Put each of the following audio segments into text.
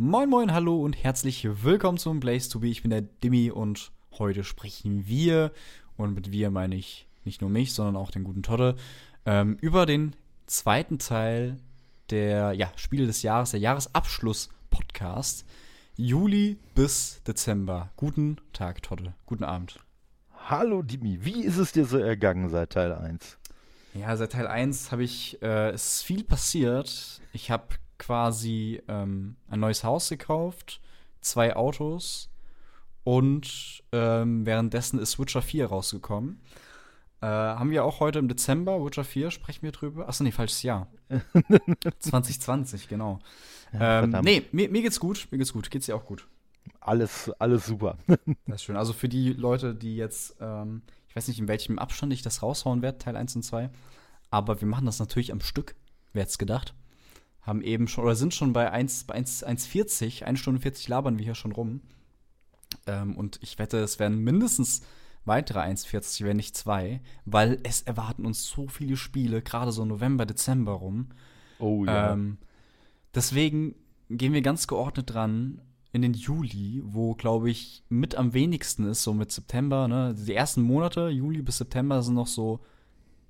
Moin moin, hallo und herzlich willkommen zum Blaze to Be. Ich bin der Dimmy und heute sprechen wir, und mit wir meine ich nicht nur mich, sondern auch den guten Todde, ähm, über den zweiten Teil der ja, Spiele des Jahres, der Jahresabschluss-Podcast. Juli bis Dezember. Guten Tag, Todde. Guten Abend. Hallo Dimi, wie ist es dir so ergangen seit Teil 1? Ja, seit Teil 1 habe ich, äh, es ist viel passiert. Ich habe quasi ähm, ein neues Haus gekauft, zwei Autos und ähm, währenddessen ist Witcher 4 rausgekommen. Äh, haben wir auch heute im Dezember, Witcher 4, sprechen wir drüber. Achso, nee, falsches Jahr. 2020, genau. Ja, ähm, nee, mir, mir, geht's gut, mir geht's gut. Geht's dir auch gut? Alles, alles super. das ist schön. Also für die Leute, die jetzt, ähm, ich weiß nicht, in welchem Abstand ich das raushauen werde, Teil 1 und 2, aber wir machen das natürlich am Stück, wer hätte gedacht. Haben eben schon, oder sind schon bei 1, bei 1, 1,40, 1 Stunde 40 labern wir hier schon rum. Ähm, und ich wette, es werden mindestens weitere 1,40, wenn nicht zwei, weil es erwarten uns so viele Spiele, gerade so November, Dezember rum. Oh ja. Ähm, deswegen gehen wir ganz geordnet dran in den Juli, wo, glaube ich, mit am wenigsten ist, so mit September. Ne? Die ersten Monate, Juli bis September, sind noch so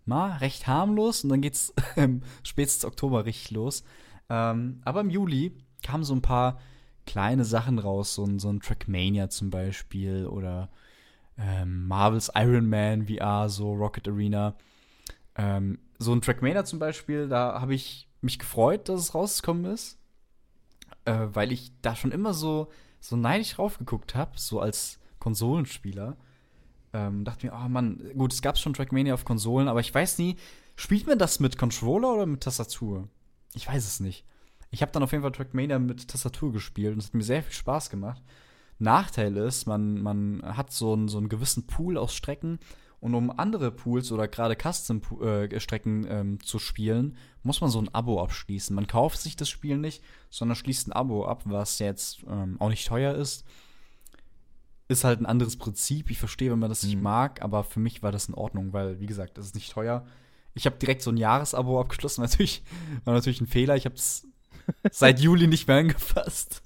mal recht harmlos und dann geht's ähm, spätestens Oktober richtig los. Ähm, aber im Juli kamen so ein paar kleine Sachen raus, so ein, so ein Trackmania zum Beispiel oder ähm, Marvels Iron Man VR, so Rocket Arena. Ähm, so ein Trackmania zum Beispiel, da habe ich mich gefreut, dass es rausgekommen ist, äh, weil ich da schon immer so, so neidisch drauf geguckt habe, so als Konsolenspieler. Ähm, dachte mir, oh Mann, gut, es gab schon Trackmania auf Konsolen, aber ich weiß nie, spielt man das mit Controller oder mit Tastatur? Ich weiß es nicht. Ich habe dann auf jeden Fall Trackmania mit Tastatur gespielt und es hat mir sehr viel Spaß gemacht. Nachteil ist, man, man hat so einen, so einen gewissen Pool aus Strecken und um andere Pools oder gerade Custom-Strecken äh, ähm, zu spielen, muss man so ein Abo abschließen. Man kauft sich das Spiel nicht, sondern schließt ein Abo ab, was jetzt ähm, auch nicht teuer ist. Ist halt ein anderes Prinzip. Ich verstehe, wenn man das mhm. nicht mag, aber für mich war das in Ordnung, weil, wie gesagt, das ist nicht teuer. Ich habe direkt so ein Jahresabo abgeschlossen. Natürlich, war natürlich ein Fehler. Ich habe es seit Juli nicht mehr angefasst.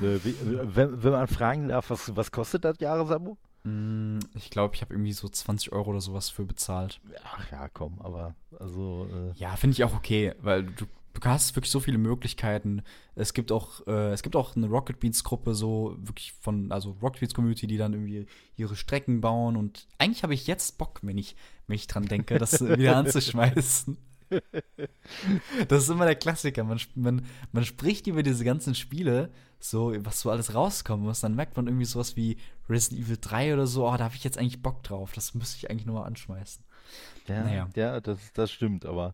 wenn, wenn, man fragen darf, was, was kostet das Jahresabo? Mm, ich glaube, ich habe irgendwie so 20 Euro oder sowas für bezahlt. Ach ja, komm, aber also. Äh ja, finde ich auch okay, weil du, du hast wirklich so viele Möglichkeiten. Es gibt auch, äh, es gibt auch eine Rocket Beans Gruppe, so wirklich von, also Rocket Beans Community, die dann irgendwie ihre Strecken bauen und eigentlich habe ich jetzt Bock, wenn ich, wenn ich dran denke, das wieder anzuschmeißen. Das ist immer der Klassiker. Man, man, man spricht über diese ganzen Spiele, so, was so alles rauskommen muss. Dann merkt man irgendwie sowas wie Resident Evil 3 oder so. Oh, da habe ich jetzt eigentlich Bock drauf. Das müsste ich eigentlich nur mal anschmeißen. Ja, naja. ja das, das stimmt. Aber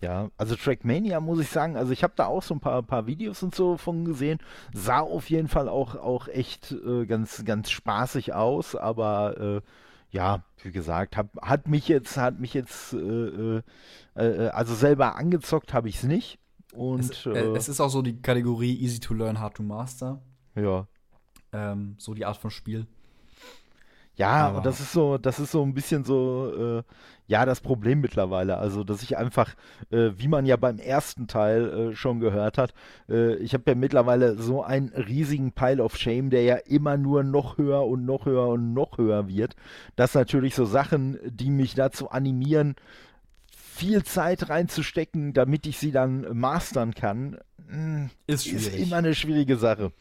ja, also Trackmania muss ich sagen, also ich habe da auch so ein paar, paar Videos und so von gesehen. Sah auf jeden Fall auch, auch echt äh, ganz, ganz spaßig aus, aber äh, ja, wie gesagt, hab, hat mich jetzt, hat mich jetzt, äh, äh, äh also selber angezockt habe ich es nicht. Und, es, äh, es, ist auch so die Kategorie Easy to Learn, Hard to Master. Ja. Ähm, so die Art von Spiel. Ja, Aber und das ist so, das ist so ein bisschen so, äh, ja, das Problem mittlerweile. Also, dass ich einfach, äh, wie man ja beim ersten Teil äh, schon gehört hat, äh, ich habe ja mittlerweile so einen riesigen Pile of Shame, der ja immer nur noch höher und noch höher und noch höher wird, dass natürlich so Sachen, die mich dazu animieren, viel Zeit reinzustecken, damit ich sie dann mastern kann, mh, hm, ist, ist immer eine schwierige Sache.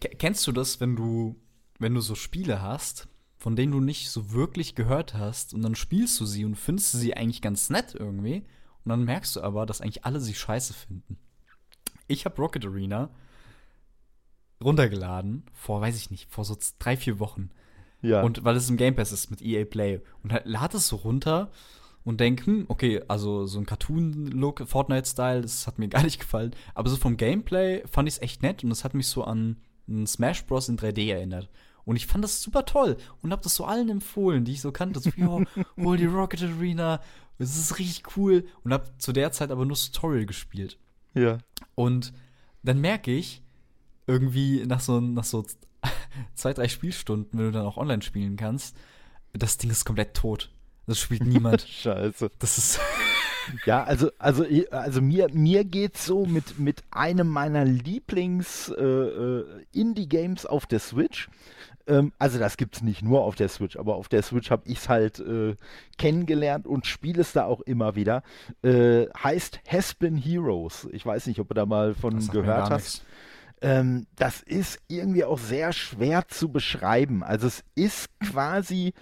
Kennst du das, wenn du, wenn du so Spiele hast, von denen du nicht so wirklich gehört hast und dann spielst du sie und findest sie eigentlich ganz nett irgendwie und dann merkst du aber, dass eigentlich alle sie scheiße finden. Ich habe Rocket Arena runtergeladen vor, weiß ich nicht, vor so drei, vier Wochen. Ja. Und weil es im Game Pass ist mit EA Play. Und halt lad es so runter und denk, hm, okay, also so ein Cartoon-Look, Fortnite-Style, das hat mir gar nicht gefallen. Aber so vom Gameplay fand ich es echt nett und es hat mich so an Smash Bros. in 3D erinnert. Und ich fand das super toll und habe das so allen empfohlen, die ich so kannte. So, yo, hol die Rocket Arena, das ist richtig cool. Und habe zu der Zeit aber nur Tutorial gespielt. Ja. Und dann merke ich, irgendwie nach so, nach so zwei, drei Spielstunden, wenn du dann auch online spielen kannst, das Ding ist komplett tot. Das spielt niemand. Scheiße. Das ist. ja, also, also, also mir, mir geht's so mit, mit einem meiner Lieblings-Indie-Games äh, äh auf der Switch. Ähm, also das gibt's nicht nur auf der Switch, aber auf der Switch habe ich es halt äh, kennengelernt und spiele es da auch immer wieder. Äh, heißt Hespin Heroes. Ich weiß nicht, ob du da mal von gehört hast. Ähm, das ist irgendwie auch sehr schwer zu beschreiben. Also es ist quasi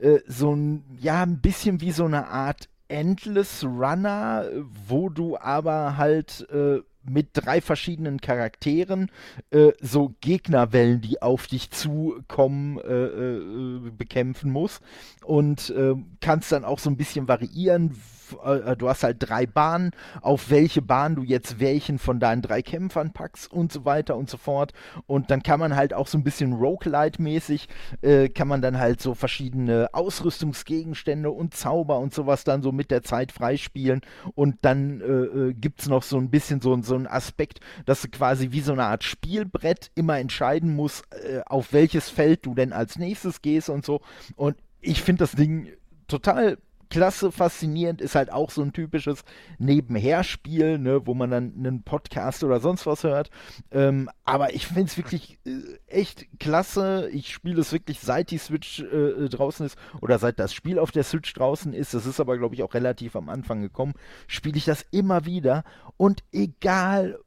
äh, so ein, ja, ein bisschen wie so eine Art Endless Runner, wo du aber halt äh, mit drei verschiedenen Charakteren äh, so Gegnerwellen, die auf dich zukommen, äh, äh, bekämpfen musst. Und äh, kannst dann auch so ein bisschen variieren, äh, du hast halt drei Bahnen, auf welche Bahn du jetzt welchen von deinen drei Kämpfern packst und so weiter und so fort. Und dann kann man halt auch so ein bisschen Roguelite-mäßig, äh, kann man dann halt so verschiedene Ausrüstungsgegenstände und Zauber und sowas dann so mit der Zeit freispielen. Und dann äh, äh gibt es noch so ein bisschen so, so einen Aspekt, dass du quasi wie so eine Art Spielbrett immer entscheiden musst, äh, auf welches Feld du denn als nächstes gehst und so. Und ich finde das Ding total klasse, faszinierend, ist halt auch so ein typisches Nebenherspiel, ne, wo man dann einen Podcast oder sonst was hört. Ähm, aber ich finde es wirklich äh, echt klasse. Ich spiele es wirklich seit die Switch äh, draußen ist oder seit das Spiel auf der Switch draußen ist. Das ist aber, glaube ich, auch relativ am Anfang gekommen. Spiele ich das immer wieder und egal,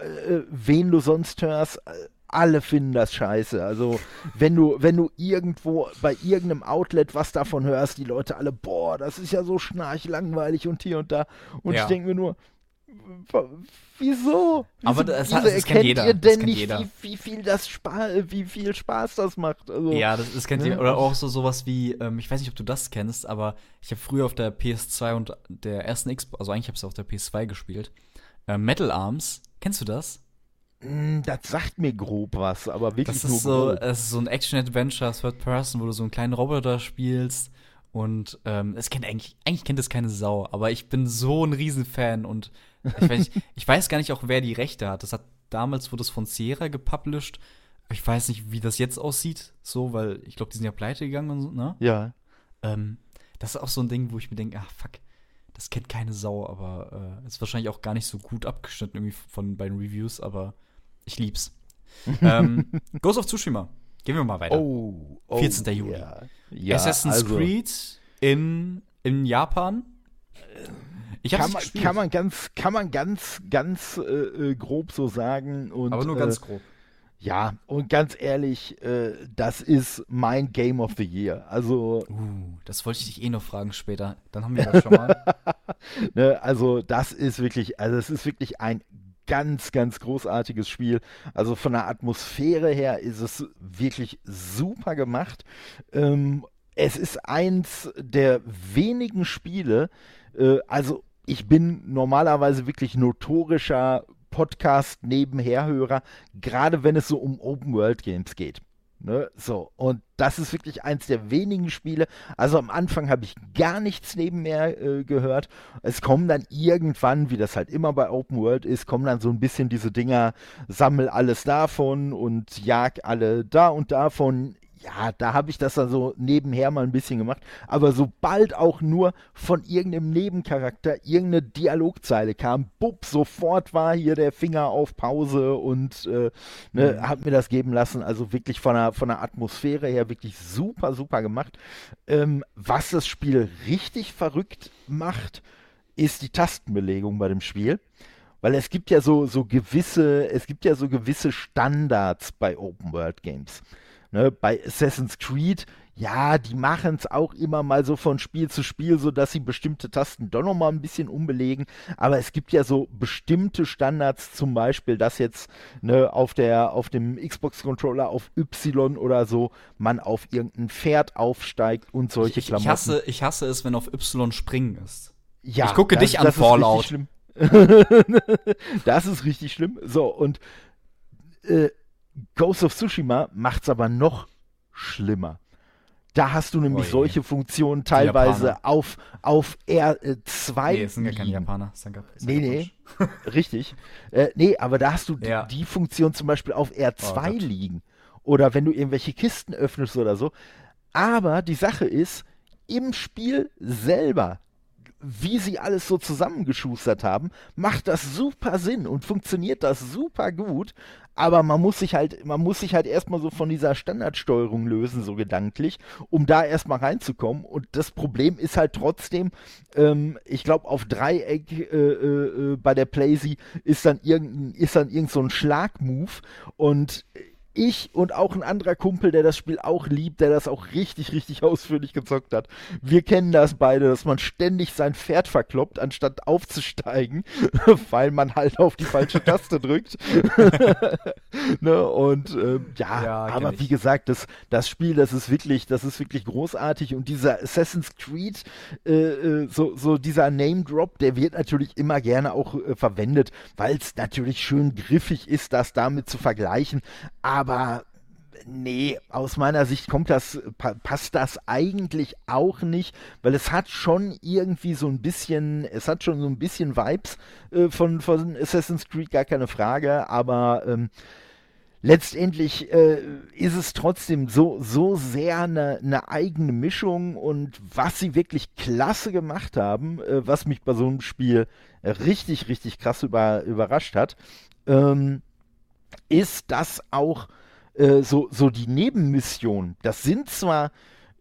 äh, wen du sonst hörst, äh, alle finden das scheiße. Also, wenn du, wenn du irgendwo bei irgendeinem Outlet was davon hörst, die Leute alle, boah, das ist ja so schnarchlangweilig und hier und da. Und ja. ich denke mir nur, wieso? Aber das, wieso das erkennt jeder. ihr denn nicht, wie, wie, viel das Spaß, wie viel Spaß das macht? Also, ja, das, das kennt ne? ihr. Oder auch so sowas wie, ähm, ich weiß nicht, ob du das kennst, aber ich habe früher auf der PS2 und der ersten Xbox, also eigentlich habe ich es auf der PS2 gespielt, äh, Metal Arms. Kennst du das? Hm, das sagt mir grob was, aber wirklich das ist nur so, Es ist so ein Action-Adventure, Third Person, wo du so einen kleinen Roboter spielst. Und ähm, es kennt eigentlich, eigentlich kennt es keine Sau, aber ich bin so ein Riesenfan und ich weiß, ich weiß gar nicht auch, wer die Rechte hat. Das hat damals wurde es von Sierra gepublished. Ich weiß nicht, wie das jetzt aussieht, so, weil ich glaube, die sind ja pleite gegangen und so, ne? Ja. Ähm, das ist auch so ein Ding, wo ich mir denke, ach fuck, das kennt keine Sau, aber äh, ist wahrscheinlich auch gar nicht so gut abgeschnitten irgendwie von bei den Reviews, aber ich lieb's. ähm, Ghost of Tsushima. Gehen wir mal weiter. Oh, oh 14. Juli. Ja. Ja, Assassin's also, Creed in, in Japan. Ich kann, man, kann man ganz, kann man ganz, ganz äh, äh, grob so sagen. Und, Aber nur ganz äh, grob. Ja, und ganz ehrlich, äh, das ist mein Game of the Year. Also. Uh, das wollte ich dich eh noch fragen später. Dann haben wir das schon mal. ne, also, das ist wirklich, also es ist wirklich ein ganz, ganz großartiges Spiel. Also von der Atmosphäre her ist es wirklich super gemacht. Ähm, es ist eins der wenigen Spiele, äh, also ich bin normalerweise wirklich notorischer Podcast-Nebenherhörer, gerade wenn es so um Open-World-Games geht. Ne? So, und das ist wirklich eins der wenigen Spiele. Also am Anfang habe ich gar nichts nebenher äh, gehört. Es kommen dann irgendwann, wie das halt immer bei Open World ist, kommen dann so ein bisschen diese Dinger, sammel alles davon und jag alle da und davon ja, da habe ich das dann so nebenher mal ein bisschen gemacht. Aber sobald auch nur von irgendeinem Nebencharakter irgendeine Dialogzeile kam, bupp, sofort war hier der Finger auf Pause und äh, ne, mhm. hat mir das geben lassen. Also wirklich von der, von der Atmosphäre her wirklich super, super gemacht. Ähm, was das Spiel richtig verrückt macht, ist die Tastenbelegung bei dem Spiel weil es gibt ja so, so gewisse, es gibt ja so gewisse Standards bei Open World Games. Ne, bei Assassin's Creed, ja, die machen es auch immer mal so von Spiel zu Spiel, so dass sie bestimmte Tasten doch noch mal ein bisschen umbelegen. Aber es gibt ja so bestimmte Standards, zum Beispiel, dass jetzt ne, auf der auf dem Xbox Controller auf Y oder so man auf irgendein Pferd aufsteigt und solche ich, Klamotten. Ich hasse, ich hasse es, wenn auf Y springen ist. Ja, ich gucke das, dich an, Fallout. das ist richtig schlimm. So und äh, Ghost of Tsushima macht es aber noch schlimmer. Da hast du nämlich Oje. solche Funktionen teilweise auf, auf R2. Nee, es sind ja keine Japaner. Sind gar, nee, nee. richtig. Äh, nee, aber da hast du ja. die Funktion zum Beispiel auf R2 oh, liegen. Oder wenn du irgendwelche Kisten öffnest oder so. Aber die Sache ist, im Spiel selber wie sie alles so zusammengeschustert haben, macht das super Sinn und funktioniert das super gut. Aber man muss sich halt, man muss sich halt erstmal so von dieser Standardsteuerung lösen, so gedanklich, um da erstmal reinzukommen. Und das Problem ist halt trotzdem, ähm, ich glaube, auf Dreieck äh, äh, äh, bei der Playsee ist dann irgendein, ist dann irgend so ein Schlagmove und ich und auch ein anderer Kumpel, der das Spiel auch liebt, der das auch richtig, richtig ausführlich gezockt hat. Wir kennen das beide, dass man ständig sein Pferd verkloppt, anstatt aufzusteigen, weil man halt auf die falsche Taste drückt. ne? Und äh, ja, ja aber wie gesagt, das, das Spiel, das ist wirklich, das ist wirklich großartig und dieser Assassin's Creed, äh, äh so, so dieser Name Drop, der wird natürlich immer gerne auch äh, verwendet, weil es natürlich schön griffig ist, das damit zu vergleichen. Aber aber nee, aus meiner Sicht kommt das, passt das eigentlich auch nicht, weil es hat schon irgendwie so ein bisschen, es hat schon so ein bisschen Vibes äh, von, von Assassin's Creed, gar keine Frage, aber ähm, letztendlich äh, ist es trotzdem so, so sehr eine, eine, eigene Mischung und was sie wirklich klasse gemacht haben, äh, was mich bei so einem Spiel richtig, richtig krass über, überrascht hat, ähm, ist, dass auch äh, so, so die Nebenmissionen, das sind zwar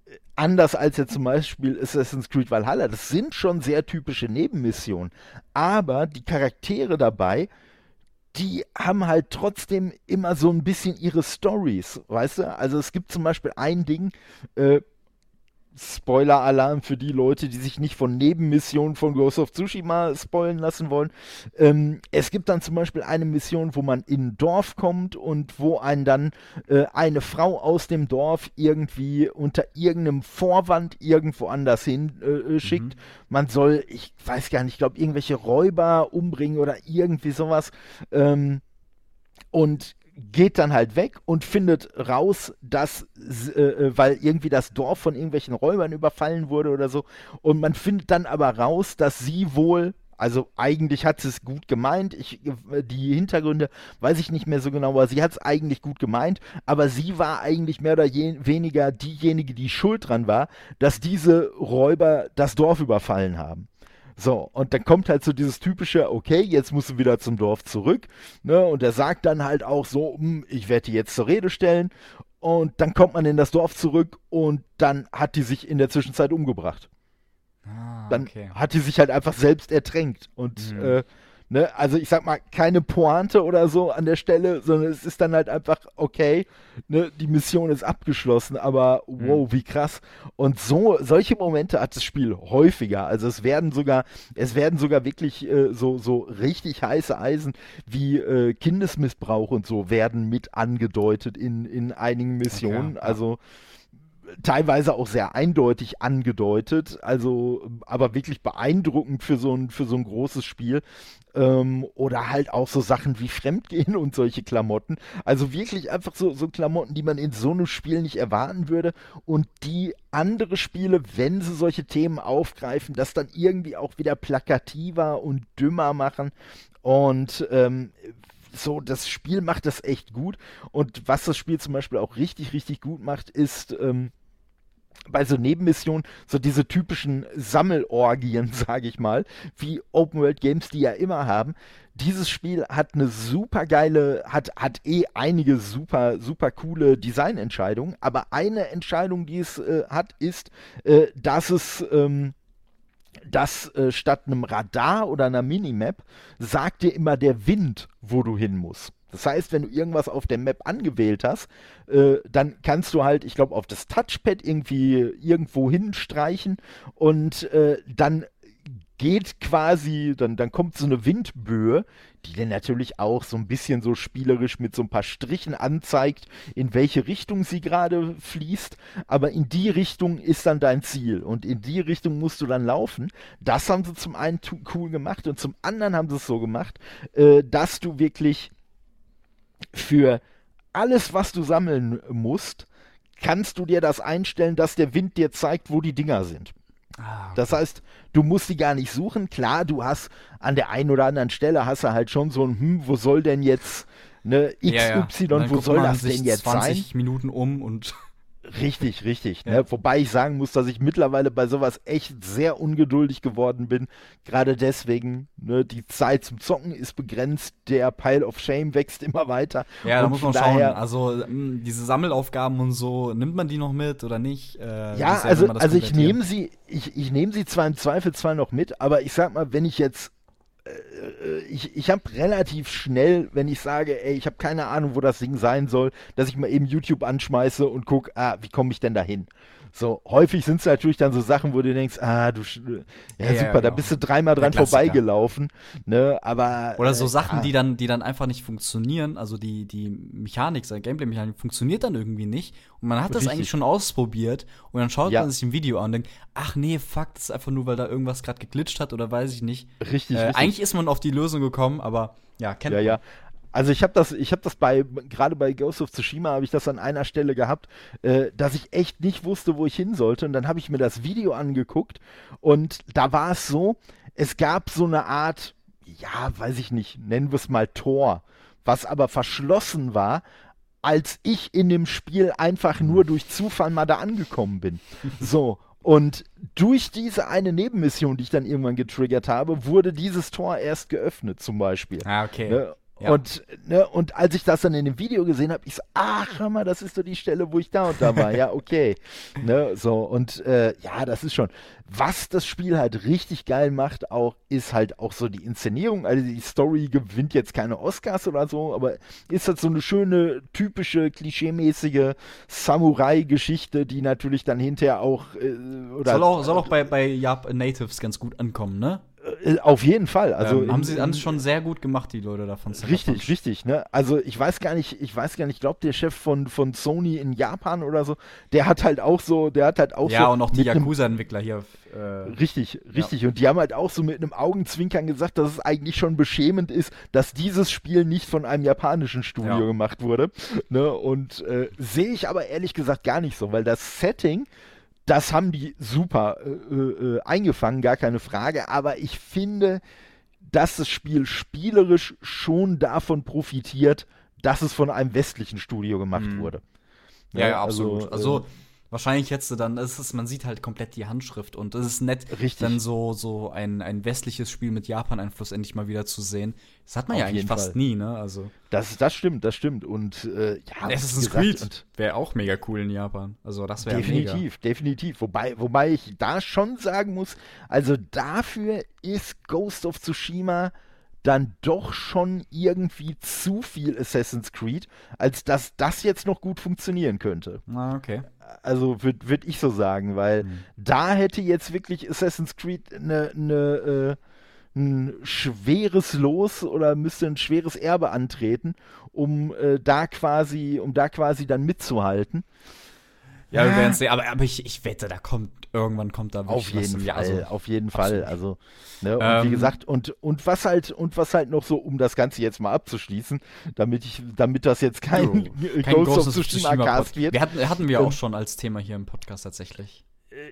äh, anders als jetzt zum Beispiel Assassin's Creed Valhalla, das sind schon sehr typische Nebenmissionen, aber die Charaktere dabei, die haben halt trotzdem immer so ein bisschen ihre Stories, weißt du? Also es gibt zum Beispiel ein Ding, äh, Spoiler-Alarm für die Leute, die sich nicht von Nebenmissionen von Ghost of Tsushima spoilen lassen wollen. Ähm, es gibt dann zum Beispiel eine Mission, wo man in ein Dorf kommt und wo einen dann äh, eine Frau aus dem Dorf irgendwie unter irgendeinem Vorwand irgendwo anders hin äh, äh schickt. Mhm. Man soll, ich weiß gar nicht, ich glaube, irgendwelche Räuber umbringen oder irgendwie sowas. Ähm, und geht dann halt weg und findet raus, dass, äh, äh, weil irgendwie das Dorf von irgendwelchen Räubern überfallen wurde oder so. Und man findet dann aber raus, dass sie wohl, also eigentlich hat sie es gut gemeint. Ich, äh, die Hintergründe weiß ich nicht mehr so genau, aber sie hat es eigentlich gut gemeint. Aber sie war eigentlich mehr oder weniger diejenige, die schuld dran war, dass diese Räuber das Dorf überfallen haben. So, und dann kommt halt so dieses typische, okay, jetzt musst du wieder zum Dorf zurück. Ne? Und er sagt dann halt auch so, hm, ich werde die jetzt zur Rede stellen. Und dann kommt man in das Dorf zurück und dann hat die sich in der Zwischenzeit umgebracht. Ah, dann okay. hat die sich halt einfach selbst ertränkt. Und mhm. äh, Ne? Also ich sag mal, keine Pointe oder so an der Stelle, sondern es ist dann halt einfach, okay, ne, die Mission ist abgeschlossen, aber wow, mhm. wie krass. Und so, solche Momente hat das Spiel häufiger. Also es werden sogar, es werden sogar wirklich äh, so, so richtig heiße Eisen wie äh, Kindesmissbrauch und so werden mit angedeutet in, in einigen Missionen. Okay, ja. Also teilweise auch sehr eindeutig angedeutet, also aber wirklich beeindruckend für so ein, für so ein großes Spiel. Ähm, oder halt auch so Sachen wie Fremdgehen und solche Klamotten. Also wirklich einfach so, so Klamotten, die man in so einem Spiel nicht erwarten würde und die andere Spiele, wenn sie solche Themen aufgreifen, das dann irgendwie auch wieder plakativer und dümmer machen. Und ähm, so, das Spiel macht das echt gut. Und was das Spiel zum Beispiel auch richtig, richtig gut macht, ist, ähm, bei so Nebenmissionen so diese typischen Sammelorgien, sage ich mal, wie Open World Games die ja immer haben. Dieses Spiel hat eine super geile, hat, hat eh einige super, super coole Designentscheidungen, aber eine Entscheidung, die es äh, hat, ist, äh, dass es ähm, dass äh, statt einem Radar oder einer Minimap sagt dir immer der Wind, wo du hin musst. Das heißt, wenn du irgendwas auf der Map angewählt hast, äh, dann kannst du halt, ich glaube, auf das Touchpad irgendwie irgendwo hinstreichen und äh, dann geht quasi, dann, dann kommt so eine Windböe, die dann natürlich auch so ein bisschen so spielerisch mit so ein paar Strichen anzeigt, in welche Richtung sie gerade fließt. Aber in die Richtung ist dann dein Ziel und in die Richtung musst du dann laufen. Das haben sie zum einen cool gemacht und zum anderen haben sie es so gemacht, äh, dass du wirklich für alles, was du sammeln musst, kannst du dir das einstellen, dass der Wind dir zeigt, wo die Dinger sind. Ah, okay. Das heißt, du musst die gar nicht suchen. Klar, du hast an der einen oder anderen Stelle hast du halt schon so ein, hm, wo soll denn jetzt ne, XY, ja, ja. wo soll das denn jetzt 20 sein? 20 Minuten um und Richtig, richtig. Ne? Wobei ich sagen muss, dass ich mittlerweile bei sowas echt sehr ungeduldig geworden bin. Gerade deswegen, ne, die Zeit zum Zocken ist begrenzt, der Pile of Shame wächst immer weiter. Ja, da muss man schauen. Also hm, diese Sammelaufgaben und so, nimmt man die noch mit oder nicht? Äh, ja, also, also ich nehme sie, ich, ich nehme sie zwar im Zweifelsfall noch mit, aber ich sag mal, wenn ich jetzt ich, ich habe relativ schnell, wenn ich sage, ey, ich habe keine Ahnung, wo das Ding sein soll, dass ich mal eben YouTube anschmeiße und gucke, ah, wie komme ich denn dahin? So, häufig sind es natürlich dann so Sachen, wo du denkst, ah, du, ja, ja super, ja, genau. da bist du dreimal dran vorbeigelaufen, ne, aber. Oder so äh, Sachen, die dann, die dann einfach nicht funktionieren, also die, die Mechanik, seine Gameplay-Mechanik funktioniert dann irgendwie nicht und man hat Richtig. das eigentlich schon ausprobiert und dann schaut man sich ein Video an und denkt, ach nee, fuck, das ist einfach nur, weil da irgendwas gerade geglitscht hat oder weiß ich nicht. Richtig, äh, richtig. Eigentlich ist man auf die Lösung gekommen, aber ja, kennt ja, man. Ja, also ich habe das, ich habe das bei, gerade bei Ghost of Tsushima habe ich das an einer Stelle gehabt, äh, dass ich echt nicht wusste, wo ich hin sollte. Und dann habe ich mir das Video angeguckt und da war es so, es gab so eine Art, ja, weiß ich nicht, nennen wir es mal Tor, was aber verschlossen war, als ich in dem Spiel einfach nur durch Zufall mal da angekommen bin. So. Und durch diese eine Nebenmission, die ich dann irgendwann getriggert habe, wurde dieses Tor erst geöffnet, zum Beispiel. Ah, okay. Ne? Ja. Und, ne, und als ich das dann in dem Video gesehen habe, ich so, ach, mal, das ist so die Stelle, wo ich da und da war. ja, okay. ne, so, und äh, ja, das ist schon. Was das Spiel halt richtig geil macht, auch, ist halt auch so die Inszenierung. Also die Story gewinnt jetzt keine Oscars oder so, aber ist halt so eine schöne, typische, klischeemäßige Samurai-Geschichte, die natürlich dann hinterher auch. Äh, oder, soll auch, soll auch bei, bei Jap Natives ganz gut ankommen, ne? Äh, auf jeden Fall. Also ähm, haben sie haben schon sehr gut gemacht, die Leute davon. Richtig, richtig. Ne? Also ich weiß gar nicht, ich weiß gar nicht, ich glaube der Chef von, von Sony in Japan oder so, der hat halt auch so, der hat halt auch ja, so. Ja und auch die Yakuza-Entwickler hier. Äh, richtig, richtig. Ja. Und die haben halt auch so mit einem Augenzwinkern gesagt, dass es eigentlich schon beschämend ist, dass dieses Spiel nicht von einem japanischen Studio ja. gemacht wurde. Ne? Und äh, sehe ich aber ehrlich gesagt gar nicht so, weil das Setting das haben die super äh, äh, eingefangen, gar keine Frage. Aber ich finde, dass das Spiel spielerisch schon davon profitiert, dass es von einem westlichen Studio gemacht mhm. wurde. Ja, ja, absolut. Also, also wahrscheinlich jetzt dann, ist es, man sieht halt komplett die Handschrift und es ist nett, Richtig. dann so, so ein, ein westliches Spiel mit Japan-Einfluss endlich mal wieder zu sehen. Das hat man Auf ja eigentlich fast Fall. nie, ne? Also. Das, das stimmt, das stimmt. Und äh, ja, Assassin's Creed wäre auch mega cool in Japan. Also das wäre Definitiv, mega. definitiv. Wobei, wobei ich da schon sagen muss, also dafür ist Ghost of Tsushima dann doch schon irgendwie zu viel Assassin's Creed, als dass das jetzt noch gut funktionieren könnte. Ah, okay. Also würde würd ich so sagen, weil mhm. da hätte jetzt wirklich Assassin's Creed eine ne, äh, ein schweres Los oder müsste ein schweres Erbe antreten, um äh, da quasi, um da quasi dann mitzuhalten. Ja, wir werden sehen, aber, aber ich, ich wette, da kommt, irgendwann kommt da Auf jeden Fall, also, auf jeden Fall. Also, ne, und ähm, wie gesagt, und, und was halt, und was halt noch so, um das Ganze jetzt mal abzuschließen, damit ich, damit das jetzt kein, kein Ghost of Tsushima Cast wird. Wir hatten, hatten wir auch schon als Thema hier im Podcast tatsächlich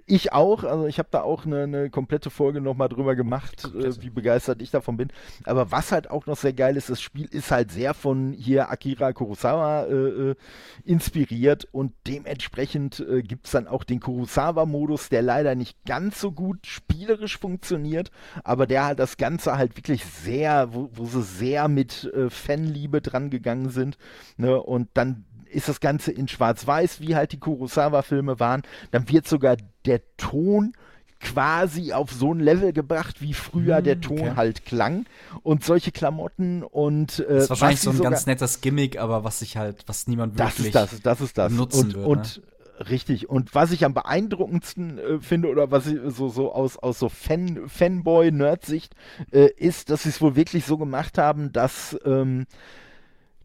ich auch, also ich habe da auch eine, eine, komplette Folge nochmal drüber gemacht, äh, wie begeistert ich davon bin. Aber was halt auch noch sehr geil ist, das Spiel ist halt sehr von hier Akira Kurosawa äh, äh inspiriert und dementsprechend äh, gibt es dann auch den Kurosawa-Modus, der leider nicht ganz so gut spielerisch funktioniert, aber der halt das Ganze halt wirklich sehr, wo, wo sie sehr mit äh, Fanliebe dran gegangen sind. Ne? Und dann ist das Ganze in Schwarz-Weiß, wie halt die Kurosawa-Filme waren. Dann wird sogar der Ton quasi auf so ein Level gebracht, wie früher hm, der Ton okay. halt klang und solche Klamotten und äh, das ist wahrscheinlich so ein ganz nettes Gimmick, aber was sich halt, was niemand wirklich das ist das, das ist das nutzen und, wird, und ne? richtig und was ich am beeindruckendsten äh, finde oder was ich so so aus aus so Fan Fanboy Nerd-Sicht äh, ist, dass sie es wohl wirklich so gemacht haben, dass ähm,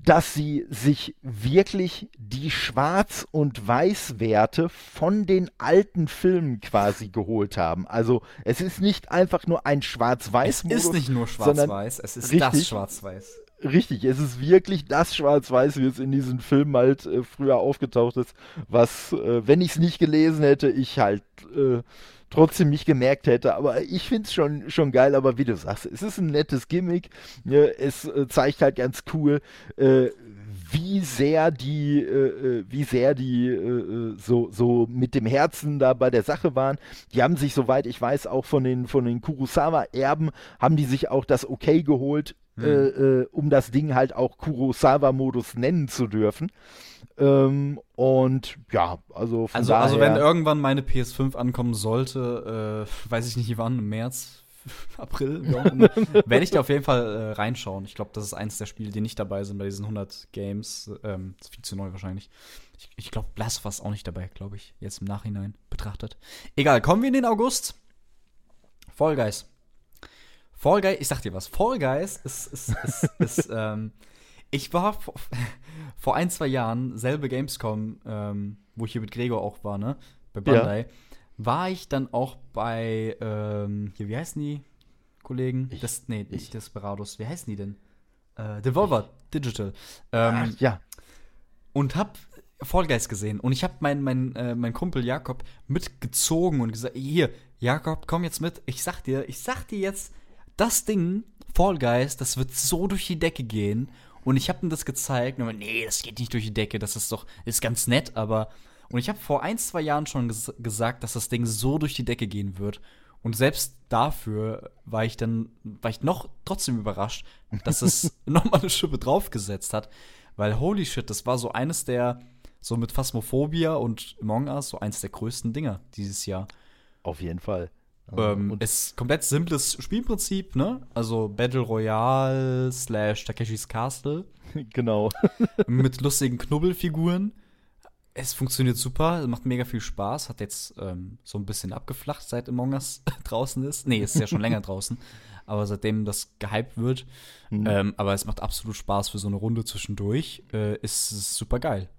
dass sie sich wirklich die Schwarz- und Weiß-Werte von den alten Filmen quasi geholt haben. Also es ist nicht einfach nur ein Schwarz-Weiß-Modus. Es ist nicht nur Schwarz-Weiß, es ist richtig, das Schwarz-Weiß. Richtig, es ist wirklich das Schwarz-Weiß, wie es in diesen Filmen halt äh, früher aufgetaucht ist, was, äh, wenn ich es nicht gelesen hätte, ich halt äh, trotzdem nicht gemerkt hätte. Aber ich finde es schon, schon geil. Aber wie du sagst, es ist ein nettes Gimmick. Ne? Es äh, zeigt halt ganz cool, äh, wie sehr die, äh, äh wie sehr die äh, so, so mit dem Herzen da bei der Sache waren. Die haben sich, soweit ich weiß, auch von den, von den Kurosawa-Erben, haben die sich auch das Okay geholt, mhm. äh, um das Ding halt auch Kurosawa-Modus nennen zu dürfen. Ähm, und ja, also von also, daher, also wenn irgendwann meine PS5 ankommen sollte, äh, weiß ich nicht wann, im März, April, werde ich da auf jeden Fall äh, reinschauen. Ich glaube, das ist eins der Spiele, die nicht dabei sind bei diesen 100 Games. Ähm, ist viel zu neu wahrscheinlich. Ich, ich glaube, Blast war auch nicht dabei, glaube ich, jetzt im Nachhinein betrachtet. Egal, kommen wir in den August. Fall Guys. Fall Guys, ich sag dir was, Fall Guys ist, ist, ist, ist ähm, ich war vor, ein, zwei Jahren, selbe Gamescom, ähm, wo ich hier mit Gregor auch war, ne, bei Bandai. Ja war ich dann auch bei, ähm, hier, wie heißen die Kollegen? Ich, das, nee, nicht Desperados. Wie heißen die denn? Äh, Devolver ich. Digital. Ähm, Ach, ja. Und hab Fall Guys gesehen. Und ich hab meinen mein, äh, mein Kumpel Jakob mitgezogen und gesagt, hier, Jakob, komm jetzt mit. Ich sag dir, ich sag dir jetzt, das Ding, Fall Guys, das wird so durch die Decke gehen. Und ich hab ihm das gezeigt. Und er, nee, das geht nicht durch die Decke. Das ist doch, ist ganz nett, aber und ich habe vor ein, zwei Jahren schon ges gesagt, dass das Ding so durch die Decke gehen wird. Und selbst dafür war ich dann, war ich noch trotzdem überrascht, dass es nochmal eine Schippe draufgesetzt hat. Weil holy shit, das war so eines der, so mit Phasmophobia und Among Us, so eines der größten Dinger dieses Jahr. Auf jeden Fall. Ähm, und ist komplett simples Spielprinzip, ne? Also Battle Royale slash Takeshis Castle. Genau. mit lustigen Knubbelfiguren es funktioniert super, macht mega viel Spaß, hat jetzt ähm, so ein bisschen abgeflacht, seit Among Us draußen ist. Nee, ist ja schon länger draußen, aber seitdem das gehypt wird. Mhm. Ähm, aber es macht absolut Spaß für so eine Runde zwischendurch. Äh, ist es super geil.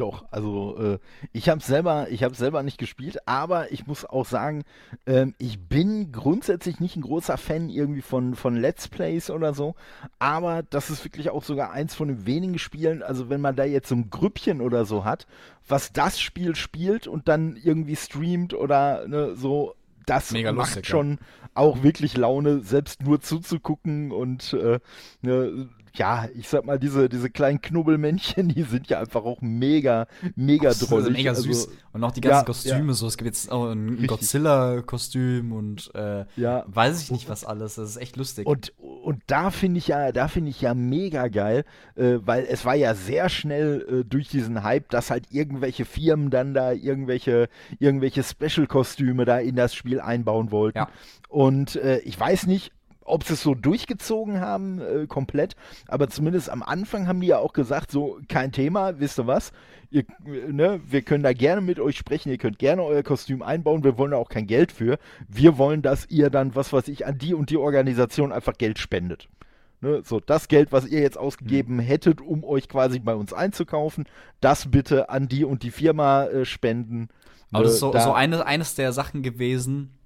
Doch, also äh, ich habe selber, ich habe selber nicht gespielt, aber ich muss auch sagen, ähm, ich bin grundsätzlich nicht ein großer Fan irgendwie von von Let's Plays oder so, aber das ist wirklich auch sogar eins von den wenigen Spielen, also wenn man da jetzt so ein Grüppchen oder so hat, was das Spiel spielt und dann irgendwie streamt oder ne, so, das Mega macht lustig, schon ja. auch wirklich Laune, selbst nur zuzugucken und äh, ne, ja, ich sag mal, diese, diese kleinen Knubbelmännchen, die sind ja einfach auch mega, mega drollig. mega also, süß. und auch die ganzen ja, Kostüme, ja. so. Es gibt jetzt auch ein Godzilla-Kostüm und äh, ja. weiß ich nicht was alles. Das ist echt lustig. Und, und da finde ich ja, da finde ich ja mega geil, äh, weil es war ja sehr schnell äh, durch diesen Hype, dass halt irgendwelche Firmen dann da irgendwelche, irgendwelche Special-Kostüme da in das Spiel einbauen wollten. Ja. Und äh, ich weiß nicht, ob sie es so durchgezogen haben, äh, komplett, aber zumindest am Anfang haben die ja auch gesagt, so kein Thema, wisst ihr was, ihr, ne, wir können da gerne mit euch sprechen, ihr könnt gerne euer Kostüm einbauen, wir wollen da auch kein Geld für, wir wollen, dass ihr dann, was weiß ich, an die und die Organisation einfach Geld spendet. Ne, so, das Geld, was ihr jetzt ausgegeben mhm. hättet, um euch quasi bei uns einzukaufen, das bitte an die und die Firma äh, spenden. Aber das ist so, da, so eine, eines der Sachen gewesen,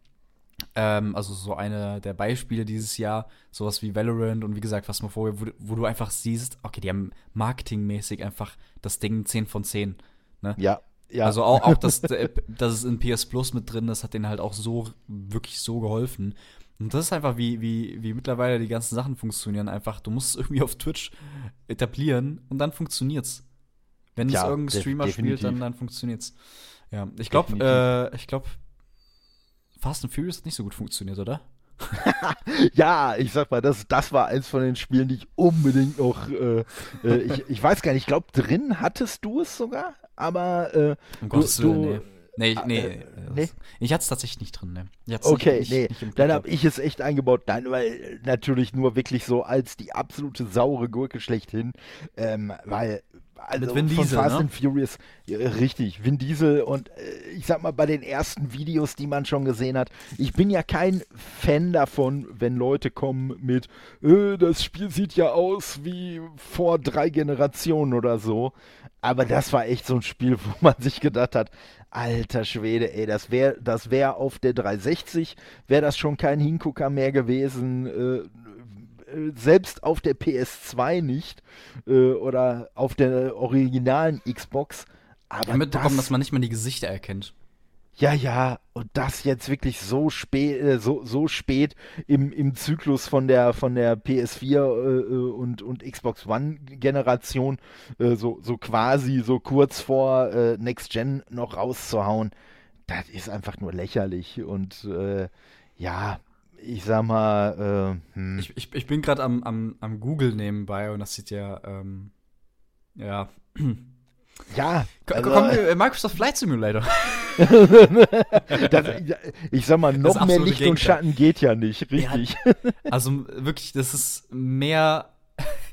ähm, also so eine der Beispiele dieses Jahr, sowas wie Valorant und wie gesagt, was man vorher, wo, wo, du einfach siehst, okay, die haben marketingmäßig einfach das Ding 10 von 10. Ne? Ja. Ja. Also auch, auch dass, dass es in PS Plus mit drin ist, hat denen halt auch so, wirklich so geholfen. Und das ist einfach, wie, wie, wie mittlerweile die ganzen Sachen funktionieren. Einfach, du musst es irgendwie auf Twitch etablieren und dann funktioniert's. Wenn ja, es irgendein Streamer spielt, dann, dann funktioniert's. Ja, ich glaube, äh, ich glaube, Fast and Furious hat nicht so gut funktioniert, oder? ja, ich sag mal, das, das war eins von den Spielen, die ich unbedingt noch. Äh, äh, ich, ich weiß gar nicht, ich glaube, drin hattest du es sogar, aber. Äh, um Gottes Willen, nee. Nee, nee, äh, nee. Ich hatte es tatsächlich nicht drin, ne. Okay, nicht, nee. Nicht dann habe ich es echt eingebaut. Nein, weil natürlich nur wirklich so als die absolute saure Gurke schlechthin. Ähm, weil also Mit Vin von Diesel, Fast ne? and Furious, richtig, Vin Diesel und äh, ich sag mal bei den ersten Videos, die man schon gesehen hat, ich bin ja kein Fan davon, wenn Leute kommen mit, äh, das Spiel sieht ja aus wie vor drei Generationen oder so, aber das war echt so ein Spiel, wo man sich gedacht hat, alter Schwede, ey, das wäre das wär auf der 360, wäre das schon kein Hingucker mehr gewesen, äh, selbst auf der PS2 nicht äh, oder auf der originalen Xbox. Aber ich mitbekommen, das, dass man nicht mal die Gesichter erkennt. Ja, ja, und das jetzt wirklich so spät, äh, so, so spät im, im Zyklus von der, von der PS4 äh, äh, und, und Xbox One-Generation, äh, so, so quasi so kurz vor äh, Next Gen noch rauszuhauen, das ist einfach nur lächerlich. Und äh, ja, ich sag mal, hm. ich, ich, ich bin gerade am, am, am Google nebenbei und das sieht ja, ähm, ja. Ja, also, komm, äh, Microsoft Flight Simulator. das, ich sag mal, noch mehr Licht Gegenteil. und Schatten geht ja nicht, richtig. Ja, also wirklich, das ist mehr,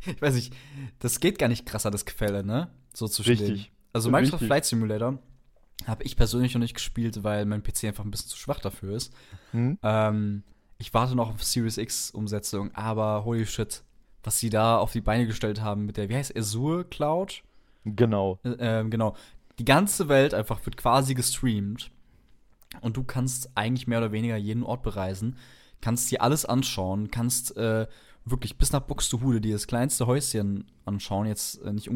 ich weiß nicht, das geht gar nicht krasser, das Gefälle, ne? So zu stehen. Richtig. Also Microsoft richtig. Flight Simulator habe ich persönlich noch nicht gespielt, weil mein PC einfach ein bisschen zu schwach dafür ist. Hm? Ähm, ich warte noch auf Series X Umsetzung, aber holy shit, was sie da auf die Beine gestellt haben mit der, wie heißt Azure Cloud? Genau. Äh, genau. Die ganze Welt einfach wird quasi gestreamt. Und du kannst eigentlich mehr oder weniger jeden Ort bereisen, kannst dir alles anschauen, kannst äh, wirklich bis nach Buxtehude dir das kleinste Häuschen anschauen. Jetzt äh, nicht,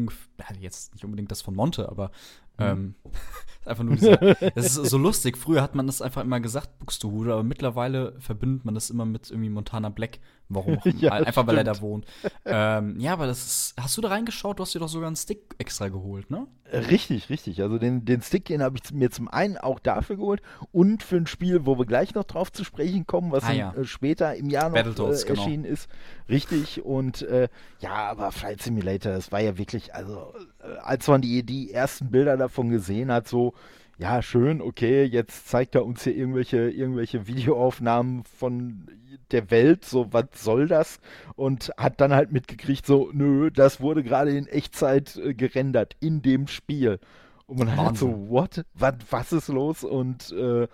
jetzt nicht unbedingt das von Monte, aber mhm. einfach nur dieser, das ist so lustig. Früher hat man das einfach immer gesagt, Buxtehude, aber mittlerweile verbindet man das immer mit irgendwie Montana Black. Warum? ja, einfach stimmt. weil er da wohnt. ähm, ja, aber das ist. Hast du da reingeschaut? Du hast dir doch sogar einen Stick extra geholt, ne? Richtig, richtig. Also den, den Stick, den habe ich mir zum einen auch dafür geholt und für ein Spiel, wo wir gleich noch drauf zu sprechen kommen, was ah, ja. in, äh, später im Jahr noch äh, genau. erschienen genau. ist. Richtig. Und äh, ja, aber Flight Simulator, das war ja wirklich, also äh, als man die, die ersten Bilder davon gesehen hat, so ja, schön, okay, jetzt zeigt er uns hier irgendwelche, irgendwelche Videoaufnahmen von der Welt, so, was soll das? Und hat dann halt mitgekriegt, so, nö, das wurde gerade in Echtzeit äh, gerendert in dem Spiel. Und man hat so, what? Was, was ist los? Und äh,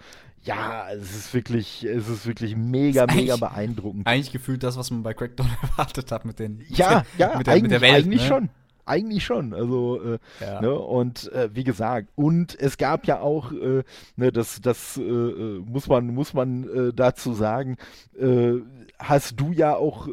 ja, es ist wirklich, es ist wirklich mega, ist mega beeindruckend. Eigentlich gefühlt das, was man bei Crackdown erwartet hat mit den Ja, ja, mit der, eigentlich, mit der Welt, eigentlich ne? schon. Eigentlich schon. Also, äh, ja. ne, und äh, wie gesagt, und es gab ja auch, äh, ne, das, das äh, äh, muss man, muss man äh, dazu sagen, hast du ja auch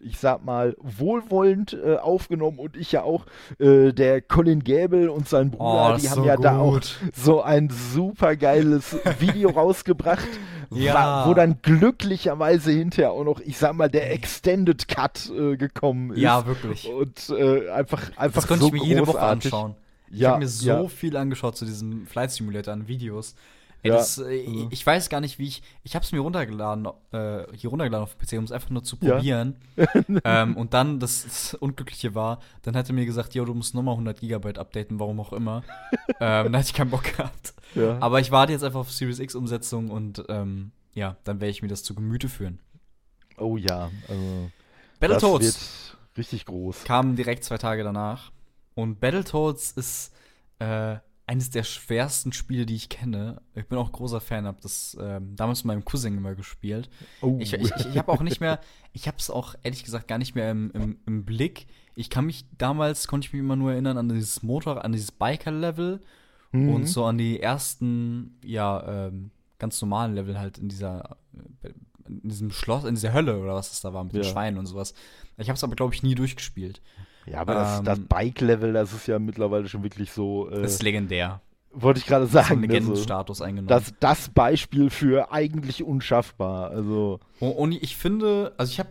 ich sag mal, wohlwollend äh, aufgenommen und ich ja auch. Äh, der Colin Gable und sein Bruder, oh, die haben so ja gut. da auch so ein super geiles Video rausgebracht, ja. wo dann glücklicherweise hinterher auch noch, ich sag mal, der Extended Cut äh, gekommen ist. Ja, wirklich. Und äh, einfach, einfach das konnte so ich mir jede Woche anschauen. Ich ja, habe mir so ja. viel angeschaut zu diesem Flight Simulator an Videos. Ey, ja. das, äh, mhm. ich weiß gar nicht, wie ich. Ich habe es mir runtergeladen, äh, hier runtergeladen auf dem PC, um es einfach nur zu probieren. Ja. ähm, und dann, das, das, Unglückliche war, dann hat er mir gesagt, jo, du musst nochmal 100 Gigabyte updaten, warum auch immer. ähm, da hatte ich keinen Bock gehabt. Ja. Aber ich warte jetzt einfach auf Series X Umsetzung und ähm, ja, dann werde ich mir das zu Gemüte führen. Oh ja, also. Battletoads. Richtig groß. Kam direkt zwei Tage danach. Und Battletoads ist äh, eines der schwersten Spiele, die ich kenne. Ich bin auch großer Fan, habe das ähm, damals mit meinem Cousin immer gespielt. Oh. Ich, ich, ich, habe auch nicht mehr, ich habe es auch ehrlich gesagt gar nicht mehr im, im, im, Blick. Ich kann mich damals, konnte ich mich immer nur erinnern an dieses Motor, an dieses Biker-Level mhm. und so an die ersten, ja, ähm, ganz normalen Level halt in dieser, äh, in diesem Schloss, in dieser Hölle oder was es da war mit ja. den Schweinen und sowas. Ich habe es aber, glaube ich, nie durchgespielt. Ja, aber das, das ähm, Bike-Level, das ist ja mittlerweile schon wirklich so. Äh, das ist legendär. Wollte ich gerade sagen. So einen Legendenstatus ne, so, eingenommen. Das, das Beispiel für eigentlich unschaffbar. Also. Und, und ich finde, also ich habe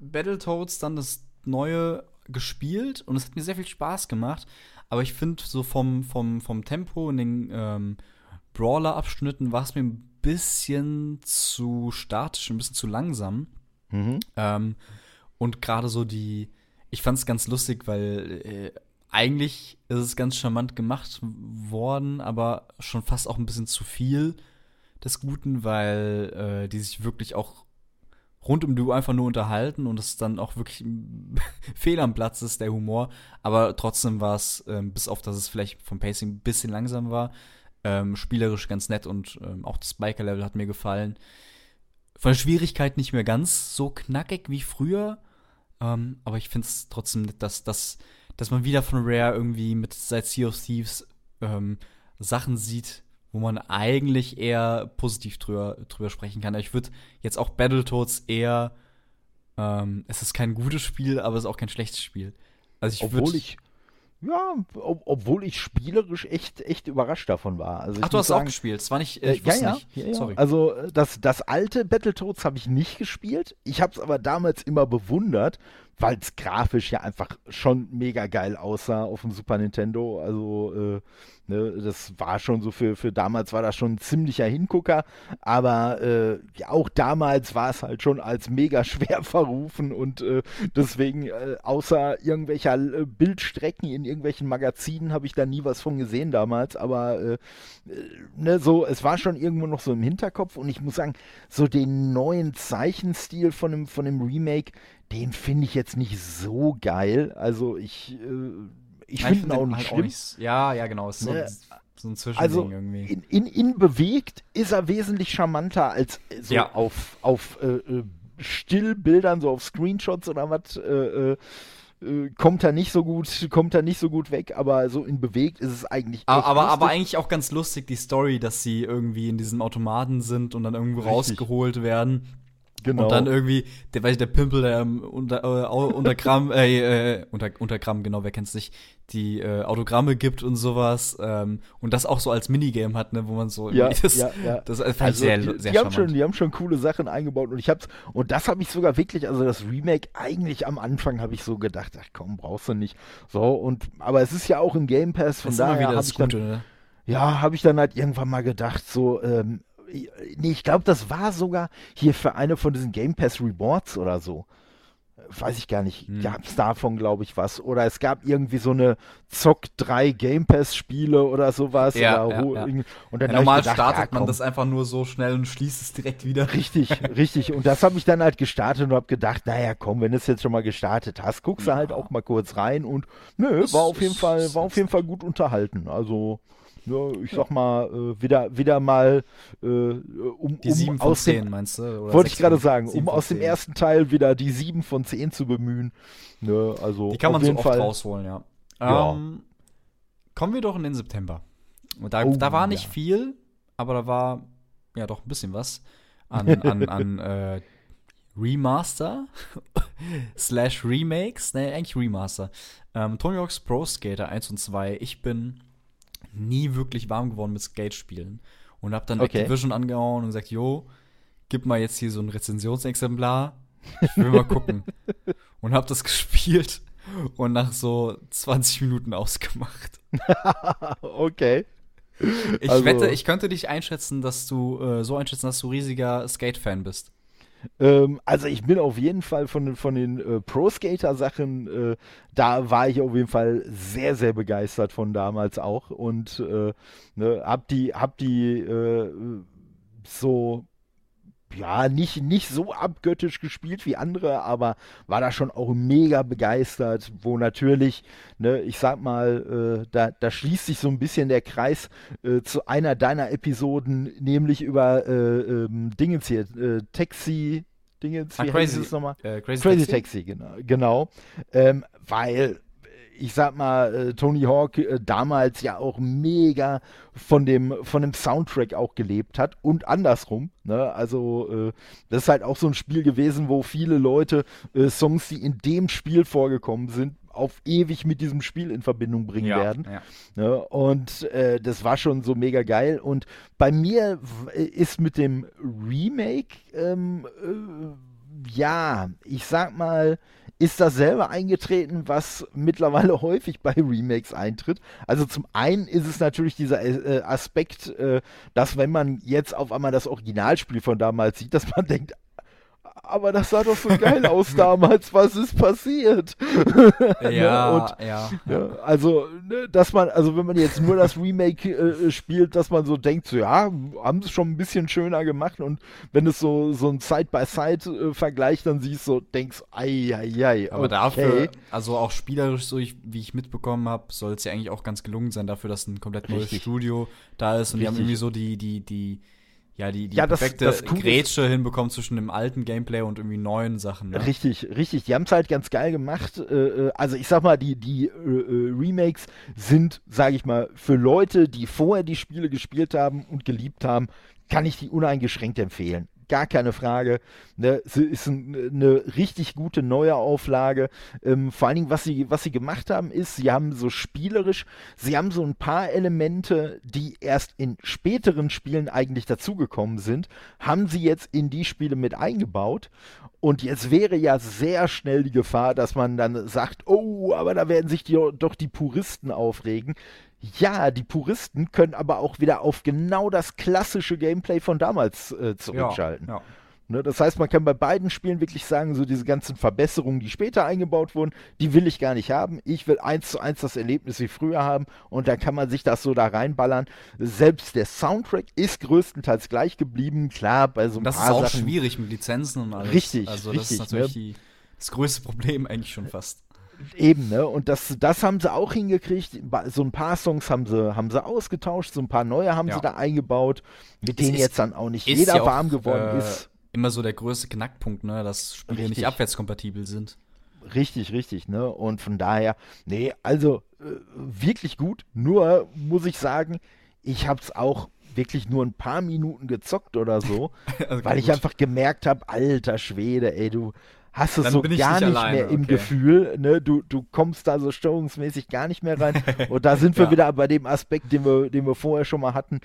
Battletoads dann das neue gespielt und es hat mir sehr viel Spaß gemacht. Aber ich finde, so vom, vom, vom Tempo in den ähm, Brawler-Abschnitten war es mir ein bisschen zu statisch, ein bisschen zu langsam. Mhm. Ähm, und gerade so die, ich fand es ganz lustig, weil äh, eigentlich ist es ganz charmant gemacht worden, aber schon fast auch ein bisschen zu viel des Guten, weil äh, die sich wirklich auch rund um du einfach nur unterhalten und es dann auch wirklich fehl am Platz ist, der Humor. Aber trotzdem war es, ähm, bis auf dass es vielleicht vom Pacing ein bisschen langsam war, ähm, spielerisch ganz nett und ähm, auch das Biker-Level hat mir gefallen. Von der Schwierigkeit nicht mehr ganz so knackig wie früher, ähm, aber ich finde es trotzdem nett, dass, dass, dass man wieder von Rare irgendwie mit seit Sea of Thieves ähm, Sachen sieht, wo man eigentlich eher positiv drüber, drüber sprechen kann. Ich würde jetzt auch Battletoads eher, ähm, es ist kein gutes Spiel, aber es ist auch kein schlechtes Spiel. Also ich Obwohl ich ja, ob, obwohl ich spielerisch echt, echt überrascht davon war. Also Ach, du hast sagen, auch gespielt. Es war nicht, äh, ich ja, ja, nicht. Ja, Sorry. Also das, das alte Battletoads habe ich nicht gespielt. Ich habe es aber damals immer bewundert, weil es grafisch ja einfach schon mega geil aussah auf dem Super Nintendo. Also äh, ne, das war schon so für, für damals war das schon ein ziemlicher Hingucker, aber äh, ja, auch damals war es halt schon als mega schwer verrufen und äh, deswegen äh, außer irgendwelcher äh, Bildstrecken in irgendwelchen Magazinen habe ich da nie was von gesehen damals, aber äh, ne, so es war schon irgendwo noch so im Hinterkopf. Und ich muss sagen, so den neuen Zeichenstil von dem, von dem Remake, den finde ich jetzt nicht so geil. Also ich, äh, ich finde ihn auch nicht halt schlimm. Auch ja, ja, genau. So, ne? so ein Zwischending also irgendwie. In, in, in, bewegt ist er wesentlich charmanter als so ja. auf, auf äh, äh Stillbildern, so auf Screenshots oder was. Äh, äh, äh, kommt er nicht so gut, kommt er nicht so gut weg, aber so in bewegt ist es eigentlich. aber, aber, aber, eigentlich auch ganz lustig die Story, dass sie irgendwie in diesem Automaten sind und dann irgendwo Richtig. rausgeholt werden Genau. Und dann irgendwie, der, weiß ich, der Pimpel, der ähm, unter, äh, unter Gramm, äh, äh, unter, unter Gramm, genau, wer kennt's nicht, die äh, Autogramme gibt und sowas. Ähm, und das auch so als Minigame hat, ne, wo man so ja, das, ja, ja. das fand also, sehr, die, sehr die haben schon, Die haben schon coole Sachen eingebaut und ich hab's, und das habe ich sogar wirklich, also das Remake, eigentlich am Anfang habe ich so gedacht, ach komm, brauchst du nicht. So, und, aber es ist ja auch im Game Pass, von daher habe ich Gute, dann, ne? ja, habe ich dann halt irgendwann mal gedacht, so, ähm, nee, ich glaube, das war sogar hier für eine von diesen Game Pass Rewards oder so. Weiß ich gar nicht. Hm. Gab es davon, glaube ich, was? Oder es gab irgendwie so eine Zock 3 Game Pass Spiele oder sowas. Ja, oder ja, ja. Und dann ja, normal gedacht, startet man das einfach nur so schnell und schließt es direkt wieder. Richtig, richtig. Und das habe ich dann halt gestartet und habe gedacht, naja, komm, wenn du es jetzt schon mal gestartet hast, guckst du halt auch mal kurz rein und nö, war auf jeden Fall, war auf jeden Fall gut unterhalten. Also ich sag mal, äh, wieder, wieder mal äh, um, die 7 um von 10, meinst du? Wollte ich gerade sagen, um aus dem ersten Teil wieder die 7 von 10 zu bemühen. Ne, also die kann man so oft Fall. rausholen, ja. ja. Ähm, kommen wir doch in den September. Da, oh, da war nicht ja. viel, aber da war ja doch ein bisschen was an, an, an äh, Remaster slash Remakes, ne, eigentlich Remaster. Ähm, Tony Hawk's Pro Skater 1 und 2. Ich bin nie wirklich warm geworden mit Skate-Spielen. Und hab dann okay. Activision angehauen und gesagt, jo, gib mal jetzt hier so ein Rezensionsexemplar. Ich will mal gucken. und hab das gespielt und nach so 20 Minuten ausgemacht. okay. Ich also. wette, ich könnte dich einschätzen, dass du äh, so einschätzen, dass du riesiger Skate-Fan bist. Ähm, also ich bin auf jeden Fall von, von den äh, Pro-Skater-Sachen, äh, da war ich auf jeden Fall sehr, sehr begeistert von damals auch. Und äh, ne, hab die, hab die äh, so ja, nicht, nicht so abgöttisch gespielt wie andere, aber war da schon auch mega begeistert, wo natürlich, ne, ich sag mal, äh, da, da schließt sich so ein bisschen der Kreis äh, zu einer deiner Episoden, nämlich über äh, ähm, Dingens hier, äh, Taxi, Dingens, wie ah, crazy, es nochmal? Äh, crazy, crazy Taxi, Taxi genau. genau. Ähm, weil ich sag mal, äh, Tony Hawk äh, damals ja auch mega von dem, von dem Soundtrack auch gelebt hat und andersrum. Ne? Also, äh, das ist halt auch so ein Spiel gewesen, wo viele Leute Songs, die in dem Spiel vorgekommen sind, auf ewig mit diesem Spiel in Verbindung bringen ja, werden. Ja. Ne? Und äh, das war schon so mega geil. Und bei mir ist mit dem Remake, ähm, äh, ja, ich sag mal, ist dasselbe eingetreten, was mittlerweile häufig bei Remakes eintritt. Also zum einen ist es natürlich dieser äh, Aspekt, äh, dass wenn man jetzt auf einmal das Originalspiel von damals sieht, dass man denkt, aber das sah doch so geil aus damals, was ist passiert? Ja, und, ja, ja. Also, ne, dass man, also wenn man jetzt nur das Remake äh, spielt, dass man so denkt, so ja, haben sie es schon ein bisschen schöner gemacht und wenn es so, so ein Side-by-Side-Vergleich dann siehst, so denkst, ei, ei, ei. Aber okay. dafür, also auch spielerisch, so ich, wie ich mitbekommen habe, soll es ja eigentlich auch ganz gelungen sein, dafür, dass ein komplett neues Richtig. Studio da ist und Richtig. die haben irgendwie so die, die, die ja, die, die ja, perfekte das, das Grätsche hinbekommen zwischen dem alten Gameplay und irgendwie neuen Sachen. Ne? Richtig, richtig. Die haben es halt ganz geil gemacht. Äh, äh, also ich sag mal, die, die äh, äh, Remakes sind, sage ich mal, für Leute, die vorher die Spiele gespielt haben und geliebt haben, kann ich die uneingeschränkt empfehlen gar keine Frage. Ne? Es ist ein, eine richtig gute neue Auflage. Ähm, vor allen Dingen, was sie, was sie gemacht haben, ist, sie haben so spielerisch, sie haben so ein paar Elemente, die erst in späteren Spielen eigentlich dazugekommen sind, haben sie jetzt in die Spiele mit eingebaut. Und jetzt wäre ja sehr schnell die Gefahr, dass man dann sagt, oh, aber da werden sich die, doch die Puristen aufregen. Ja, die Puristen können aber auch wieder auf genau das klassische Gameplay von damals äh, zurückschalten. Ja, ja. Ne, das heißt, man kann bei beiden Spielen wirklich sagen, so diese ganzen Verbesserungen, die später eingebaut wurden, die will ich gar nicht haben. Ich will eins zu eins das Erlebnis wie früher haben und dann kann man sich das so da reinballern. Selbst der Soundtrack ist größtenteils gleich geblieben. Klar, bei so ein das paar Das ist auch Sachen, schwierig mit Lizenzen und alles. Richtig, also das richtig, ist natürlich ne? die, das größte Problem eigentlich schon fast. Eben, ne? Und das, das haben sie auch hingekriegt. So ein paar Songs haben sie, haben sie ausgetauscht, so ein paar neue haben ja. sie da eingebaut, mit denen ist, jetzt dann auch nicht jeder ja warm geworden äh, ist immer so der größte Knackpunkt, ne, dass Spiele richtig. nicht abwärtskompatibel sind. Richtig, richtig, ne? Und von daher, nee, also äh, wirklich gut. Nur muss ich sagen, ich hab's auch wirklich nur ein paar Minuten gezockt oder so, also weil ich gut. einfach gemerkt habe, alter Schwede, ey, du hast es so gar nicht, nicht mehr im okay. Gefühl, ne? Du, du kommst da so steuerungsmäßig gar nicht mehr rein. Und da sind wir ja. wieder bei dem Aspekt, den wir, den wir vorher schon mal hatten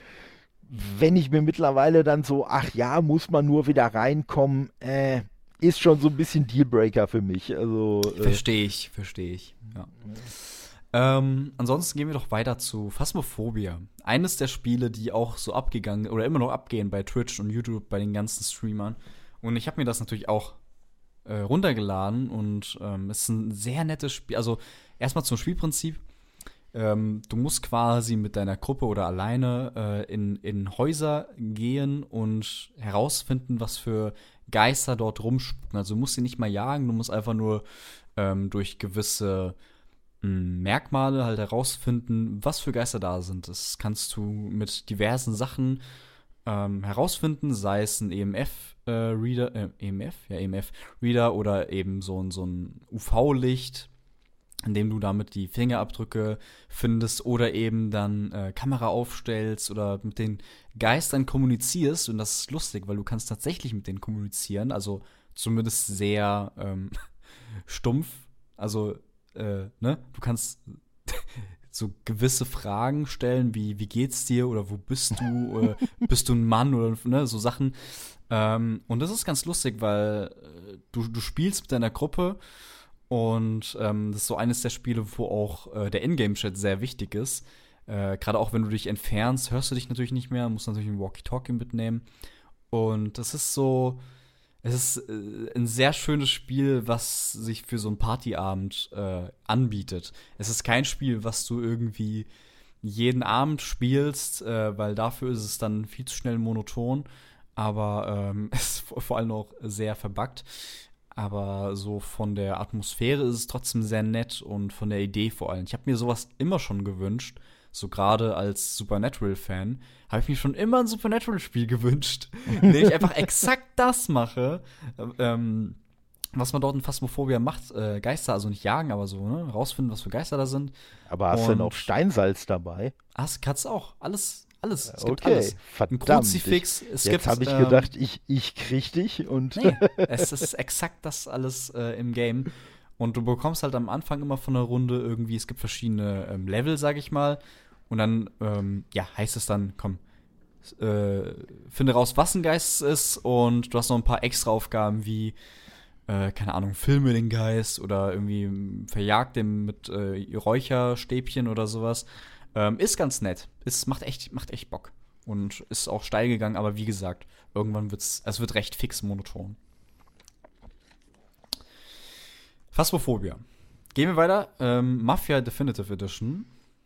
wenn ich mir mittlerweile dann so, ach ja, muss man nur wieder reinkommen, äh, ist schon so ein bisschen Dealbreaker für mich. Also, äh, verstehe ich, verstehe ich. Ja. Ähm, ansonsten gehen wir doch weiter zu Phasmophobia. Eines der Spiele, die auch so abgegangen oder immer noch abgehen bei Twitch und YouTube, bei den ganzen Streamern. Und ich habe mir das natürlich auch äh, runtergeladen und ähm, es ist ein sehr nettes Spiel. Also erstmal zum Spielprinzip. Ähm, du musst quasi mit deiner Gruppe oder alleine äh, in, in Häuser gehen und herausfinden, was für Geister dort rumspucken. Also du musst sie nicht mal jagen, du musst einfach nur ähm, durch gewisse hm, Merkmale halt herausfinden, was für Geister da sind. Das kannst du mit diversen Sachen ähm, herausfinden, sei es ein EMF-Reader, äh, EMF, ja, EMF-Reader oder eben so ein, so ein UV-Licht indem du damit die Fingerabdrücke findest oder eben dann äh, Kamera aufstellst oder mit den Geistern kommunizierst. Und das ist lustig, weil du kannst tatsächlich mit denen kommunizieren, also zumindest sehr ähm, stumpf. Also, äh, ne, du kannst so gewisse Fragen stellen, wie wie geht's dir oder wo bist du, äh, bist du ein Mann oder ne, so Sachen. Ähm, und das ist ganz lustig, weil äh, du, du spielst mit deiner Gruppe und ähm, das ist so eines der Spiele, wo auch äh, der Ingame-Chat sehr wichtig ist. Äh, Gerade auch wenn du dich entfernst, hörst du dich natürlich nicht mehr, musst natürlich ein Walkie-Talkie mitnehmen. Und das ist so, es ist äh, ein sehr schönes Spiel, was sich für so einen Partyabend äh, anbietet. Es ist kein Spiel, was du irgendwie jeden Abend spielst, äh, weil dafür ist es dann viel zu schnell monoton. Aber ähm, es ist vor allem auch sehr verbuggt. Aber so von der Atmosphäre ist es trotzdem sehr nett und von der Idee vor allem. Ich habe mir sowas immer schon gewünscht. So gerade als Supernatural-Fan habe ich mir schon immer ein Supernatural-Spiel gewünscht, in dem ich einfach exakt das mache. Ähm, was man dort in Phasmophobia macht, äh, Geister, also nicht jagen, aber so, ne, rausfinden, was für Geister da sind. Aber hast du denn auch Steinsalz dabei? Hast, kannst auch. Alles, alles. Es gibt okay, alles. verdammt. Ein Kruzifix. Es jetzt habe ich ähm, gedacht, ich, ich krieg dich und. Nee, es ist exakt das alles äh, im Game. Und du bekommst halt am Anfang immer von der Runde irgendwie, es gibt verschiedene ähm, Level, sag ich mal. Und dann, ähm, ja, heißt es dann, komm, äh, finde raus, was ein Geist ist. Und du hast noch ein paar extra Aufgaben wie, äh, keine Ahnung, filme den Geist oder irgendwie verjagt den mit äh, Räucherstäbchen oder sowas. Ähm, ist ganz nett. Es macht echt, macht echt Bock. Und ist auch steil gegangen, aber wie gesagt, irgendwann wird's, es wird recht fix monoton. Phasmophobia. Gehen wir weiter. Ähm, Mafia Definitive Edition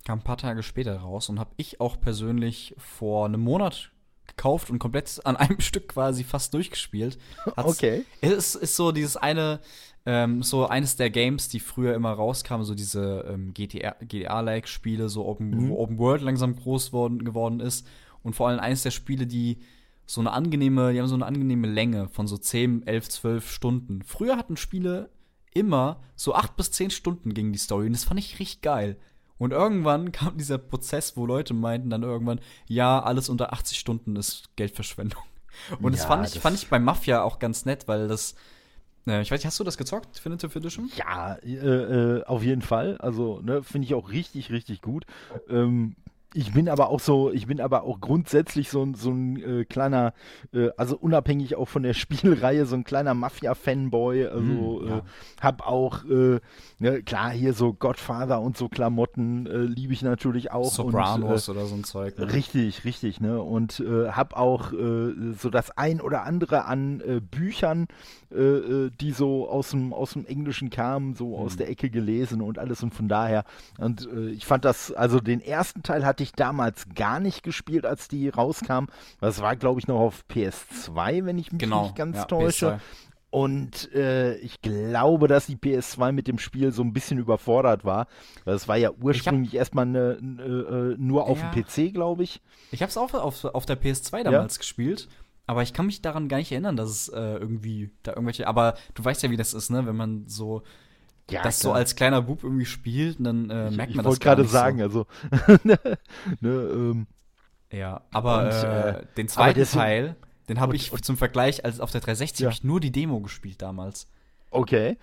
kam ein paar Tage später raus und habe ich auch persönlich vor einem Monat gekauft und komplett an einem Stück quasi fast durchgespielt. Hat's, okay. Es ist so dieses eine, ähm, so eines der Games, die früher immer rauskamen, so diese ähm, GTA-like-Spiele, so Open, mhm. wo Open World langsam groß worden, geworden ist. Und vor allem eines der Spiele, die so eine angenehme, die haben so eine angenehme Länge von so 10, 11, 12 Stunden. Früher hatten Spiele immer so 8 bis 10 Stunden gegen die Story und das fand ich richtig geil. Und irgendwann kam dieser Prozess, wo Leute meinten dann irgendwann, ja, alles unter 80 Stunden ist Geldverschwendung. Und das, fand, ich, das fand ich bei Mafia auch ganz nett, weil das. Äh, ich weiß nicht, hast du das gezockt, Definitive Edition? Ja, äh, äh, auf jeden Fall. Also, ne, finde ich auch richtig, richtig gut. Ähm, ich bin aber auch so, ich bin aber auch grundsätzlich so, so ein äh, kleiner, äh, also unabhängig auch von der Spielreihe, so ein kleiner Mafia-Fanboy. Also mm, ja. äh, hab auch, äh, ne, klar, hier so Godfather und so Klamotten äh, liebe ich natürlich auch. Sopranos und, äh, oder so ein Zeug. Ne? Richtig, richtig, ne? Und hab auch so das ein oder andere an Büchern, die so aus dem, aus dem Englischen kamen, so mm. aus der Ecke gelesen und alles und von daher. Und ich fand das, also den ersten Teil hat hatte ich damals gar nicht gespielt, als die rauskam. Das war, glaube ich, noch auf PS2, wenn ich mich genau, nicht ganz ja, täusche. PS2. Und äh, ich glaube, dass die PS2 mit dem Spiel so ein bisschen überfordert war. Das war ja ursprünglich erstmal ne, ne, äh, nur auf ja. dem PC, glaube ich. Ich habe es auch auf, auf der PS2 damals ja. gespielt. Aber ich kann mich daran gar nicht erinnern, dass es äh, irgendwie da irgendwelche. Aber du weißt ja, wie das ist, ne? Wenn man so ja, das klar. so als kleiner Bub irgendwie spielt, dann äh, merkt man ich, ich das. Ich wollte gerade sagen, so. also. ne, ähm, ja, aber und, äh, äh den zweiten Teil, den habe ich zum Vergleich, als auf der 360 ja. habe ich nur die Demo gespielt damals. Okay.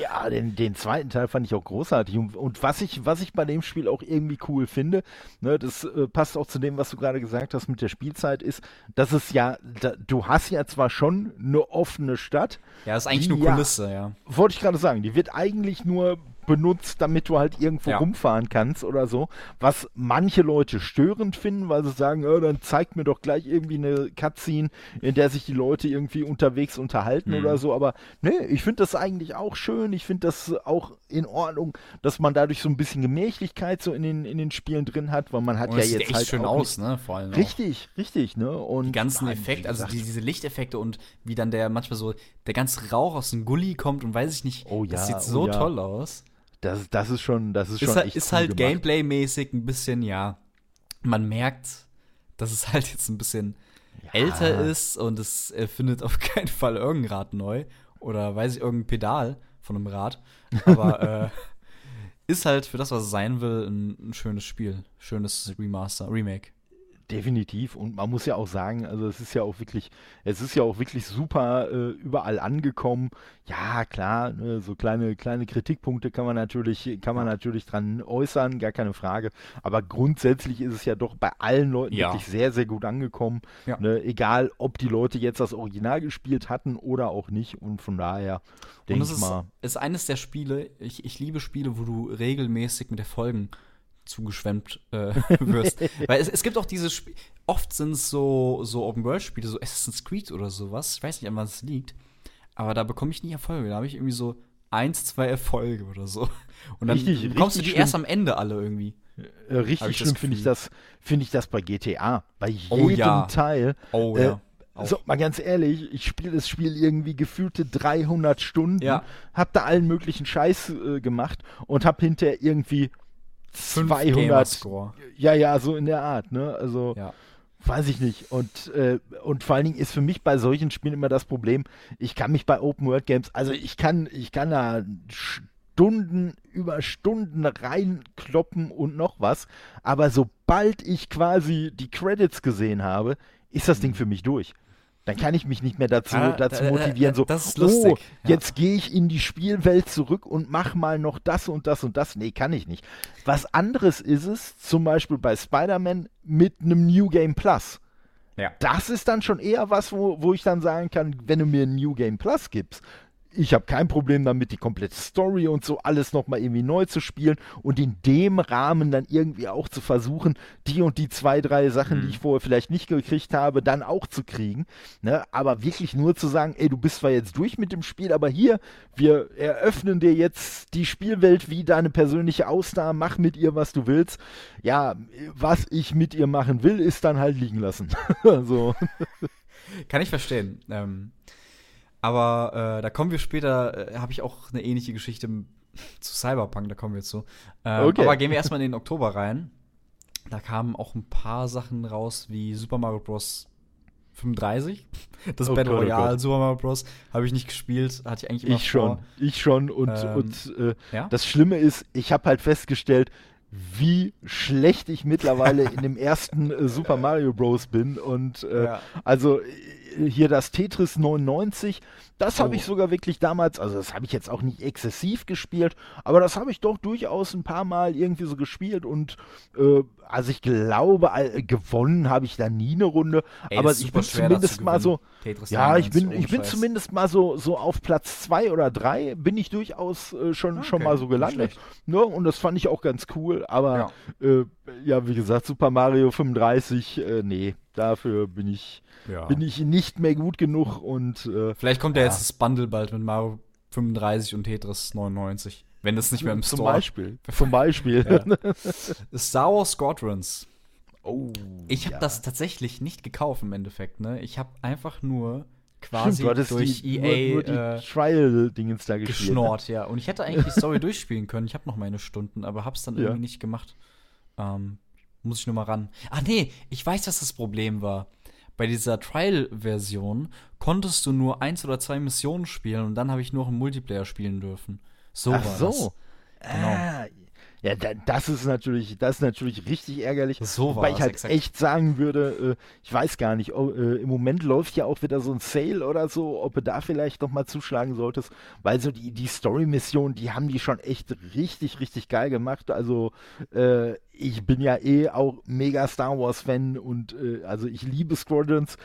Ja, den, den zweiten Teil fand ich auch großartig. Und, was, ich, was ich bei dem Spiel auch irgendwie cool finde, ne, das äh, passt auch zu dem, was du gerade gesagt hast mit der Spielzeit, ist, dass es ja, da, du hast ja zwar schon eine offene Stadt. Ja, das ist eigentlich nur Kulisse, ja. ja. Wollte ich gerade sagen, die wird eigentlich nur benutzt, damit du halt irgendwo ja. rumfahren kannst oder so. Was manche Leute störend finden, weil sie sagen, oh, dann zeigt mir doch gleich irgendwie eine Cutscene, in der sich die Leute irgendwie unterwegs unterhalten mhm. oder so. Aber nee, ich finde das eigentlich auch schön. Ich finde das auch in Ordnung, dass man dadurch so ein bisschen Gemächlichkeit so in den, in den Spielen drin hat, weil man hat Und ja jetzt echt halt schön aus, ne? Vor allem. Richtig, auch. richtig, ne? Und die ganzen Effekte, also die, diese Lichteffekte und wie dann der manchmal so der ganze Rauch aus dem Gully kommt und weiß ich nicht, oh ja, das sieht so oh ja. toll aus. Das, das ist schon, das ist, ist schon halt, Ist cool halt Gameplay-mäßig ein bisschen, ja, man merkt, dass es halt jetzt ein bisschen ja. älter ist und es findet auf keinen Fall irgendein Rad neu oder weiß ich, irgendein Pedal von einem Rad. Aber äh, ist halt für das, was es sein will, ein, ein schönes Spiel. Schönes Remaster, Remake. Definitiv. Und man muss ja auch sagen, also es ist ja auch wirklich, es ist ja auch wirklich super äh, überall angekommen. Ja, klar, ne, so kleine, kleine Kritikpunkte kann man natürlich, kann man natürlich dran äußern, gar keine Frage. Aber grundsätzlich ist es ja doch bei allen Leuten ja. wirklich sehr, sehr gut angekommen. Ja. Ne, egal, ob die Leute jetzt das Original gespielt hatten oder auch nicht. Und von daher denke ich mal. Es ist eines der Spiele, ich, ich liebe Spiele, wo du regelmäßig mit Erfolgen zugeschwemmt äh, wirst. Weil es, es gibt auch diese Spiele, oft sind es so, so Open-World-Spiele, so Assassin's Creed oder sowas. Ich weiß nicht, an was es liegt. Aber da bekomme ich nie Erfolge. Da habe ich irgendwie so eins, zwei Erfolge oder so. Und dann richtig, bekommst richtig du die erst am Ende alle irgendwie. Äh, richtig schlimm finde ich das, finde ich das bei GTA. Bei oh jedem oh, ja. Teil. Oh äh, ja. Also mal ganz ehrlich, ich spiele das Spiel irgendwie gefühlte 300 Stunden, ja. hab da allen möglichen Scheiß äh, gemacht und hab hinterher irgendwie 200. Ja, ja, so in der Art, ne? Also, ja. weiß ich nicht. Und, äh, und vor allen Dingen ist für mich bei solchen Spielen immer das Problem, ich kann mich bei Open World Games, also ich kann, ich kann da Stunden über Stunden reinkloppen und noch was, aber sobald ich quasi die Credits gesehen habe, ist das Ding mhm. für mich durch. Dann kann ich mich nicht mehr dazu, ah, dazu motivieren, so, oh, jetzt gehe ich in die Spielwelt zurück und mach mal noch das und das und das. Nee, kann ich nicht. Was anderes ist es, zum Beispiel bei Spider-Man mit einem New Game Plus. Ja. Das ist dann schon eher was, wo, wo ich dann sagen kann, wenn du mir ein New Game Plus gibst, ich habe kein Problem damit, die komplette Story und so alles nochmal irgendwie neu zu spielen und in dem Rahmen dann irgendwie auch zu versuchen, die und die zwei, drei Sachen, die ich vorher vielleicht nicht gekriegt habe, dann auch zu kriegen. Ne? Aber wirklich nur zu sagen, ey, du bist zwar jetzt durch mit dem Spiel, aber hier, wir eröffnen dir jetzt die Spielwelt wie deine persönliche Ausdauer, mach mit ihr, was du willst. Ja, was ich mit ihr machen will, ist dann halt liegen lassen. so. Kann ich verstehen. Ähm aber äh, da kommen wir später, äh, habe ich auch eine ähnliche Geschichte zu Cyberpunk, da kommen wir zu. Ähm, okay. Aber gehen wir erstmal in den Oktober rein. Da kamen auch ein paar Sachen raus, wie Super Mario Bros. 35. Das oh Battle oh Royale oh Super Mario Bros. habe ich nicht gespielt, hatte ich eigentlich immer Ich vor. schon, ich schon. Und, ähm, und äh, ja? das Schlimme ist, ich habe halt festgestellt, wie schlecht ich mittlerweile in dem ersten äh, Super Mario Bros. bin. Und äh, ja. also hier das Tetris 99, das habe oh. ich sogar wirklich damals, also das habe ich jetzt auch nicht exzessiv gespielt, aber das habe ich doch durchaus ein paar Mal irgendwie so gespielt und äh, also ich glaube, gewonnen habe ich da nie eine Runde, Ey, aber ich bin zumindest mal so, Tetris ja, ich bin, ich bin zumindest mal so, so auf Platz zwei oder drei bin ich durchaus äh, schon, okay. schon mal so gelandet. Ne? Und das fand ich auch ganz cool, aber ja, äh, ja wie gesagt, Super Mario 35, äh, nee, dafür bin ich, ja. bin ich nicht mehr gut genug und äh, Vielleicht kommt ja jetzt das Bundle bald mit Mario 35 und Tetris 99. Wenn das nicht mehr im Zum Store. Beispiel. Zum Beispiel. Ja. Star Wars Squadrons. Oh. Ich habe ja. das tatsächlich nicht gekauft im Endeffekt. Ne? Ich habe einfach nur quasi Stimmt, durch die, EA nur, nur die äh, Trial-Dingens da gespielt. Ne? Geschnort, ja. Und ich hätte eigentlich die Story durchspielen können. Ich habe noch meine Stunden, aber hab's dann irgendwie nicht gemacht. Ähm, muss ich nur mal ran. Ach nee, ich weiß, was das Problem war bei dieser Trial-Version konntest du nur eins oder zwei Missionen spielen und dann habe ich nur im Multiplayer spielen dürfen. So Ach war so. das. Genau. Ah, ja, das ist natürlich, das ist natürlich richtig ärgerlich. So Wobei ich halt exakt. echt sagen würde, äh, ich weiß gar nicht, oh, äh, im Moment läuft ja auch wieder so ein Sale oder so, ob du da vielleicht noch mal zuschlagen solltest, weil so die, die Story-Mission, die haben die schon echt richtig, richtig geil gemacht. Also äh, ich bin ja eh auch mega Star Wars-Fan und äh, also ich liebe Squadrons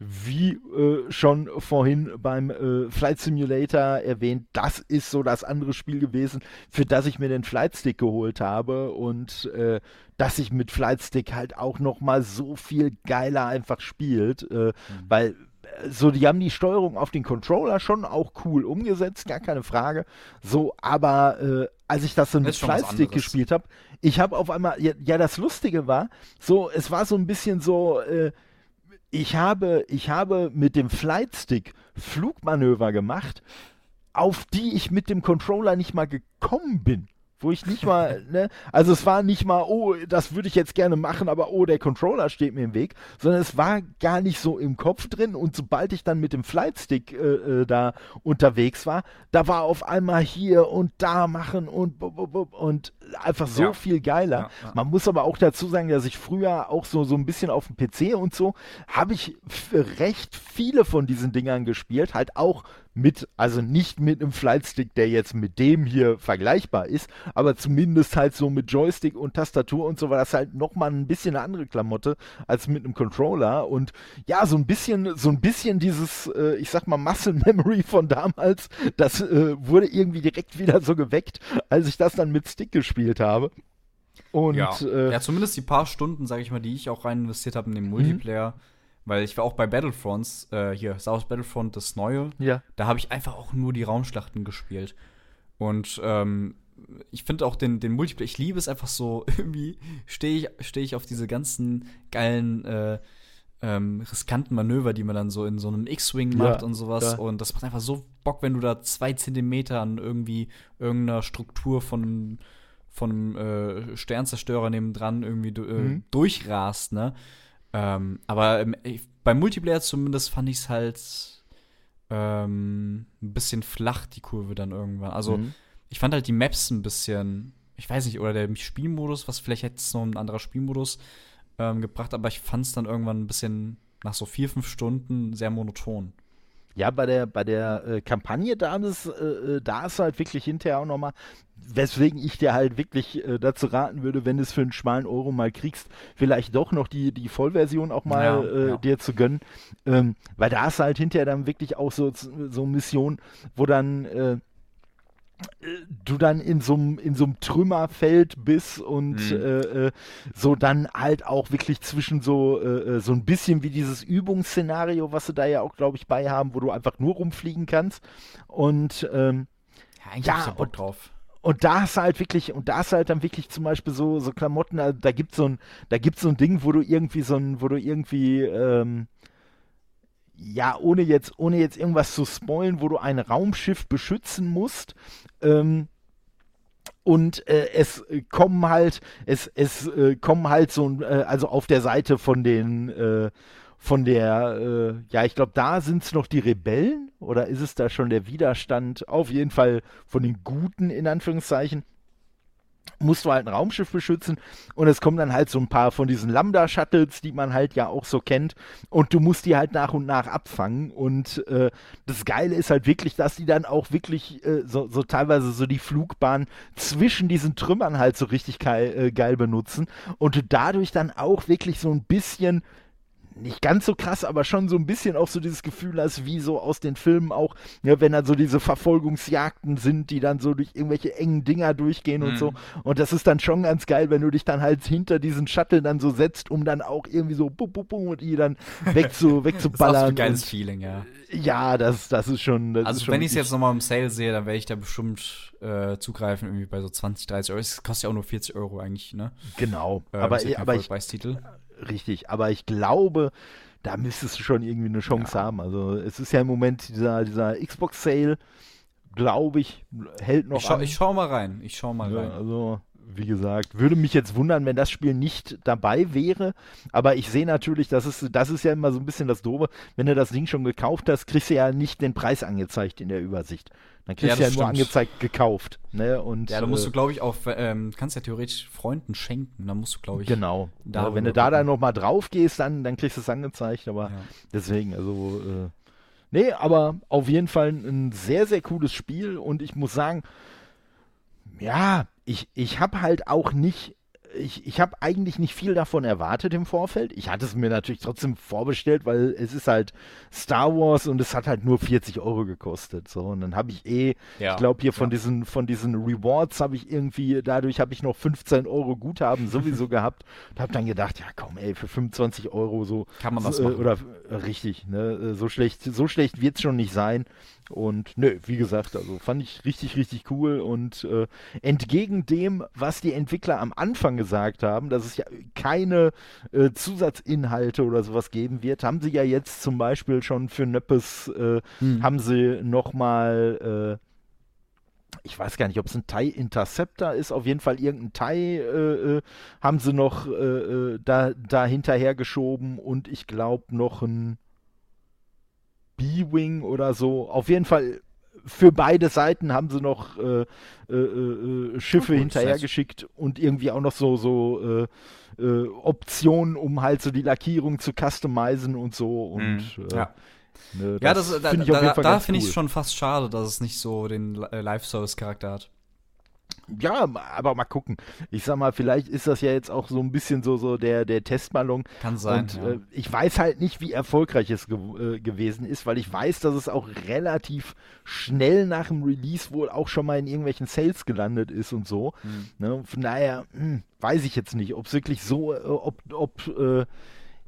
wie äh, schon vorhin beim äh, Flight Simulator erwähnt, das ist so das andere Spiel gewesen, für das ich mir den Flight Stick geholt habe und äh, dass sich mit Flight Stick halt auch noch mal so viel geiler einfach spielt, äh, mhm. weil so, die haben die Steuerung auf den Controller schon auch cool umgesetzt, gar keine Frage. So, aber äh, als ich das dann mit Flightstick gespielt habe, ich habe auf einmal, ja, ja, das Lustige war, so, es war so ein bisschen so, äh, ich habe, ich habe mit dem Flightstick Flugmanöver gemacht, auf die ich mit dem Controller nicht mal gekommen bin wo ich nicht mal, ne, also es war nicht mal, oh, das würde ich jetzt gerne machen, aber oh, der Controller steht mir im Weg, sondern es war gar nicht so im Kopf drin und sobald ich dann mit dem Flightstick äh, äh, da unterwegs war, da war auf einmal hier und da machen und und einfach so ja. viel geiler. Ja, ja. Man muss aber auch dazu sagen, dass ich früher auch so so ein bisschen auf dem PC und so habe ich recht viele von diesen Dingern gespielt, halt auch mit, also nicht mit einem Flightstick, der jetzt mit dem hier vergleichbar ist, aber zumindest halt so mit Joystick und Tastatur und so war das halt nochmal ein bisschen eine andere Klamotte als mit einem Controller und ja, so ein bisschen, so ein bisschen dieses, äh, ich sag mal, Muscle Memory von damals, das äh, wurde irgendwie direkt wieder so geweckt, als ich das dann mit Stick gespielt habe. Und, ja. Äh, ja, zumindest die paar Stunden, sag ich mal, die ich auch rein investiert habe in den Multiplayer, mhm weil ich war auch bei Battlefronts, äh, hier, Star Wars Battlefront, das neue. Ja. Da habe ich einfach auch nur die Raumschlachten gespielt. Und ähm, ich finde auch den, den Multiplayer, ich liebe es einfach so, irgendwie stehe ich, steh ich auf diese ganzen geilen, äh, ähm, riskanten Manöver, die man dann so in so einem X-Wing macht ja, und sowas. Ja. Und das macht einfach so Bock, wenn du da zwei Zentimeter an irgendwie irgendeiner Struktur von, von einem äh, Sternzerstörer nebendran irgendwie äh, mhm. durchrast, ne? Ähm, aber beim Multiplayer zumindest fand ich es halt ähm, ein bisschen flach, die Kurve dann irgendwann. Also, mhm. ich fand halt die Maps ein bisschen, ich weiß nicht, oder der Spielmodus, was vielleicht hätte es noch ein anderer Spielmodus ähm, gebracht, aber ich fand es dann irgendwann ein bisschen nach so vier, fünf Stunden sehr monoton. Ja, bei der, bei der äh, Kampagne da ist, äh, äh da ist halt wirklich hinterher auch nochmal, weswegen ich dir halt wirklich äh, dazu raten würde, wenn du es für einen schmalen Euro mal kriegst, vielleicht doch noch die, die Vollversion auch mal ja, äh, ja. dir zu gönnen. Ähm, weil da ist halt hinterher dann wirklich auch so, so Missionen, wo dann äh, du dann in so einem Trümmerfeld bist und mhm. äh, äh, so dann halt auch wirklich zwischen so äh, äh, so ein bisschen wie dieses Übungsszenario, was sie da ja auch glaube ich bei haben, wo du einfach nur rumfliegen kannst und ähm, ja, ja, und, drauf. Und da ist halt wirklich, und da ist halt dann wirklich zum Beispiel so, so Klamotten, also da gibt so ein, da gibt's so ein Ding, wo du irgendwie so ein, wo du irgendwie, ähm, ja, ohne jetzt, ohne jetzt irgendwas zu spoilen, wo du ein Raumschiff beschützen musst. Ähm, und äh, es kommen halt, es, es äh, kommen halt so, äh, also auf der Seite von den, äh, von der, äh, ja, ich glaube, da sind es noch die Rebellen oder ist es da schon der Widerstand? Auf jeden Fall von den Guten, in Anführungszeichen. Musst du halt ein Raumschiff beschützen. Und es kommen dann halt so ein paar von diesen Lambda-Shuttles, die man halt ja auch so kennt. Und du musst die halt nach und nach abfangen. Und äh, das Geile ist halt wirklich, dass die dann auch wirklich äh, so, so, teilweise so die Flugbahn zwischen diesen Trümmern halt so richtig geil, äh, geil benutzen. Und du dadurch dann auch wirklich so ein bisschen nicht ganz so krass, aber schon so ein bisschen auch so dieses Gefühl hast, wie so aus den Filmen auch, ja, wenn dann so diese Verfolgungsjagden sind, die dann so durch irgendwelche engen Dinger durchgehen mhm. und so. Und das ist dann schon ganz geil, wenn du dich dann halt hinter diesen Shuttle dann so setzt, um dann auch irgendwie so bum, bum, bum, und die dann wegzu, wegzuballern. das ist ein geiles Feeling, ja. Ja, das, das ist schon. Das also, ist schon wenn ich es jetzt nochmal im Sale sehe, dann werde ich da bestimmt äh, zugreifen, irgendwie bei so 20, 30 Euro. Es kostet ja auch nur 40 Euro eigentlich, ne? Genau. Äh, aber, aber ich, Richtig, aber ich glaube, da müsstest du schon irgendwie eine Chance ja. haben. Also es ist ja im Moment dieser, dieser Xbox-Sale, glaube ich, hält noch ich schau, an. Ich schau mal rein, ich schau mal ja, rein. Also wie gesagt, würde mich jetzt wundern, wenn das Spiel nicht dabei wäre. Aber ich sehe natürlich, das ist, das ist ja immer so ein bisschen das Doofe. Wenn du das Ding schon gekauft hast, kriegst du ja nicht den Preis angezeigt in der Übersicht. Dann kriegst ja, du ja nur angezeigt gekauft. Ne? Und, ja, da musst du, äh, glaube ich, auch, ähm, kannst ja theoretisch Freunden schenken. Da musst du, glaube ich. Genau. Da, wenn du da dann nochmal drauf gehst, dann, dann kriegst du es angezeigt. Aber ja. deswegen, also. Äh, nee, aber auf jeden Fall ein sehr, sehr cooles Spiel. Und ich muss sagen, ja, ich, ich habe halt auch nicht ich, ich habe eigentlich nicht viel davon erwartet im Vorfeld. Ich hatte es mir natürlich trotzdem vorbestellt, weil es ist halt Star Wars und es hat halt nur 40 Euro gekostet. So, und dann habe ich eh, ja. ich glaube hier von ja. diesen, von diesen Rewards habe ich irgendwie, dadurch habe ich noch 15 Euro Guthaben sowieso gehabt und habe dann gedacht, ja komm ey, für 25 Euro so. Kann man was so, machen. Oder äh, richtig, ne? So schlecht, so schlecht wird es schon nicht sein. Und nö, wie gesagt, also fand ich richtig, richtig cool. Und äh, entgegen dem, was die Entwickler am Anfang gesagt haben, dass es ja keine äh, Zusatzinhalte oder sowas geben wird, haben sie ja jetzt zum Beispiel schon für Nöppes, äh, hm. haben sie nochmal äh, ich weiß gar nicht, ob es ein TIE Interceptor ist, auf jeden Fall irgendein TIE äh, äh, haben sie noch äh da, da hinterher geschoben und ich glaube noch ein B-Wing oder so. Auf jeden Fall für beide Seiten haben sie noch äh, äh, äh, Schiffe hinterhergeschickt und irgendwie auch noch so, so äh, äh, Optionen, um halt so die Lackierung zu customizen und so. Und mhm. ja. Ne, das ja, das, da, ich da, da finde ich es schon fast schade, dass es nicht so den Live-Service-Charakter hat. Ja, aber mal gucken. Ich sag mal, vielleicht ist das ja jetzt auch so ein bisschen so, so der, der Testballon. Kann sein. Und ja. äh, ich weiß halt nicht, wie erfolgreich es ge äh, gewesen ist, weil ich weiß, dass es auch relativ schnell nach dem Release wohl auch schon mal in irgendwelchen Sales gelandet ist und so. Mhm. Ne? Von daher mh, hm, weiß ich jetzt nicht, ob es wirklich so, äh, ob, ob äh,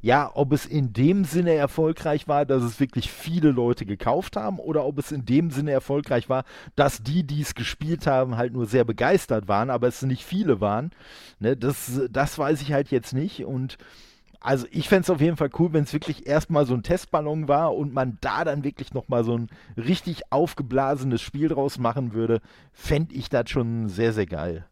ja, ob es in dem Sinne erfolgreich war, dass es wirklich viele Leute gekauft haben oder ob es in dem Sinne erfolgreich war, dass die, die es gespielt haben, halt nur sehr begeistert waren, aber es nicht viele waren. Ne, das, das weiß ich halt jetzt nicht und also ich fände es auf jeden Fall cool, wenn es wirklich erstmal so ein Testballon war und man da dann wirklich nochmal so ein richtig aufgeblasenes Spiel draus machen würde, fände ich das schon sehr, sehr geil.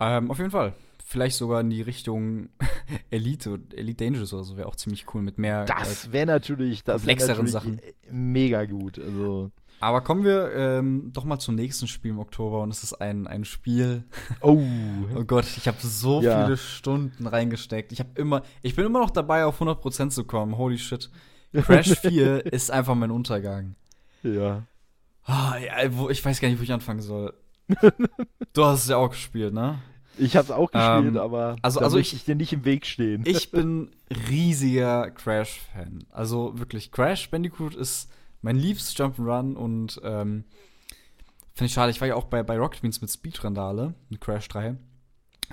Ähm, auf jeden Fall vielleicht sogar in die Richtung Elite, Elite Dangerous oder so wäre auch ziemlich cool mit mehr. Das wäre natürlich, das wär natürlich Sachen. mega gut. Also. Aber kommen wir ähm, doch mal zum nächsten Spiel im Oktober und es ist ein, ein Spiel. Oh. oh Gott, ich habe so ja. viele Stunden reingesteckt. Ich habe immer, ich bin immer noch dabei, auf 100% zu kommen. Holy shit. Crash 4 ist einfach mein Untergang. Ja. Oh, ich weiß gar nicht, wo ich anfangen soll. du hast es ja auch gespielt, ne? Ich habe es auch gespielt, ähm, aber also, also ich, ich dir nicht im Weg stehen. Ich bin riesiger Crash-Fan. Also wirklich, Crash Bandicoot ist mein liebstes Jump'n'Run und ähm, finde ich schade. Ich war ja auch bei, bei Rocket Beans mit Speedrandale, mit Crash 3.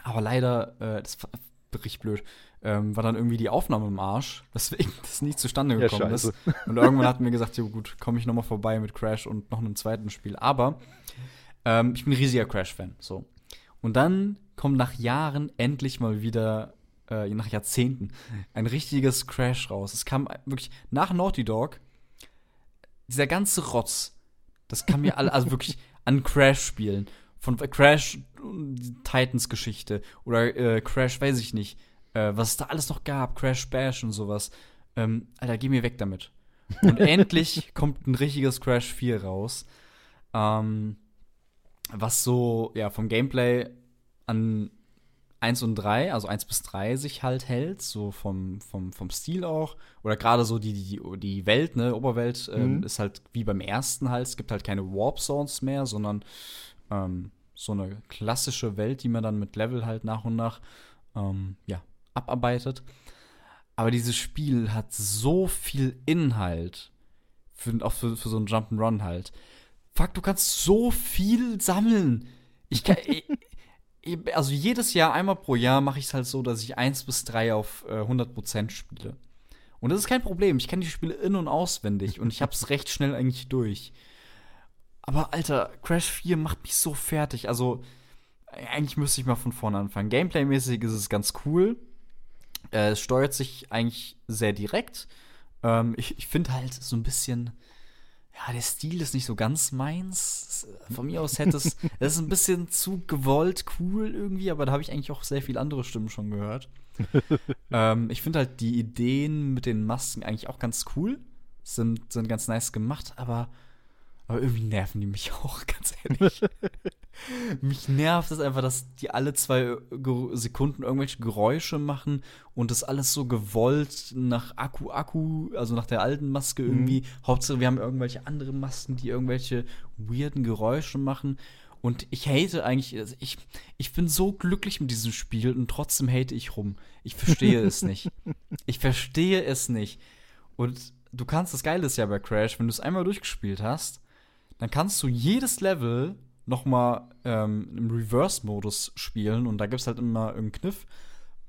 Aber leider, äh, das war richtig blöd, ähm, war dann irgendwie die Aufnahme im Arsch, weswegen das nicht zustande gekommen ja, ist. Und irgendwann hatten wir gesagt, ja gut, komme ich noch mal vorbei mit Crash und noch einem zweiten Spiel. Aber ähm, ich bin ein riesiger Crash-Fan. So. Und dann kommt nach Jahren endlich mal wieder, äh, nach Jahrzehnten, ein richtiges Crash raus. Es kam wirklich nach Naughty Dog, dieser ganze Rotz, das kam mir alle, also wirklich an Crash-Spielen. Von Crash Titans Geschichte oder äh, Crash, weiß ich nicht, äh, was es da alles noch gab, Crash Bash und sowas. Ähm, Alter, geh mir weg damit. Und endlich kommt ein richtiges Crash 4 raus. Ähm, was so, ja, vom Gameplay an 1 und 3, also 1 bis 3 sich halt hält, so vom, vom, vom Stil auch. Oder gerade so die, die, die Welt, ne, Oberwelt ähm, mhm. ist halt wie beim ersten halt. Es gibt halt keine Warp Zones mehr, sondern ähm, so eine klassische Welt, die man dann mit Level halt nach und nach ähm, ja, abarbeitet. Aber dieses Spiel hat so viel Inhalt, für, auch für, für so ein Jump'n'Run halt. Fuck, du kannst so viel sammeln. Ich kann, also jedes Jahr, einmal pro Jahr, mache ich es halt so, dass ich 1 bis 3 auf äh, 100% spiele. Und das ist kein Problem. Ich kenne die Spiele in- und auswendig und ich habe es recht schnell eigentlich durch. Aber Alter, Crash 4 macht mich so fertig. Also, eigentlich müsste ich mal von vorne anfangen. Gameplay-mäßig ist es ganz cool. Äh, es steuert sich eigentlich sehr direkt. Ähm, ich ich finde halt so ein bisschen ja, der Stil ist nicht so ganz meins. Von mir aus hätte es, es ist ein bisschen zu gewollt cool irgendwie, aber da habe ich eigentlich auch sehr viele andere Stimmen schon gehört. ähm, ich finde halt die Ideen mit den Masken eigentlich auch ganz cool. Sind, sind ganz nice gemacht, aber aber irgendwie nerven die mich auch, ganz ehrlich. mich nervt es einfach, dass die alle zwei Sekunden irgendwelche Geräusche machen und das alles so gewollt nach Akku Akku, also nach der alten Maske irgendwie. Mhm. Hauptsache, wir haben irgendwelche anderen Masken, die irgendwelche weirden Geräusche machen. Und ich hate eigentlich, also ich, ich bin so glücklich mit diesem Spiel und trotzdem hate ich rum. Ich verstehe es nicht. Ich verstehe es nicht. Und du kannst, das Geile ist ja bei Crash, wenn du es einmal durchgespielt hast, dann kannst du jedes Level noch mal ähm, im Reverse-Modus spielen und da gibt es halt immer einen Kniff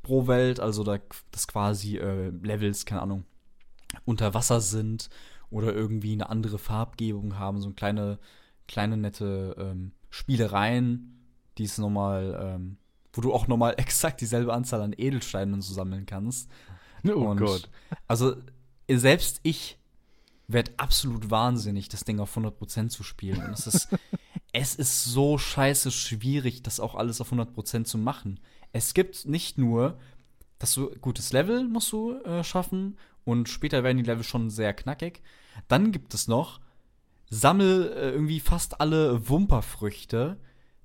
pro Welt, also da, das quasi äh, Levels, keine Ahnung, unter Wasser sind oder irgendwie eine andere Farbgebung haben, so kleine, kleine nette ähm, Spielereien, die es nochmal, ähm, wo du auch nochmal exakt dieselbe Anzahl an Edelsteinen so sammeln kannst. Oh und Gott. Also selbst ich werde absolut wahnsinnig, das Ding auf 100% zu spielen. Und es ist, es ist so scheiße schwierig, das auch alles auf 100% zu machen. Es gibt nicht nur, dass du gutes Level musst du äh, schaffen und später werden die Level schon sehr knackig. Dann gibt es noch, sammel äh, irgendwie fast alle Wumperfrüchte.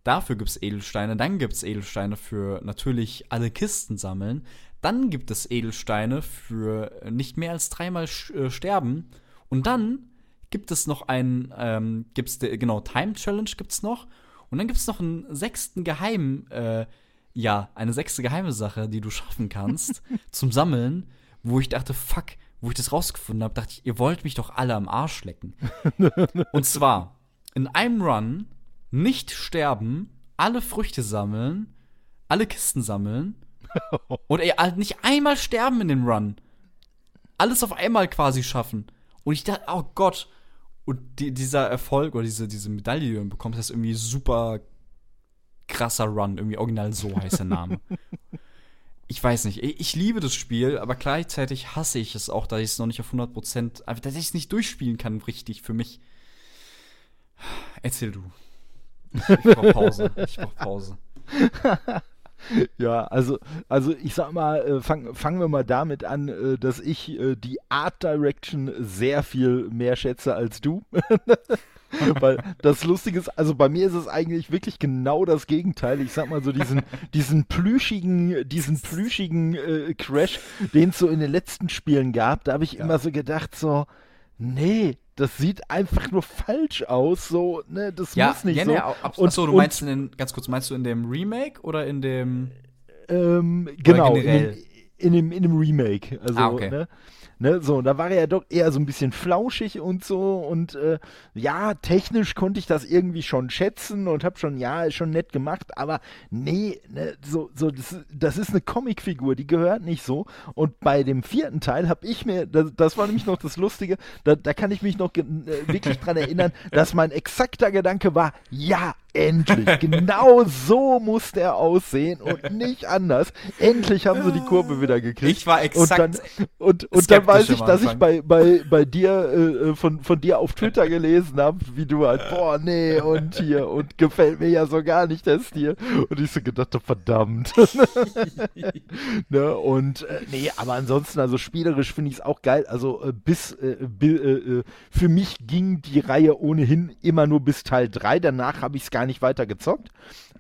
Dafür gibt es Edelsteine. Dann gibt es Edelsteine für natürlich alle Kisten sammeln. Dann gibt es Edelsteine für nicht mehr als dreimal äh, sterben und dann gibt es noch einen, ähm, gibt's de, genau, Time Challenge gibt es noch. Und dann gibt es noch einen sechsten geheimen, äh, ja, eine sechste geheime Sache, die du schaffen kannst zum Sammeln, wo ich dachte, fuck, wo ich das rausgefunden habe, dachte ich, ihr wollt mich doch alle am Arsch lecken. Und zwar in einem Run nicht sterben, alle Früchte sammeln, alle Kisten sammeln und ey, nicht einmal sterben in dem Run. Alles auf einmal quasi schaffen. Und ich dachte, oh Gott. Und die, dieser Erfolg oder diese, diese Medaille, die du bekommst, ist irgendwie super krasser Run. Irgendwie original so heißt der Name. ich weiß nicht. Ich, ich, liebe das Spiel, aber gleichzeitig hasse ich es auch, dass ich es noch nicht auf 100%, dass ich es nicht durchspielen kann, richtig, für mich. Erzähl du. Ich brauch Pause. Ich brauch Pause. Ja, also, also ich sag mal, äh, fang, fangen wir mal damit an, äh, dass ich äh, die Art Direction sehr viel mehr schätze als du. Weil das Lustige ist, also bei mir ist es eigentlich wirklich genau das Gegenteil. Ich sag mal so, diesen, diesen plüschigen, diesen plüschigen äh, Crash, den es so in den letzten Spielen gab, da habe ich ja. immer so gedacht, so, nee, das sieht einfach nur falsch aus, so, ne, das ja, muss nicht ja, so. Ja, ab, und, achso, du meinst in ganz kurz, meinst du in dem Remake oder in dem ähm, genau, in dem, in dem, in dem Remake, also, ah, okay. ne? Ne, so, da war er ja doch eher so ein bisschen flauschig und so und äh, ja, technisch konnte ich das irgendwie schon schätzen und hab schon, ja, ist schon nett gemacht, aber nee, ne, so, so das, das ist eine Comicfigur, die gehört nicht so. Und bei dem vierten Teil habe ich mir, das, das, war nämlich noch das Lustige, da, da kann ich mich noch äh, wirklich dran erinnern, dass mein exakter Gedanke war, ja, endlich. Genau so muss der aussehen und nicht anders. Endlich haben sie die Kurve wieder gekriegt. Ich war exakt. Und dann, und, und dann weiß ich, dass ich bei, bei, bei dir äh, äh, von, von dir auf Twitter gelesen habe, wie du halt, boah, nee, und hier, und gefällt mir ja so gar nicht der Stil. Und ich so gedacht, verdammt. ne, und äh, nee, aber ansonsten, also spielerisch finde ich es auch geil. Also äh, bis äh, äh, für mich ging die Reihe ohnehin immer nur bis Teil 3. Danach habe ich es gar nicht weiter gezockt.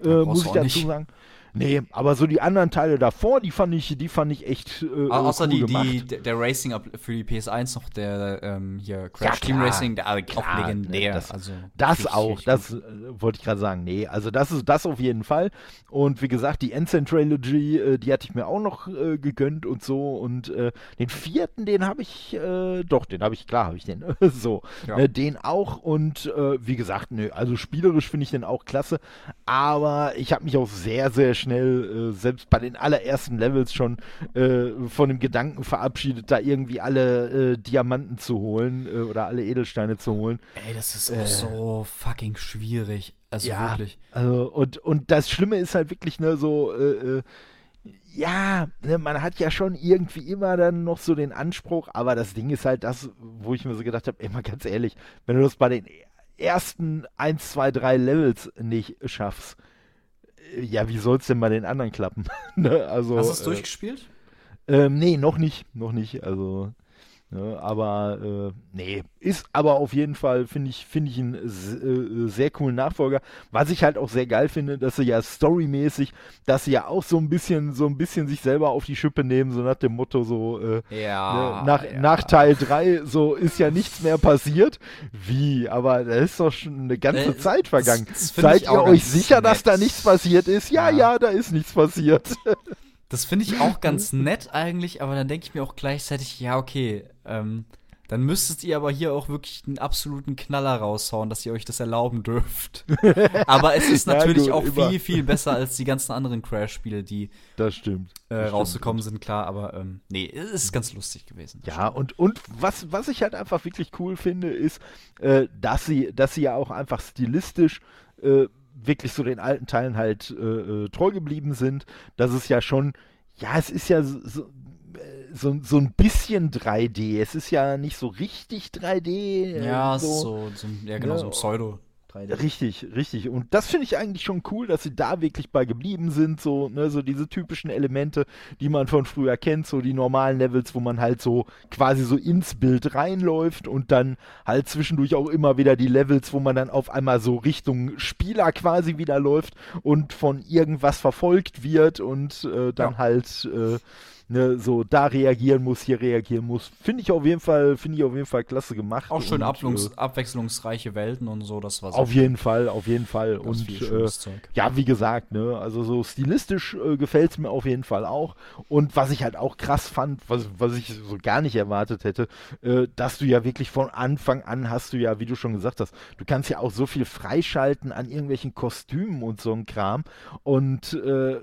muss ich dazu nicht. sagen. Nee, aber so die anderen Teile davor, die fand ich, die fand ich echt äh, Außer cool die, die, der Racing für die PS1 noch, der ähm, hier Crash ja, Team Racing, der klar, auch legendär. Das, also, das auch, das äh, wollte ich gerade sagen. Nee, also das ist das auf jeden Fall. Und wie gesagt, die Ensign Trilogy, äh, die hatte ich mir auch noch äh, gegönnt und so. Und äh, den vierten, den habe ich, äh, doch, den habe ich, klar habe ich den. so, ja. Ne, den auch. Und wie gesagt, nö, also spielerisch finde ich den auch klasse. Aber ich habe mich auch sehr, sehr schnell, selbst bei den allerersten Levels schon von dem Gedanken verabschiedet, da irgendwie alle Diamanten zu holen oder alle Edelsteine zu holen. Ey, das ist auch so fucking schwierig. Also ja, wirklich. Also, und, und das Schlimme ist halt wirklich, ne, so, äh, äh, ja, ne, man hat ja schon irgendwie immer dann noch so den Anspruch, aber das Ding ist halt das, wo ich mir so gedacht habe, ey, mal ganz ehrlich, wenn du das bei den ersten 1, 2, 3 Levels nicht schaffst, äh, ja, wie soll es denn bei den anderen klappen? ne? also, Hast du es äh, durchgespielt? Ähm, nee, noch nicht, noch nicht. Also Ne, aber äh, nee, ist aber auf jeden Fall, finde ich, finde ich einen äh, sehr coolen Nachfolger. Was ich halt auch sehr geil finde, dass sie ja storymäßig, dass sie ja auch so ein bisschen, so ein bisschen sich selber auf die Schippe nehmen, so nach dem Motto, so äh, ja, ne, nach, ja. nach Teil 3, so ist ja nichts mehr passiert. Wie? Aber da ist doch schon eine ganze äh, Zeit vergangen. Das, das Seid ihr euch sicher, nett. dass da nichts passiert ist? Ja, ja, ja da ist nichts passiert. Das finde ich auch ganz nett eigentlich, aber dann denke ich mir auch gleichzeitig, ja, okay, ähm, dann müsstet ihr aber hier auch wirklich einen absoluten Knaller raushauen, dass ihr euch das erlauben dürft. aber es ist natürlich ja, gut, auch viel, viel besser als die ganzen anderen Crash-Spiele, die das stimmt. Äh, das rausgekommen stimmt. sind, klar, aber ähm, nee, es ist ganz lustig gewesen. Ja, und, und was, was ich halt einfach wirklich cool finde, ist, äh, dass sie, dass sie ja auch einfach stilistisch äh, wirklich so den alten Teilen halt äh, äh, treu geblieben sind. Das ist ja schon, ja, es ist ja so, so, so, ein bisschen 3D. Es ist ja nicht so richtig 3D. Äh, ja, so, so, so ja genau, ja, so ein Pseudo. 3D. Richtig, richtig. Und das finde ich eigentlich schon cool, dass sie da wirklich bei geblieben sind. So, ne, so diese typischen Elemente, die man von früher kennt, so die normalen Levels, wo man halt so quasi so ins Bild reinläuft und dann halt zwischendurch auch immer wieder die Levels, wo man dann auf einmal so Richtung Spieler quasi wieder läuft und von irgendwas verfolgt wird und äh, dann ja. halt äh, ne, so da reagieren muss, hier reagieren muss. Finde ich auf jeden Fall, finde ich auf jeden Fall klasse gemacht. Auch schön und, äh, abwechslungsreiche Welten und so, das war Auf jeden Fall, auf jeden Fall. Und äh, ja, wie gesagt, ne, also so stilistisch äh, gefällt es mir auf jeden Fall auch. Und was ich halt auch krass fand, was, was ich so gar nicht erwartet hätte, äh, dass du ja wirklich von Anfang an hast du ja, wie du schon gesagt hast, du kannst ja auch so viel freischalten an irgendwelchen Kostümen und so ein Kram. Und äh,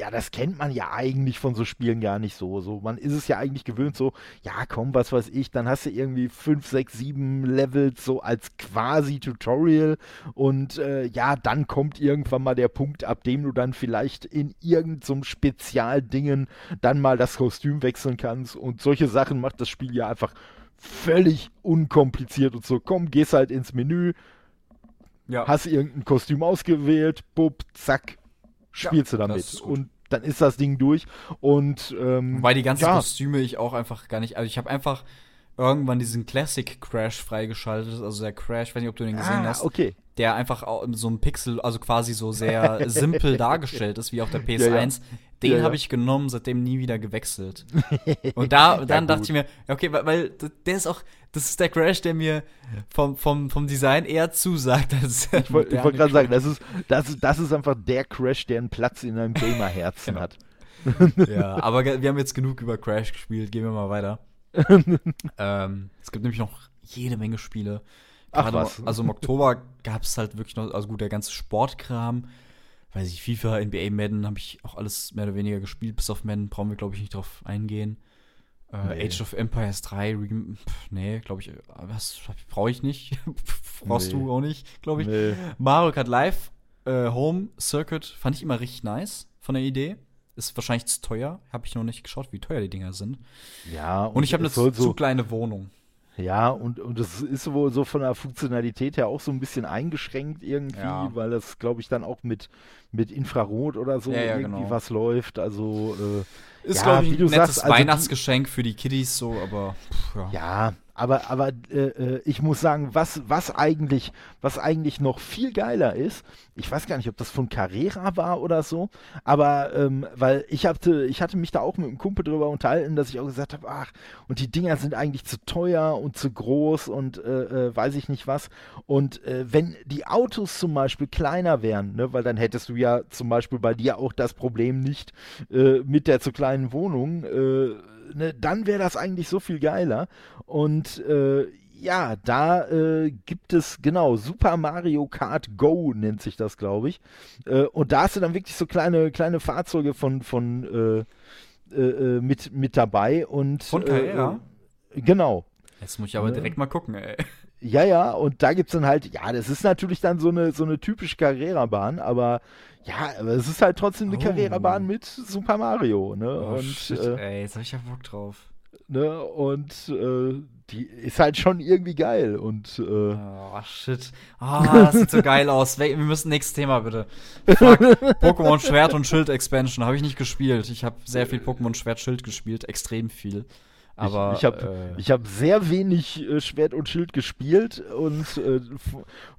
ja, das kennt man ja eigentlich von so Spielen gar nicht so. So, man ist es ja eigentlich gewöhnt, so, ja, komm, was weiß ich, dann hast du irgendwie 5, 6, 7 Levels so als quasi Tutorial und äh, ja, dann kommt irgendwann mal der Punkt, ab dem du dann vielleicht in irgendeinem so Spezialdingen dann mal das Kostüm wechseln kannst und solche Sachen macht das Spiel ja einfach völlig unkompliziert und so, komm, gehst halt ins Menü, ja. hast irgendein Kostüm ausgewählt, bub, zack, spielst ja, du damit. Und dann ist das Ding durch. Und ähm, weil die ganzen ja. Kostüme ich auch einfach gar nicht. Also ich habe einfach irgendwann diesen Classic Crash freigeschaltet, also der Crash, weiß nicht, ob du den gesehen ah, hast. Okay. Der einfach so ein Pixel, also quasi so sehr simpel dargestellt ist, wie auf der PS1. Ja, ja. Den ja, habe ich genommen, seitdem nie wieder gewechselt. Und da, dann dachte ich mir, okay, weil, weil der ist auch, das ist der Crash, der mir vom, vom, vom Design eher zusagt als Ich wollte wollt gerade sagen, das ist, das, das ist einfach der Crash, der einen Platz in einem Gamer-Herzen genau. hat. ja, aber wir haben jetzt genug über Crash gespielt, gehen wir mal weiter. ähm, es gibt nämlich noch jede Menge Spiele. Ach was. Also im Oktober gab es halt wirklich noch, also gut, der ganze Sportkram. Weiß ich, FIFA, NBA, Madden habe ich auch alles mehr oder weniger gespielt. Bis auf Madden brauchen wir, glaube ich, nicht drauf eingehen. Äh, nee. Age of Empires 3, Pff, nee, glaube ich, was brauche ich nicht. Brauchst nee. du auch nicht, glaube ich. Nee. Mario Kart Live äh, Home Circuit fand ich immer richtig nice von der Idee. Ist wahrscheinlich zu teuer. Habe ich noch nicht geschaut, wie teuer die Dinger sind. Ja. Und, und ich habe eine zu, zu kleine Wohnung. Ja, und, und das ist wohl so von der Funktionalität her auch so ein bisschen eingeschränkt irgendwie, ja. weil das, glaube ich, dann auch mit, mit Infrarot oder so ja, ja, irgendwie genau. was läuft. Also äh, ist, glaube ich, ein nettes sagst, also Weihnachtsgeschenk die, für die Kiddies so, aber pff, ja. Aber, aber äh, äh, ich muss sagen, was, was eigentlich, was eigentlich noch viel geiler ist, ich weiß gar nicht, ob das von Carrera war oder so, aber ähm, weil ich hatte, ich hatte mich da auch mit einem Kumpel drüber unterhalten, dass ich auch gesagt habe, ach, und die Dinger sind eigentlich zu teuer und zu groß und äh, äh, weiß ich nicht was. Und äh, wenn die Autos zum Beispiel kleiner wären, ne, weil dann hättest du ja zum Beispiel bei dir auch das Problem nicht äh, mit der zu kleinen Wohnung, äh, ne, dann wäre das eigentlich so viel geiler. Und äh, ja, da äh, gibt es genau Super Mario Kart Go nennt sich das, glaube ich. Äh, und da hast du dann wirklich so kleine kleine Fahrzeuge von von äh, äh, äh mit mit dabei und von Carrera. genau. Jetzt muss ich aber direkt mal gucken, ey. Ja, ja, und da gibt es dann halt, ja, das ist natürlich dann so eine, so eine typische Carrera-Bahn, aber ja, aber es ist halt trotzdem eine oh. Carrera-Bahn mit Super Mario, ne? Oh, und, shit, äh, ey, jetzt hab ich ja Bock drauf. Ne? Und äh, die ist halt schon irgendwie geil und äh, Oh, shit. Oh, das sieht so geil aus. Wir müssen nächstes Thema, bitte. Fuck. Pokémon Schwert und Schild Expansion habe ich nicht gespielt. Ich habe sehr viel Pokémon Schwert Schild gespielt, extrem viel. Aber, ich, ich habe äh, hab sehr wenig äh, Schwert und Schild gespielt und äh,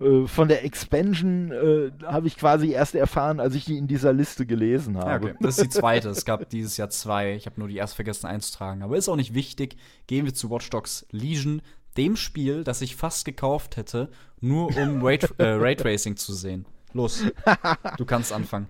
äh von der Expansion äh, habe ich quasi erst erfahren, als ich die in dieser Liste gelesen habe. Okay. Das ist die zweite. es gab dieses Jahr zwei. Ich habe nur die erst vergessen einzutragen. Aber ist auch nicht wichtig. Gehen wir zu Watch Dogs Legion, dem Spiel, das ich fast gekauft hätte, nur um Raid, äh, Raytracing zu sehen. Los, du kannst anfangen.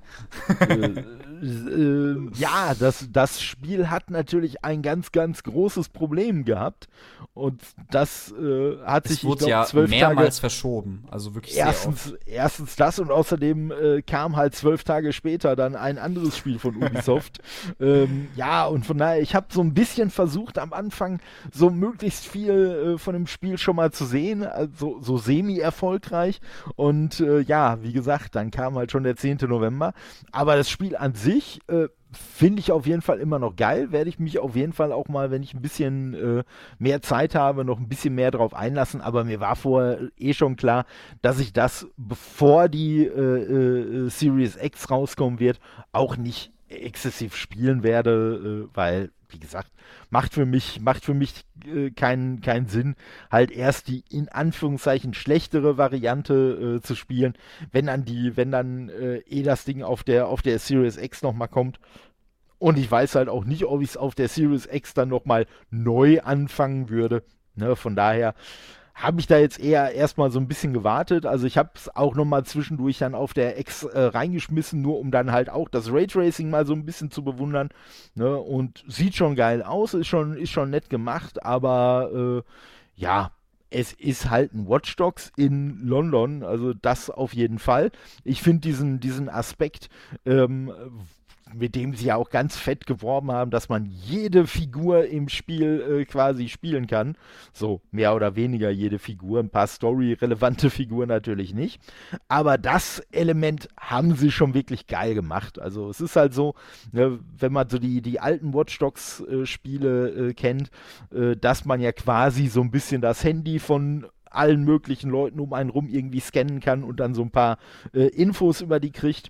Äh, ja, das, das Spiel hat natürlich ein ganz, ganz großes Problem gehabt. Und das äh, hat es sich wurde glaub, ja mehrmals Tage, verschoben. Also wirklich erstens, erstens das und außerdem äh, kam halt zwölf Tage später dann ein anderes Spiel von Ubisoft. ähm, ja, und von daher, ich habe so ein bisschen versucht am Anfang so möglichst viel äh, von dem Spiel schon mal zu sehen, also so semi-erfolgreich. Und äh, ja, wie gesagt, dann kam halt schon der 10. November. Aber das Spiel an sich äh, finde ich auf jeden Fall immer noch geil. Werde ich mich auf jeden Fall auch mal, wenn ich ein bisschen äh, mehr Zeit habe, noch ein bisschen mehr drauf einlassen. Aber mir war vorher eh schon klar, dass ich das, bevor die äh, äh, Series X rauskommen wird, auch nicht exzessiv spielen werde, äh, weil wie gesagt, macht für mich, macht für mich äh, keinen, keinen Sinn, halt erst die in Anführungszeichen schlechtere Variante äh, zu spielen, wenn dann die, wenn dann äh, eh das Ding auf der, auf der Series X nochmal kommt. Und ich weiß halt auch nicht, ob ich es auf der Series X dann nochmal neu anfangen würde. Ne, von daher habe ich da jetzt eher erstmal so ein bisschen gewartet. Also ich habe es auch nochmal zwischendurch dann auf der X äh, reingeschmissen, nur um dann halt auch das Raytracing mal so ein bisschen zu bewundern. Ne? Und sieht schon geil aus, ist schon, ist schon nett gemacht, aber äh, ja, es ist halt ein Watch Dogs in London, also das auf jeden Fall. Ich finde diesen, diesen Aspekt, ähm, mit dem sie ja auch ganz fett geworben haben, dass man jede Figur im Spiel äh, quasi spielen kann. So mehr oder weniger jede Figur, ein paar story-relevante Figuren natürlich nicht. Aber das Element haben sie schon wirklich geil gemacht. Also es ist halt so, ne, wenn man so die, die alten Watch Dogs-Spiele äh, äh, kennt, äh, dass man ja quasi so ein bisschen das Handy von allen möglichen Leuten um einen rum irgendwie scannen kann und dann so ein paar äh, Infos über die kriegt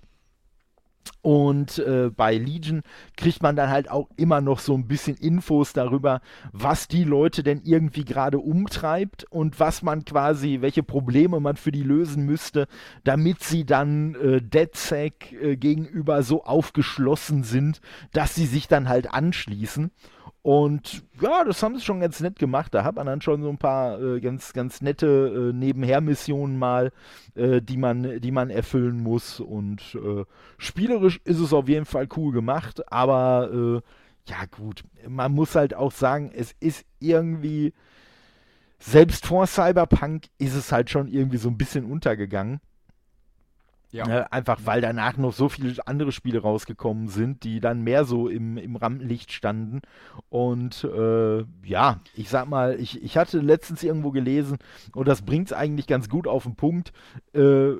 und äh, bei Legion kriegt man dann halt auch immer noch so ein bisschen Infos darüber, was die Leute denn irgendwie gerade umtreibt und was man quasi, welche Probleme man für die lösen müsste, damit sie dann äh, DedSec äh, gegenüber so aufgeschlossen sind, dass sie sich dann halt anschließen. Und ja, das haben sie schon ganz nett gemacht. Da hat man dann schon so ein paar äh, ganz, ganz nette äh, Nebenher-Missionen mal, äh, die, man, die man erfüllen muss. Und äh, spielerisch ist es auf jeden Fall cool gemacht. Aber äh, ja, gut, man muss halt auch sagen, es ist irgendwie, selbst vor Cyberpunk ist es halt schon irgendwie so ein bisschen untergegangen. Ja. Ne, einfach weil danach noch so viele andere Spiele rausgekommen sind, die dann mehr so im, im Rampenlicht standen. Und äh, ja, ich sag mal, ich, ich hatte letztens irgendwo gelesen, und das bringt es eigentlich ganz gut auf den Punkt, äh,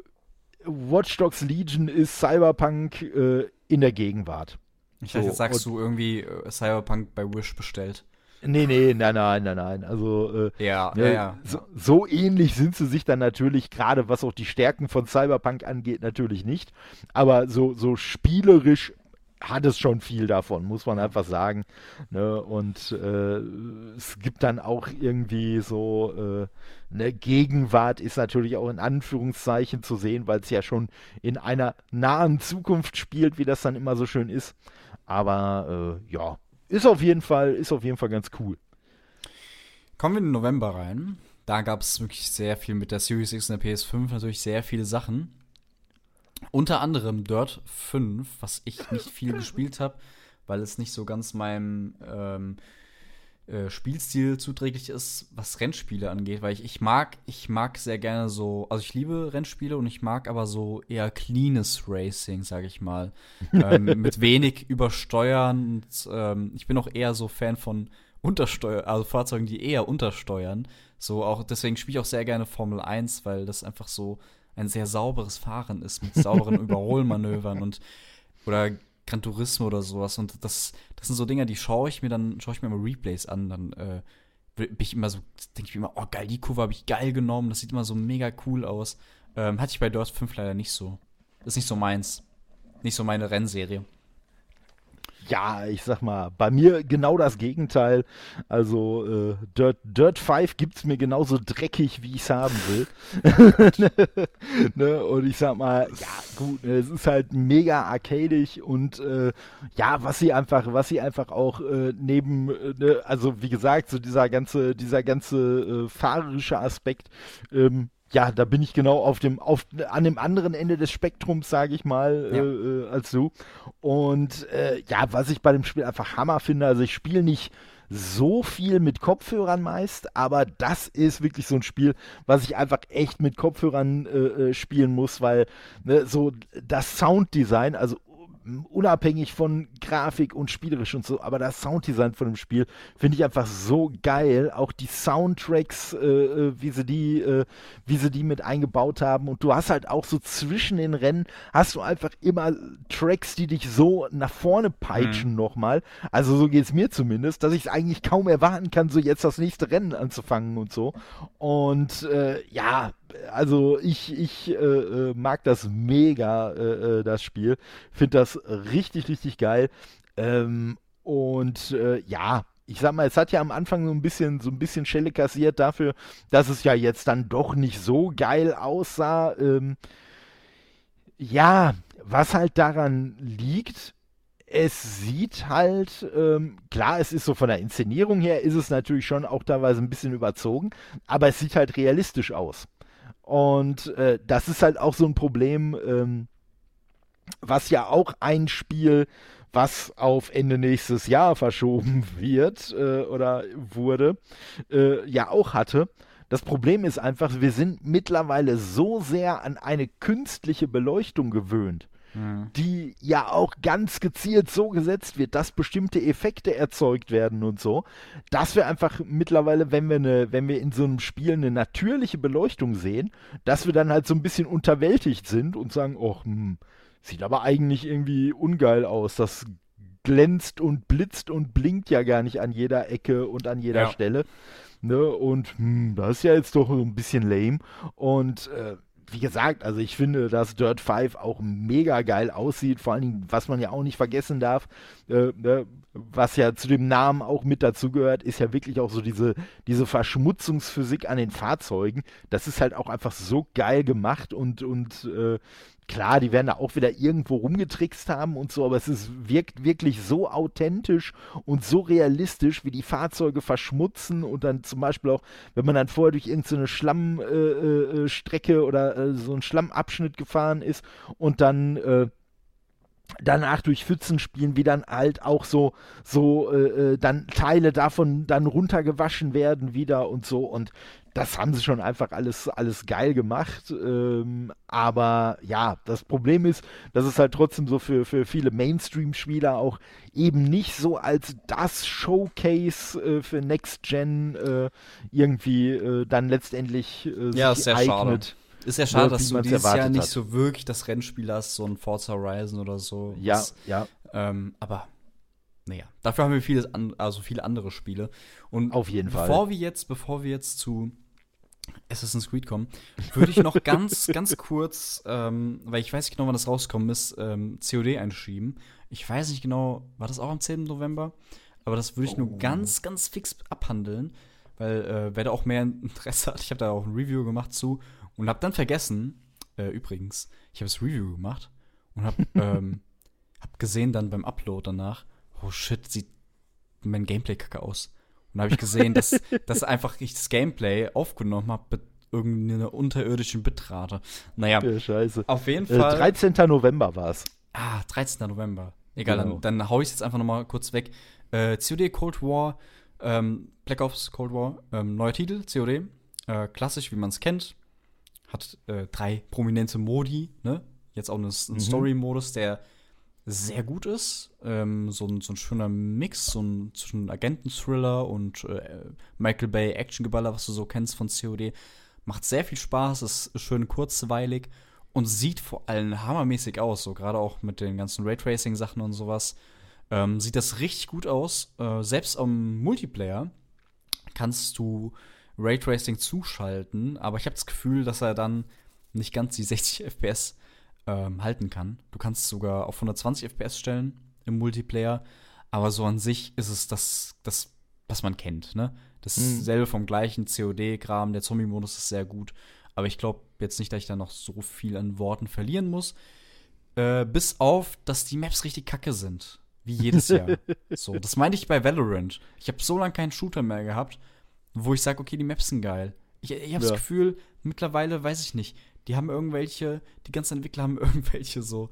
Watch Dogs Legion ist Cyberpunk äh, in der Gegenwart. Ich dachte, so, jetzt sagst du irgendwie äh, Cyberpunk bei Wish bestellt. Nee, nee, nein, nein, nein, nein. Also äh, ja, ne, ja, ja, so, so, ähnlich sind sie sich dann natürlich, gerade was auch die Stärken von Cyberpunk angeht, natürlich nicht. Aber so, so spielerisch hat es schon viel davon, muss man einfach sagen. Ne? Und äh, es gibt dann auch irgendwie so äh, eine Gegenwart, ist natürlich auch in Anführungszeichen zu sehen, weil es ja schon in einer nahen Zukunft spielt, wie das dann immer so schön ist. Aber äh, ja, ist auf jeden Fall, ist auf jeden Fall ganz cool. Kommen wir in den November rein. Da gab es wirklich sehr viel mit der Series X und der PS5, natürlich sehr viele Sachen. Unter anderem Dirt 5, was ich nicht viel gespielt habe, weil es nicht so ganz meinem ähm, äh, Spielstil zuträglich ist, was Rennspiele angeht, weil ich, ich mag, ich mag sehr gerne so, also ich liebe Rennspiele und ich mag aber so eher cleanes Racing, sage ich mal. ähm, mit wenig Übersteuern und ähm, ich bin auch eher so Fan von Untersteuer, also Fahrzeugen, die eher untersteuern. So auch, deswegen spiele ich auch sehr gerne Formel 1, weil das einfach so ein sehr sauberes Fahren ist mit sauberen Überholmanövern und oder Gran Turismo oder sowas. Und das, das sind so Dinge, die schaue ich mir dann, schaue ich mir immer Replays an, dann äh, bin ich immer so, denke ich mir immer, oh geil, die Kurve habe ich geil genommen, das sieht immer so mega cool aus. Ähm, hatte ich bei Dirt 5 leider nicht so. Ist nicht so meins. Nicht so meine Rennserie ja, ich sag mal, bei mir genau das Gegenteil. Also äh, Dirt, Dirt 5 es mir genauso dreckig, wie ich es haben will. ne? Und ich sag mal, ja, gut, es ist halt mega arcadig und äh, ja, was sie einfach, was sie einfach auch äh, neben, äh, ne, also wie gesagt, so dieser ganze, dieser ganze äh, fahrerische Aspekt, ähm, ja, da bin ich genau auf dem, auf, an dem anderen Ende des Spektrums, sage ich mal, ja. äh, als du. Und äh, ja, was ich bei dem Spiel einfach Hammer finde, also ich spiele nicht so viel mit Kopfhörern meist, aber das ist wirklich so ein Spiel, was ich einfach echt mit Kopfhörern äh, äh spielen muss, weil ne, so das Sounddesign, also unabhängig von Grafik und spielerisch und so, aber das Sounddesign von dem Spiel finde ich einfach so geil. Auch die Soundtracks, äh, äh, wie sie die, äh, wie sie die mit eingebaut haben. Und du hast halt auch so zwischen den Rennen hast du einfach immer Tracks, die dich so nach vorne peitschen mhm. nochmal. Also so geht es mir zumindest, dass ich es eigentlich kaum erwarten kann, so jetzt das nächste Rennen anzufangen und so. Und äh, ja, also ich, ich äh, äh, mag das mega, das Spiel. Finde das richtig, richtig geil. Ähm, und äh, ja, ich sag mal, es hat ja am Anfang so ein bisschen, so ein bisschen Schelle kassiert dafür, dass es ja jetzt dann doch nicht so geil aussah. Ähm, ja, was halt daran liegt, es sieht halt, ähm, klar, es ist so von der Inszenierung her, ist es natürlich schon auch teilweise ein bisschen überzogen, aber es sieht halt realistisch aus. Und äh, das ist halt auch so ein Problem, ähm, was ja auch ein Spiel, was auf Ende nächstes Jahr verschoben wird äh, oder wurde, äh, ja auch hatte. Das Problem ist einfach, wir sind mittlerweile so sehr an eine künstliche Beleuchtung gewöhnt, mhm. die ja auch ganz gezielt so gesetzt wird, dass bestimmte Effekte erzeugt werden und so, dass wir einfach mittlerweile, wenn wir, eine, wenn wir in so einem Spiel eine natürliche Beleuchtung sehen, dass wir dann halt so ein bisschen unterwältigt sind und sagen, oh, hm, sieht aber eigentlich irgendwie ungeil aus. Das glänzt und blitzt und blinkt ja gar nicht an jeder Ecke und an jeder ja. Stelle. Ne? Und hm, das ist ja jetzt doch ein bisschen lame. Und äh, wie gesagt, also ich finde, dass Dirt 5 auch mega geil aussieht. Vor allen Dingen, was man ja auch nicht vergessen darf, äh, ne, was ja zu dem Namen auch mit dazugehört, ist ja wirklich auch so diese, diese Verschmutzungsphysik an den Fahrzeugen. Das ist halt auch einfach so geil gemacht und, und äh, klar, die werden da auch wieder irgendwo rumgetrickst haben und so, aber es ist, wirkt wirklich so authentisch und so realistisch, wie die Fahrzeuge verschmutzen und dann zum Beispiel auch, wenn man dann vorher durch irgendeine Schlammstrecke äh, äh, oder äh, so einen Schlammabschnitt gefahren ist und dann äh, danach durch Pfützen spielen, wie dann halt auch so, so äh, äh, dann Teile davon dann runtergewaschen werden wieder und so. Und das haben sie schon einfach alles, alles geil gemacht. Ähm, aber ja, das Problem ist, dass es halt trotzdem so für, für viele Mainstream-Spieler auch eben nicht so als das Showcase äh, für Next Gen äh, irgendwie äh, dann letztendlich äh, ja, sich eignet. Schade. Ist ja schade, dass du dieses Jahr nicht hat. so wirklich das Rennspiel hast, so ein Forza Horizon oder so. Ja, das, ja. Ähm, aber naja, dafür haben wir vieles an, also viele andere Spiele. Und auf jeden bevor Fall. wir jetzt, bevor wir jetzt zu Assassin's Creed kommen, würde ich noch ganz, ganz kurz, ähm, weil ich weiß nicht genau, wann das rauskommen ist, ähm, COD einschieben. Ich weiß nicht genau, war das auch am 10. November? Aber das würde ich oh. nur ganz, ganz fix abhandeln, weil äh, wer da auch mehr Interesse hat, ich habe da auch ein Review gemacht zu und habe dann vergessen, äh, übrigens, ich habe das Review gemacht und habe ähm, hab gesehen dann beim Upload danach, oh shit, sieht mein Gameplay kacke aus. Und da habe ich gesehen, dass, dass einfach ich das Gameplay aufgenommen habe mit irgendeiner unterirdischen Bitrate. Naja, ja, scheiße. auf jeden äh, Fall. Äh, 13. November war es. Ah, 13. November. Egal, genau. dann, dann hau ich es jetzt einfach noch mal kurz weg. Äh, COD Cold War, ähm, Black Ops Cold War, ähm, neuer Titel, COD. Äh, klassisch, wie man es kennt. Hat äh, drei prominente Modi, ne? Jetzt auch einen, einen mhm. Story-Modus, der sehr gut ist. Ähm, so, ein, so ein schöner Mix, so ein zwischen Agenten-Thriller und äh, Michael Bay Action-Geballer, was du so kennst von COD. Macht sehr viel Spaß, ist schön kurzweilig und sieht vor allem hammermäßig aus, so gerade auch mit den ganzen Raytracing-Sachen und sowas. Ähm, sieht das richtig gut aus. Äh, selbst am Multiplayer kannst du Raytracing zuschalten, aber ich habe das Gefühl, dass er dann nicht ganz die 60 FPS ähm, halten kann. Du kannst es sogar auf 120 FPS stellen im Multiplayer, aber so an sich ist es das, das was man kennt. Ne? Dasselbe mhm. vom gleichen COD-Kram, der Zombie-Modus ist sehr gut, aber ich glaube jetzt nicht, dass ich da noch so viel an Worten verlieren muss. Äh, bis auf, dass die Maps richtig kacke sind. Wie jedes Jahr. so, das meinte ich bei Valorant. Ich habe so lange keinen Shooter mehr gehabt, wo ich sage, okay, die Maps sind geil. Ich, ich habe ja. das Gefühl, mittlerweile weiß ich nicht die haben irgendwelche, die ganzen Entwickler haben irgendwelche so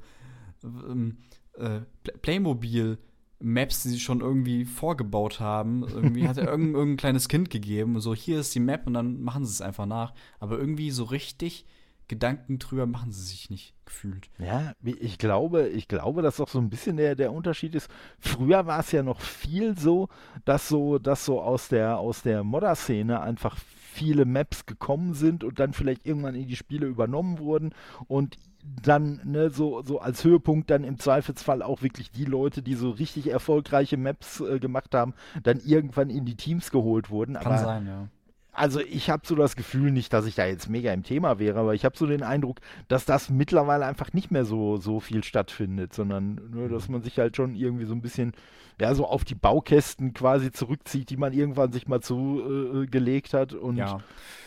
ähm, äh, Playmobil Maps, die sie schon irgendwie vorgebaut haben. Irgendwie hat er irgendein, irgendein kleines Kind gegeben. So, hier ist die Map und dann machen sie es einfach nach. Aber irgendwie so richtig Gedanken drüber machen sie sich nicht gefühlt. Ja, ich glaube, ich glaube, dass auch so ein bisschen der, der Unterschied ist. Früher war es ja noch viel so, dass so, dass so aus der, aus der Modder-Szene einfach viele Maps gekommen sind und dann vielleicht irgendwann in die Spiele übernommen wurden und dann ne, so, so als Höhepunkt dann im Zweifelsfall auch wirklich die Leute, die so richtig erfolgreiche Maps äh, gemacht haben, dann irgendwann in die Teams geholt wurden. Kann Aber sein, ja also ich habe so das Gefühl, nicht, dass ich da jetzt mega im Thema wäre, aber ich habe so den Eindruck, dass das mittlerweile einfach nicht mehr so, so viel stattfindet, sondern nur, dass man sich halt schon irgendwie so ein bisschen, ja, so auf die Baukästen quasi zurückzieht, die man irgendwann sich mal zugelegt äh, hat. Und ja,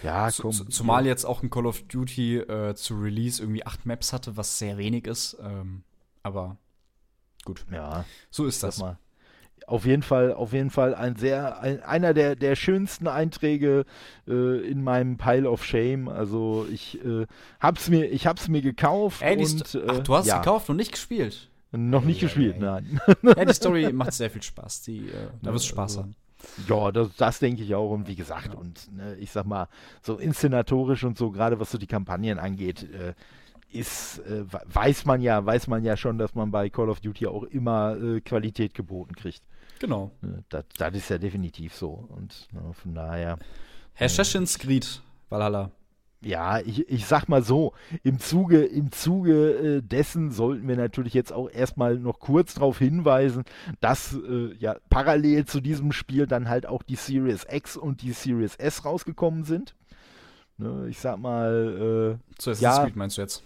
ja komm. Zumal jetzt auch ein Call of Duty äh, zu Release irgendwie acht Maps hatte, was sehr wenig ist. Ähm, aber gut. Ja. So ist das. Mal auf jeden Fall, auf jeden Fall ein sehr, ein, einer der, der schönsten Einträge äh, in meinem Pile of Shame. Also ich äh, hab's mir, ich hab's mir gekauft. Ey, und, äh, Ach, du hast ja. gekauft und nicht gespielt. Noch nicht ja, gespielt, ja, nein. Ja, die Story macht sehr viel Spaß. Die, äh, da wirst du Spaß haben. Ja, das, das denke ich auch. Und wie gesagt, und ne, ich sag mal, so inszenatorisch und so, gerade was so die Kampagnen angeht, äh, ist, äh, weiß man ja, weiß man ja schon, dass man bei Call of Duty auch immer äh, Qualität geboten kriegt. Genau. Das, das ist ja definitiv so. Und na, von daher. Herr Assassin's Creed, Valhalla. Ja, ich, ich sag mal so, im Zuge, im Zuge äh, dessen sollten wir natürlich jetzt auch erstmal noch kurz darauf hinweisen, dass äh, ja parallel zu diesem Spiel dann halt auch die Series X und die Series S rausgekommen sind. Ne, ich sag mal, äh, zu Assassin's ja, Creed meinst du jetzt?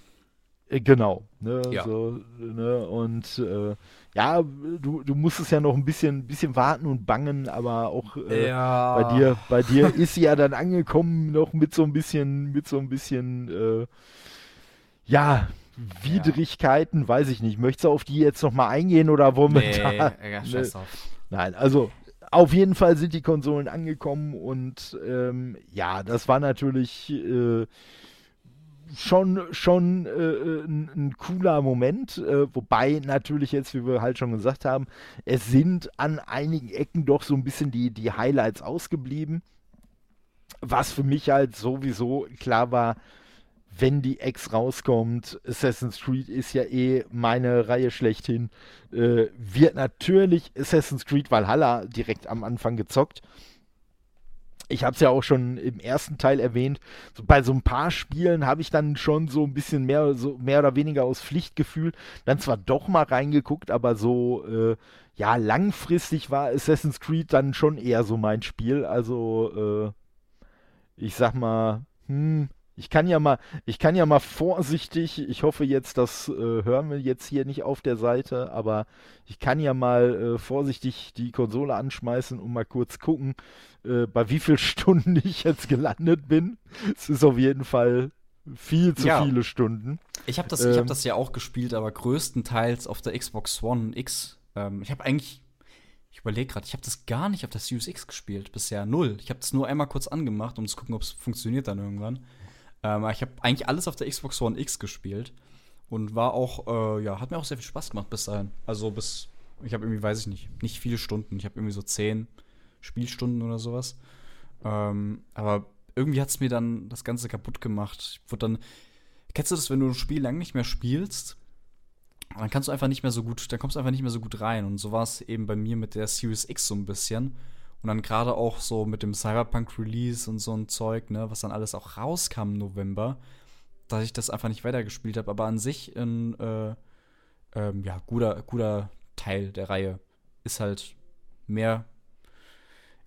Äh, genau. Ne, ja. So, ne, und äh, ja, du, du musstest ja noch ein bisschen, bisschen warten und bangen, aber auch äh, ja. bei dir, bei dir ist sie ja dann angekommen, noch mit so ein bisschen, mit so ein bisschen, äh, ja, Widrigkeiten, ja. weiß ich nicht. Möchtest du auf die jetzt nochmal eingehen oder wollen wir nee, da? Ja, ne? Nein, also auf jeden Fall sind die Konsolen angekommen und ähm, ja, das war natürlich äh, schon, schon äh, ein, ein, cooler Moment, äh, wobei natürlich jetzt, wie wir halt schon gesagt haben, es sind an einigen Ecken doch so ein bisschen die, die Highlights ausgeblieben. Was für mich halt sowieso klar war, wenn die X rauskommt, Assassin's Creed ist ja eh meine Reihe schlechthin, äh, wird natürlich Assassin's Creed Valhalla direkt am Anfang gezockt ich habe es ja auch schon im ersten Teil erwähnt, so bei so ein paar Spielen habe ich dann schon so ein bisschen mehr, so mehr oder weniger aus Pflichtgefühl dann zwar doch mal reingeguckt, aber so, äh, ja, langfristig war Assassin's Creed dann schon eher so mein Spiel. Also, äh, ich sag mal, hm, ich kann ja mal, ich kann ja mal vorsichtig, ich hoffe jetzt, das äh, hören wir jetzt hier nicht auf der Seite, aber ich kann ja mal äh, vorsichtig die Konsole anschmeißen und mal kurz gucken, äh, bei wie vielen Stunden ich jetzt gelandet bin. Es ist auf jeden Fall viel zu ja. viele Stunden. Ich habe das, ähm, hab das ja auch gespielt, aber größtenteils auf der Xbox One X. Ähm, ich habe eigentlich, ich überlege gerade, ich habe das gar nicht auf der Series X gespielt, bisher null. Ich habe das nur einmal kurz angemacht, um zu gucken, ob es funktioniert dann irgendwann. Ähm, ich habe eigentlich alles auf der Xbox One X gespielt und war auch, äh, ja, hat mir auch sehr viel Spaß gemacht bis dahin. Also bis, ich habe irgendwie, weiß ich nicht, nicht viele Stunden. Ich habe irgendwie so zehn Spielstunden oder sowas. Ähm, aber irgendwie hat es mir dann das Ganze kaputt gemacht. Ich wurde dann, kennst du das, wenn du ein Spiel lang nicht mehr spielst? Dann kannst du einfach nicht mehr so gut, dann kommst du einfach nicht mehr so gut rein. Und so war es eben bei mir mit der Series X so ein bisschen. Und dann gerade auch so mit dem Cyberpunk-Release und so ein Zeug, ne, was dann alles auch rauskam im November, dass ich das einfach nicht weitergespielt habe. Aber an sich ein äh, ähm, ja, guter, guter Teil der Reihe ist halt mehr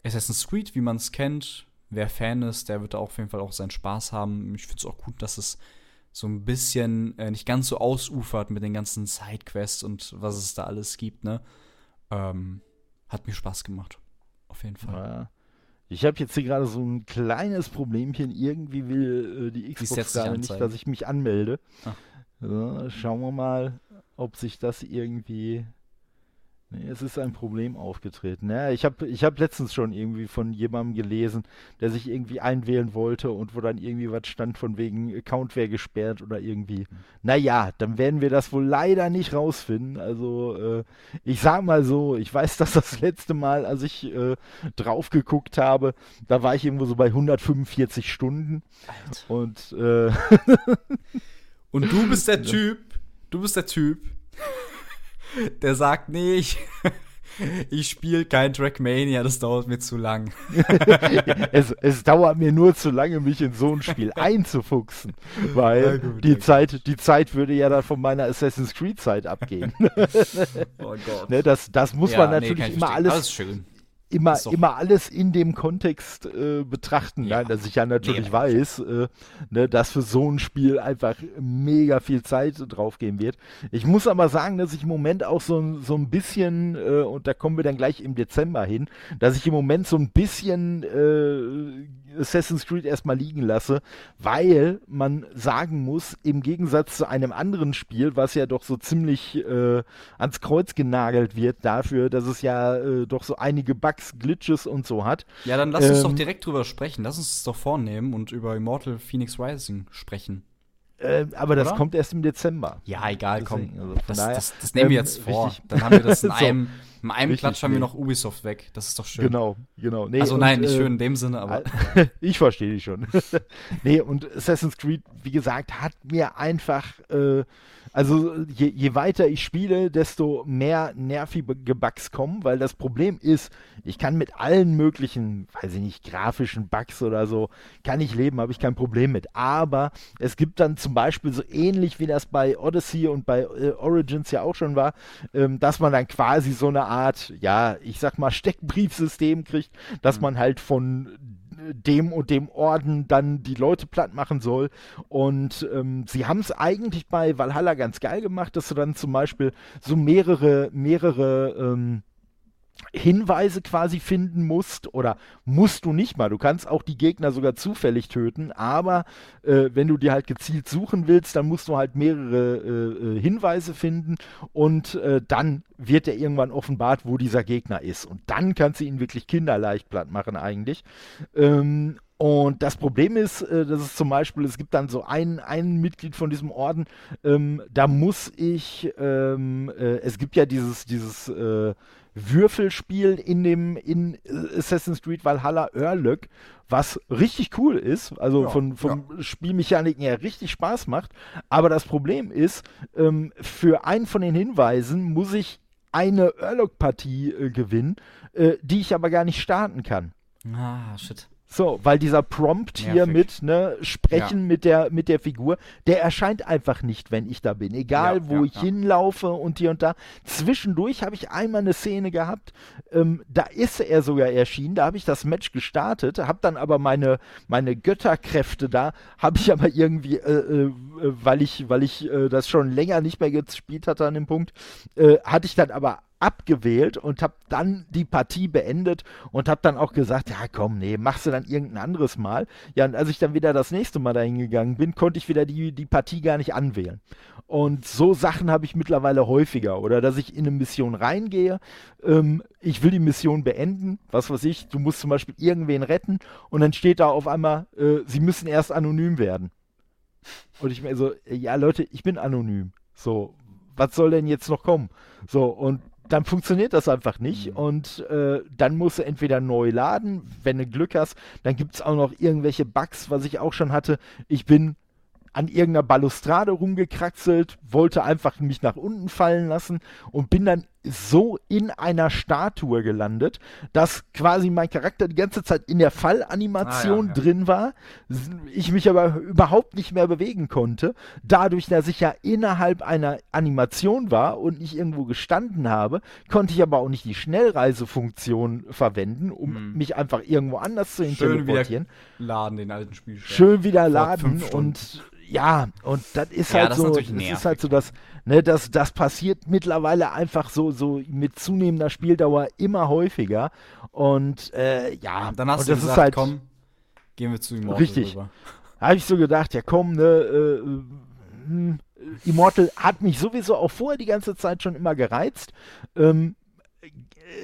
Assassin's Creed, wie man es kennt. Wer Fan ist, der wird da auf jeden Fall auch seinen Spaß haben. Ich finde es auch gut, dass es so ein bisschen äh, nicht ganz so ausufert mit den ganzen Sidequests und was es da alles gibt, ne? Ähm, hat mir Spaß gemacht auf jeden Fall. Ja. Ich habe jetzt hier gerade so ein kleines Problemchen. Irgendwie will äh, die Xbox gerade nicht, dass ich mich anmelde. Ah. So, schauen wir mal, ob sich das irgendwie Nee, es ist ein Problem aufgetreten. Ja, ich habe ich hab letztens schon irgendwie von jemandem gelesen, der sich irgendwie einwählen wollte und wo dann irgendwie was stand von wegen Account wäre gesperrt oder irgendwie. Naja, dann werden wir das wohl leider nicht rausfinden. Also äh, ich sag mal so, ich weiß, dass das letzte Mal, als ich äh, drauf geguckt habe, da war ich irgendwo so bei 145 Stunden. Alter. Und äh, und du bist der Typ, du bist der Typ, der sagt, nee, ich, ich spiele kein Trackmania, das dauert mir zu lang. es, es, dauert mir nur zu lange, mich in so ein Spiel einzufuchsen, weil gut, die, Zeit, die Zeit würde ja dann von meiner Assassin's Creed Zeit abgehen. oh Gott. Ne, das, das muss ja, man natürlich nee, immer alles, alles schön immer, immer alles in dem Kontext äh, betrachten, ja. ne? dass ich ja natürlich nee, weiß, äh, ne, dass für so ein Spiel einfach mega viel Zeit draufgehen wird. Ich muss aber sagen, dass ich im Moment auch so, so ein bisschen, äh, und da kommen wir dann gleich im Dezember hin, dass ich im Moment so ein bisschen äh, Assassin's Creed erstmal liegen lasse, weil man sagen muss, im Gegensatz zu einem anderen Spiel, was ja doch so ziemlich äh, ans Kreuz genagelt wird dafür, dass es ja äh, doch so einige Bugs, Glitches und so hat. Ja, dann lass ähm, uns doch ähm, direkt drüber sprechen. Lass uns es doch vornehmen und über Immortal Phoenix Rising sprechen. Äh, aber das Oder? kommt erst im Dezember. Ja, egal, Deswegen, komm. Also das, daher, das, das, nehmen wir ähm, jetzt vor. Richtig. Dann haben wir das in so. einem in einem Richtig, Klatsch haben nee. wir noch Ubisoft weg. Das ist doch schön. Genau, genau. Nee, also nein, und, nicht äh, schön in dem Sinne, aber. ich verstehe dich schon. nee, und Assassin's Creed, wie gesagt, hat mir einfach äh, also je, je, weiter ich spiele, desto mehr nervige Bugs kommen, weil das Problem ist, ich kann mit allen möglichen, weiß ich nicht, grafischen Bugs oder so, kann ich leben, habe ich kein Problem mit. Aber es gibt dann zum Beispiel so ähnlich wie das bei Odyssey und bei äh, Origins ja auch schon war, ähm, dass man dann quasi so eine Art, ja, ich sag mal, Steckbriefsystem kriegt, dass mhm. man halt von dem und dem Orden dann die Leute platt machen soll. Und ähm, sie haben es eigentlich bei Valhalla ganz geil gemacht, dass du dann zum Beispiel so mehrere, mehrere ähm, Hinweise quasi finden musst oder musst du nicht mal. Du kannst auch die Gegner sogar zufällig töten, aber äh, wenn du dir halt gezielt suchen willst, dann musst du halt mehrere äh, äh Hinweise finden und äh, dann wird er irgendwann offenbart, wo dieser Gegner ist. Und dann kannst du ihn wirklich kinderleicht platt machen eigentlich. Ähm, und das Problem ist, äh, dass es zum Beispiel, es gibt dann so ein, ein Mitglied von diesem Orden, ähm, da muss ich, ähm, äh, es gibt ja dieses, dieses äh, Würfelspiel in dem in Assassin's Creed Valhalla Urlök, was richtig cool ist, also ja, von, von ja. Spielmechaniken her richtig Spaß macht. Aber das Problem ist, ähm, für einen von den Hinweisen muss ich eine Urlök-Partie äh, gewinnen, äh, die ich aber gar nicht starten kann. Ah, shit. So, weil dieser Prompt hier Nervig. mit, ne, sprechen ja. mit der, mit der Figur, der erscheint einfach nicht, wenn ich da bin. Egal, ja, wo ja, ich hinlaufe und hier und da. Zwischendurch habe ich einmal eine Szene gehabt, ähm, da ist er sogar erschienen, da habe ich das Match gestartet, habe dann aber meine, meine Götterkräfte da, habe ich aber irgendwie, äh, äh, weil ich, weil ich äh, das schon länger nicht mehr gespielt hatte an dem Punkt, äh, hatte ich dann aber abgewählt und habe dann die Partie beendet und habe dann auch gesagt, ja komm, nee, machst du dann irgendein anderes Mal. Ja, und als ich dann wieder das nächste Mal dahin gegangen bin, konnte ich wieder die, die Partie gar nicht anwählen. Und so Sachen habe ich mittlerweile häufiger. Oder dass ich in eine Mission reingehe, ähm, ich will die Mission beenden, was weiß ich, du musst zum Beispiel irgendwen retten und dann steht da auf einmal, äh, sie müssen erst anonym werden. Und ich mir so, ja Leute, ich bin anonym. So, was soll denn jetzt noch kommen? So, und dann funktioniert das einfach nicht mhm. und äh, dann musst du entweder neu laden, wenn du Glück hast, dann gibt es auch noch irgendwelche Bugs, was ich auch schon hatte. Ich bin an irgendeiner Balustrade rumgekraxelt, wollte einfach mich nach unten fallen lassen und bin dann so in einer Statue gelandet, dass quasi mein Charakter die ganze Zeit in der Fallanimation ah, ja, ja. drin war, ich mich aber überhaupt nicht mehr bewegen konnte, dadurch, dass ich ja innerhalb einer Animation war und nicht irgendwo gestanden habe, konnte ich aber auch nicht die Schnellreisefunktion verwenden, um hm. mich einfach irgendwo anders zu teleportieren. laden den alten Spiel. Schön wieder laden und ja, und das ist ja, halt das so, ist das ist halt so das, ne, das, das passiert mittlerweile einfach so, so mit zunehmender Spieldauer immer häufiger. Und äh, ja, dann hast und du das gesagt, ist halt, komm, gehen wir zu Immortal Richtig. Habe ich so gedacht, ja komm, ne, äh, hm, Immortal hat mich sowieso auch vorher die ganze Zeit schon immer gereizt. Ähm,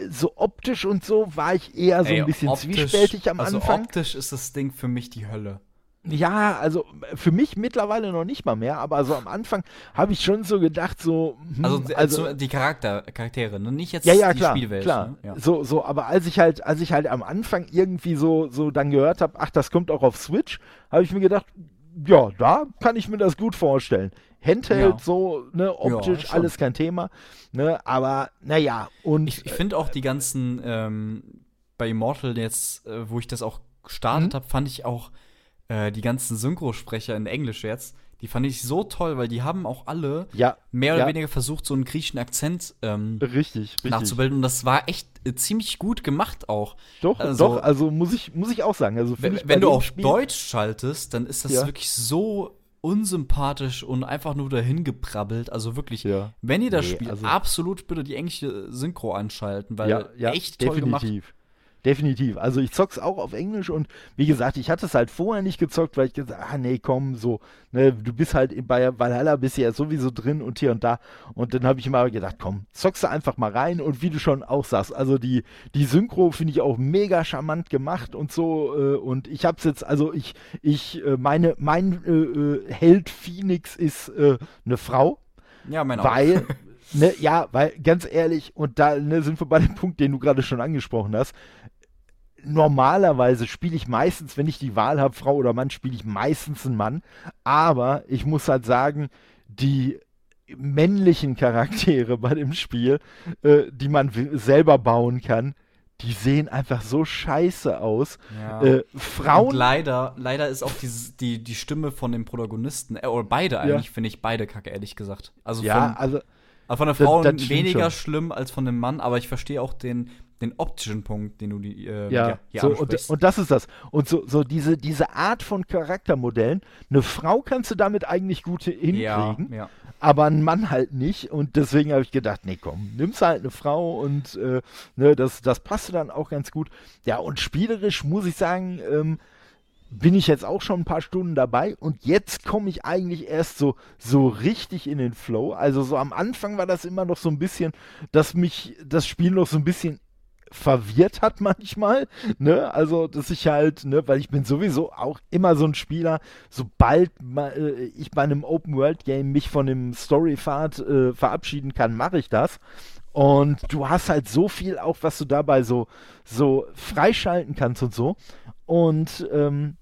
so optisch und so war ich eher so Ey, ein bisschen optisch, zwiespältig am also Anfang. Optisch ist das Ding für mich die Hölle. Ja, also für mich mittlerweile noch nicht mal mehr, aber so am Anfang habe ich schon so gedacht, so. Hm, also, also die Charakter, Charaktere, ne? nicht jetzt ja, ja, die klar, Spielwelt. Klar. Ne? Ja. So, so, aber als ich halt, als ich halt am Anfang irgendwie so, so dann gehört habe, ach, das kommt auch auf Switch, habe ich mir gedacht, ja, da kann ich mir das gut vorstellen. Handheld, ja. so, ne, optisch, ja, alles kein Thema. Ne, aber naja, und. Ich, ich finde auch die ganzen, ähm, bei Immortal jetzt, äh, wo ich das auch gestartet mhm. habe, fand ich auch äh, die ganzen Synchrosprecher in Englisch jetzt, die fand ich so toll, weil die haben auch alle ja, mehr oder ja. weniger versucht, so einen griechischen Akzent ähm, richtig, richtig. nachzubilden. Und das war echt äh, ziemlich gut gemacht auch. Doch, also, doch, also muss ich, muss ich auch sagen. Also wenn, wenn du auf Spiel Deutsch schaltest, dann ist das ja. wirklich so unsympathisch und einfach nur dahin geprabbelt. Also wirklich, ja. wenn ihr das nee, spielt, also absolut bitte die englische Synchro anschalten, weil ja, ja, echt toll definitiv. gemacht. Definitiv. Also ich zock's auch auf Englisch und wie gesagt, ich hatte es halt vorher nicht gezockt, weil ich gesagt ah nee, komm, so, ne, du bist halt bei Valhalla bist ja sowieso drin und hier und da. Und dann habe ich immer gedacht, komm, zockst du einfach mal rein und wie du schon auch sagst, also die, die Synchro finde ich auch mega charmant gemacht und so. Äh, und ich hab's jetzt, also ich, ich, äh, meine, mein äh, äh Held Phoenix ist äh, eine Frau. Ja, mein Weil, Ne, ja, weil ganz ehrlich, und da ne, sind wir bei dem Punkt, den du gerade schon angesprochen hast. Normalerweise spiele ich meistens, wenn ich die Wahl habe, Frau oder Mann, spiele ich meistens einen Mann. Aber ich muss halt sagen, die männlichen Charaktere bei dem Spiel, äh, die man selber bauen kann, die sehen einfach so scheiße aus. Ja. Äh, Frauen. Und leider, leider ist auch die, die, die Stimme von dem Protagonisten, äh, oder beide eigentlich, ja. finde ich beide kacke, ehrlich gesagt. Also ja, von, also aber von der Frau das, das weniger schon. schlimm als von dem Mann, aber ich verstehe auch den, den optischen Punkt, den du die, äh, ja, hier so, und, und, das ist das. Und so, so diese, diese Art von Charaktermodellen, eine Frau kannst du damit eigentlich gut hinkriegen, ja, ja. aber ein Mann halt nicht. Und deswegen habe ich gedacht, nee, komm, nimmst halt eine Frau und äh, ne, das, das passte dann auch ganz gut. Ja, und spielerisch muss ich sagen, ähm, bin ich jetzt auch schon ein paar Stunden dabei und jetzt komme ich eigentlich erst so, so richtig in den Flow. Also so am Anfang war das immer noch so ein bisschen, dass mich das Spiel noch so ein bisschen verwirrt hat manchmal, ne? Also, dass ich halt, ne, weil ich bin sowieso auch immer so ein Spieler, sobald äh, ich bei einem Open-World-Game mich von dem Story-Pfad äh, verabschieden kann, mache ich das. Und du hast halt so viel auch, was du dabei so, so freischalten kannst und so. Und ähm,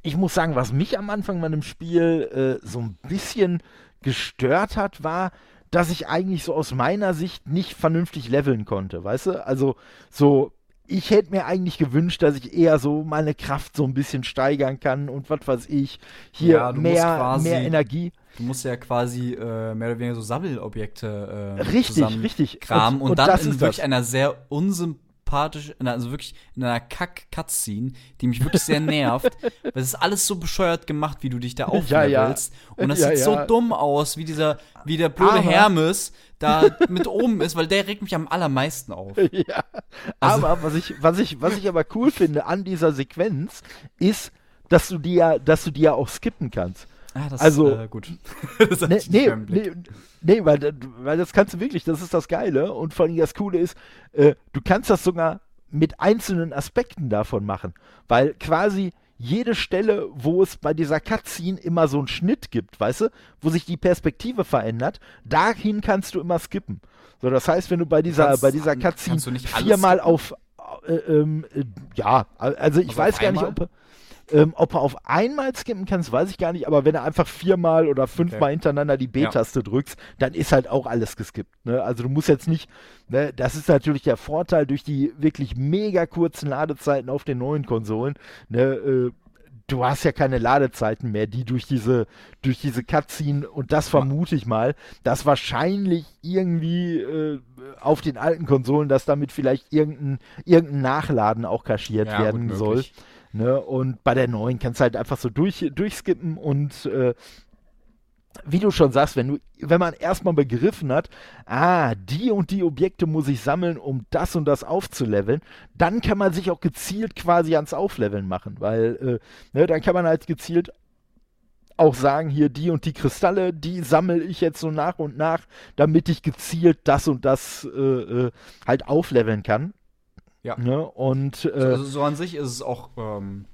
ich muss sagen, was mich am Anfang meinem Spiel äh, so ein bisschen gestört hat, war, dass ich eigentlich so aus meiner Sicht nicht vernünftig leveln konnte, weißt du? Also so ich hätte mir eigentlich gewünscht, dass ich eher so meine Kraft so ein bisschen steigern kann und was weiß ich. Hier ja, mehr, mehr Energie. Du musst ja quasi äh, mehr oder weniger so Sammelobjekte äh, richtig, richtig. kramen und, und, und dann in wirklich das. einer sehr unsympathisch, also wirklich in einer Kack-Cutscene, die mich wirklich sehr nervt. weil es ist alles so bescheuert gemacht, wie du dich da auflevelst. Ja, ja. Und das ja, sieht so dumm aus, wie dieser, wie der blöde Aber Hermes, da mit oben ist, weil der regt mich am allermeisten auf. Ja. Also, aber was ich, was ich, was ich aber cool finde an dieser Sequenz, ist, dass du die ja, dass du die ja auch skippen kannst. Ah, das also, ist äh, gut. das nee, nee, nee, nee, weil, weil das kannst du wirklich, das ist das Geile. Und vor allem das Coole ist, äh, du kannst das sogar mit einzelnen Aspekten davon machen. Weil quasi jede Stelle, wo es bei dieser Cutscene immer so einen Schnitt gibt, weißt du, wo sich die Perspektive verändert, dahin kannst du immer skippen. So, das heißt, wenn du bei dieser, kannst, bei dieser Cutscene viermal auf, äh, ähm, äh, ja, also ich also weiß gar nicht, ob ähm, ob er auf einmal skippen kannst, weiß ich gar nicht, aber wenn er einfach viermal oder fünfmal okay. hintereinander die B-Taste ja. drückst, dann ist halt auch alles geskippt. Ne? Also du musst jetzt nicht, ne, das ist natürlich der Vorteil durch die wirklich mega kurzen Ladezeiten auf den neuen Konsolen. Ne, äh, du hast ja keine Ladezeiten mehr, die durch diese, durch diese Cutscene, und das vermute ich mal, dass wahrscheinlich irgendwie äh, auf den alten Konsolen, dass damit vielleicht irgendein, irgendein Nachladen auch kaschiert ja, werden soll. Ne? Und bei der neuen kannst du halt einfach so durch, durchskippen und äh, wie du schon sagst, wenn du, wenn man erstmal begriffen hat, ah, die und die Objekte muss ich sammeln, um das und das aufzuleveln, dann kann man sich auch gezielt quasi ans Aufleveln machen, weil äh, ne, dann kann man halt gezielt auch sagen, hier die und die Kristalle, die sammle ich jetzt so nach und nach, damit ich gezielt das und das äh, äh halt aufleveln kann. Ja. Ne? Und, äh, also so an sich ist es auch ähm,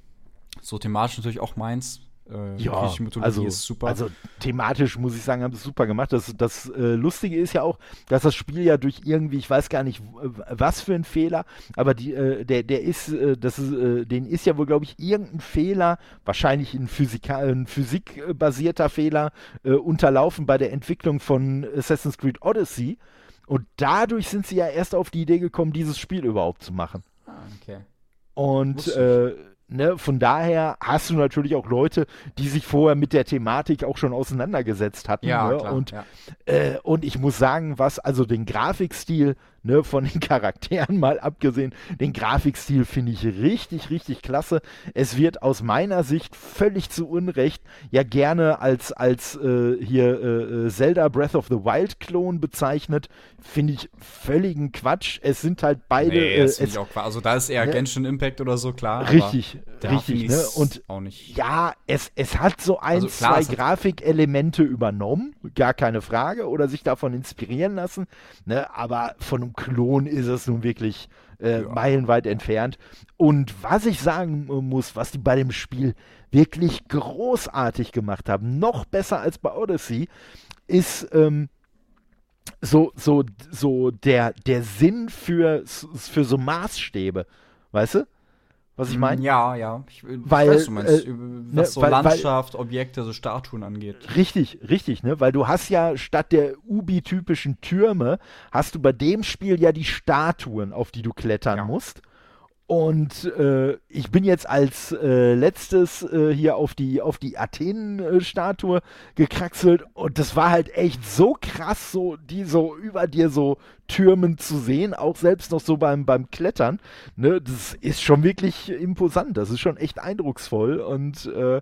so thematisch natürlich auch meins. Äh, ja, also. Also thematisch muss ich sagen, haben sie super gemacht. Das, das äh, Lustige ist ja auch, dass das Spiel ja durch irgendwie, ich weiß gar nicht, was für ein Fehler, aber die, äh, der, der ist, äh, das ist, äh, den ist ja wohl, glaube ich, irgendein Fehler, wahrscheinlich ein, Physika ein physikbasierter Fehler, äh, unterlaufen bei der Entwicklung von Assassin's Creed Odyssey. Und dadurch sind sie ja erst auf die Idee gekommen, dieses Spiel überhaupt zu machen. Ah, okay. Und äh, ne, von daher hast du natürlich auch Leute, die sich vorher mit der Thematik auch schon auseinandergesetzt hatten. Ja, ne? klar, und, ja. Äh, und ich muss sagen, was also den Grafikstil ne, von den Charakteren mal abgesehen, den Grafikstil finde ich richtig, richtig klasse. Es wird aus meiner Sicht völlig zu Unrecht ja gerne als, als äh, hier äh, äh Zelda Breath of the Wild Klon bezeichnet. Finde ich völligen Quatsch. Es sind halt beide. Nee, das äh, es, ich auch Also da ist eher ne, Genshin Impact oder so, klar. Richtig, richtig. Ne? Und auch nicht. ja, es, es hat so ein, also, klar, zwei Grafikelemente übernommen, gar keine Frage, oder sich davon inspirieren lassen. Ne? Aber von einem Klon ist es nun wirklich äh, ja. meilenweit entfernt. Und was ich sagen muss, was die bei dem Spiel wirklich großartig gemacht haben, noch besser als bei Odyssey, ist ähm, so, so, so der, der Sinn für, für so Maßstäbe. Weißt du? Was ich meine? Ja, ja. Ich, weil, weiß, du meinst, äh, was ne, so weil, Landschaft, weil, Objekte, so Statuen angeht. Richtig, richtig, ne? Weil du hast ja statt der Ubi-typischen Türme, hast du bei dem Spiel ja die Statuen, auf die du klettern ja. musst. Und äh, ich bin jetzt als äh, letztes äh, hier auf die, auf die Athen-Statue gekraxelt und das war halt echt so krass, so die so über dir so Türmen zu sehen, auch selbst noch so beim, beim Klettern. Ne? Das ist schon wirklich imposant, das ist schon echt eindrucksvoll und äh,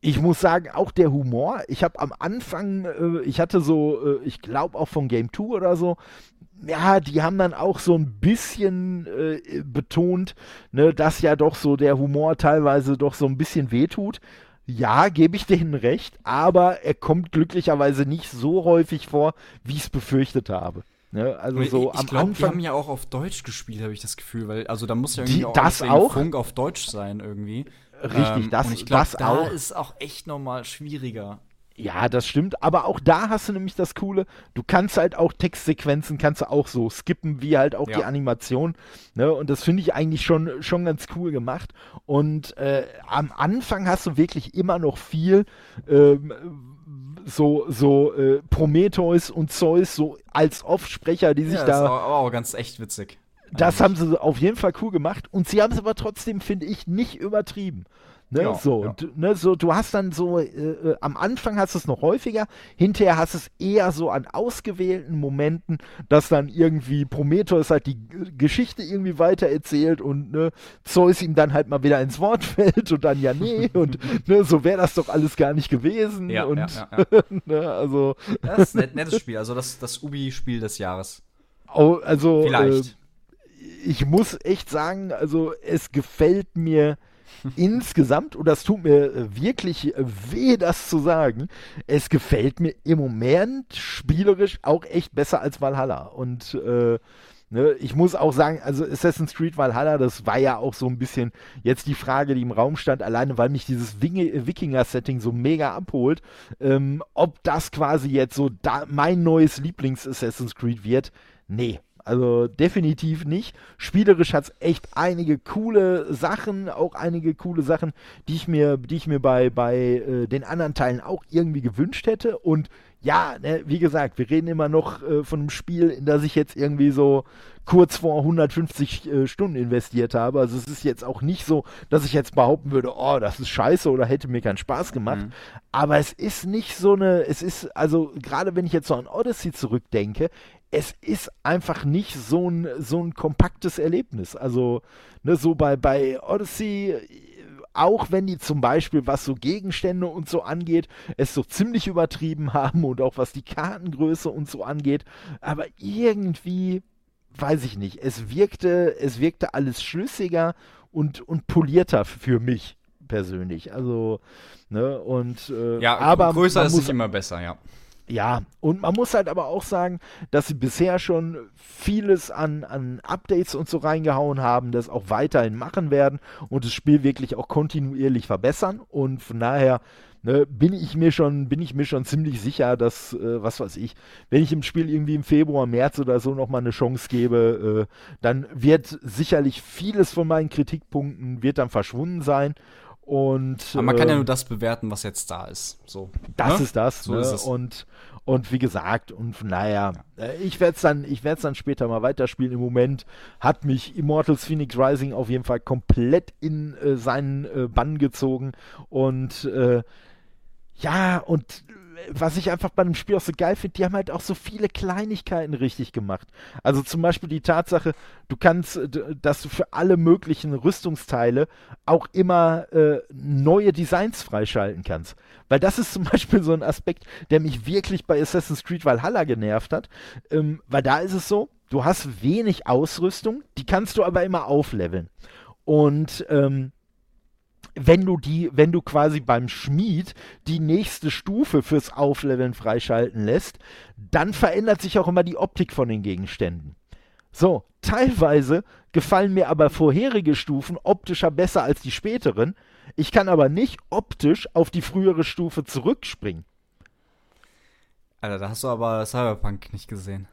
ich muss sagen, auch der Humor. Ich habe am Anfang, äh, ich hatte so, äh, ich glaube auch von Game 2 oder so, ja, die haben dann auch so ein bisschen äh, betont, ne, dass ja doch so der Humor teilweise doch so ein bisschen wehtut. Ja, gebe ich denen recht, aber er kommt glücklicherweise nicht so häufig vor, wie ich es befürchtet habe. Ne, also so ich, am glaub, Anfang. Die haben ja auch auf Deutsch gespielt, habe ich das Gefühl, weil also da muss ja irgendwie die, auch, das auch Funk auf Deutsch sein irgendwie. Richtig, ähm, das, und ich glaub, das da auch. ist auch echt nochmal schwieriger. Ja, das stimmt, aber auch da hast du nämlich das Coole, du kannst halt auch Textsequenzen, kannst du auch so skippen, wie halt auch ja. die Animation, ne, und das finde ich eigentlich schon, schon ganz cool gemacht und äh, am Anfang hast du wirklich immer noch viel ähm, so, so äh, Prometheus und Zeus so als Offsprecher, die sich ja, da... Das ist aber auch ganz echt witzig. das haben sie auf jeden Fall cool gemacht und sie haben es aber trotzdem, finde ich, nicht übertrieben. Ne, ja, so, ja. Und, ne, so, du hast dann so, äh, äh, am Anfang hast du es noch häufiger, hinterher hast du es eher so an ausgewählten Momenten, dass dann irgendwie Prometheus halt die Geschichte irgendwie weiter erzählt und ne, Zeus ihm dann halt mal wieder ins Wort fällt und dann ja, nee, und ne, so wäre das doch alles gar nicht gewesen. Ja, und, ne, also. Das ist ein nettes Spiel, also das, das Ubi-Spiel des Jahres. Oh, also, Vielleicht. Äh, ich muss echt sagen, also es gefällt mir insgesamt, und das tut mir äh, wirklich äh, weh, das zu sagen, es gefällt mir im Moment spielerisch auch echt besser als Valhalla. Und äh, ne, ich muss auch sagen, also Assassin's Creed Valhalla, das war ja auch so ein bisschen jetzt die Frage, die im Raum stand, alleine weil mich dieses Wikinger-Setting so mega abholt, ähm, ob das quasi jetzt so da mein neues Lieblings-Assassin's Creed wird. Nee, also definitiv nicht. Spielerisch hat es echt einige coole Sachen, auch einige coole Sachen, die ich mir, die ich mir bei, bei äh, den anderen Teilen auch irgendwie gewünscht hätte. Und ja, ne, wie gesagt, wir reden immer noch äh, von einem Spiel, in das ich jetzt irgendwie so kurz vor 150 äh, Stunden investiert habe. Also es ist jetzt auch nicht so, dass ich jetzt behaupten würde, oh, das ist scheiße oder hätte mir keinen Spaß gemacht. Mhm. Aber es ist nicht so eine, es ist, also gerade wenn ich jetzt so an Odyssey zurückdenke, es ist einfach nicht so ein, so ein kompaktes Erlebnis. Also, ne, so bei, bei Odyssey, auch wenn die zum Beispiel, was so Gegenstände und so angeht, es so ziemlich übertrieben haben und auch was die Kartengröße und so angeht, aber irgendwie, weiß ich nicht, es wirkte, es wirkte alles schlüssiger und, und polierter für mich persönlich. Also, ne, und äh, ja, aber größer ist nicht immer besser, ja. Ja, und man muss halt aber auch sagen, dass sie bisher schon vieles an, an Updates und so reingehauen haben, das auch weiterhin machen werden und das Spiel wirklich auch kontinuierlich verbessern. Und von daher ne, bin ich mir schon, bin ich mir schon ziemlich sicher, dass, äh, was weiß ich, wenn ich im Spiel irgendwie im Februar, März oder so nochmal eine Chance gebe, äh, dann wird sicherlich vieles von meinen Kritikpunkten wird dann verschwunden sein. Und, Aber man kann ja ähm, nur das bewerten, was jetzt da ist. So, das ne? ist das. So ne? ist es. Und, und wie gesagt, und naja, ja. Äh, ich werde es dann, dann später mal weiterspielen. Im Moment hat mich Immortals Phoenix Rising auf jeden Fall komplett in äh, seinen äh, Bann gezogen. Und äh, ja, und was ich einfach bei dem Spiel auch so geil finde, die haben halt auch so viele Kleinigkeiten richtig gemacht. Also zum Beispiel die Tatsache, du kannst, äh, dass du für alle möglichen Rüstungsteile auch immer äh, neue Designs freischalten kannst. Weil das ist zum Beispiel so ein Aspekt, der mich wirklich bei Assassin's Creed Valhalla genervt hat. Ähm, weil da ist es so, du hast wenig Ausrüstung, die kannst du aber immer aufleveln. Und ähm, wenn du die, wenn du quasi beim Schmied die nächste Stufe fürs Aufleveln freischalten lässt, dann verändert sich auch immer die Optik von den Gegenständen. So, teilweise gefallen mir aber vorherige Stufen optischer besser als die späteren. Ich kann aber nicht optisch auf die frühere Stufe zurückspringen. Alter, da hast du aber Cyberpunk nicht gesehen.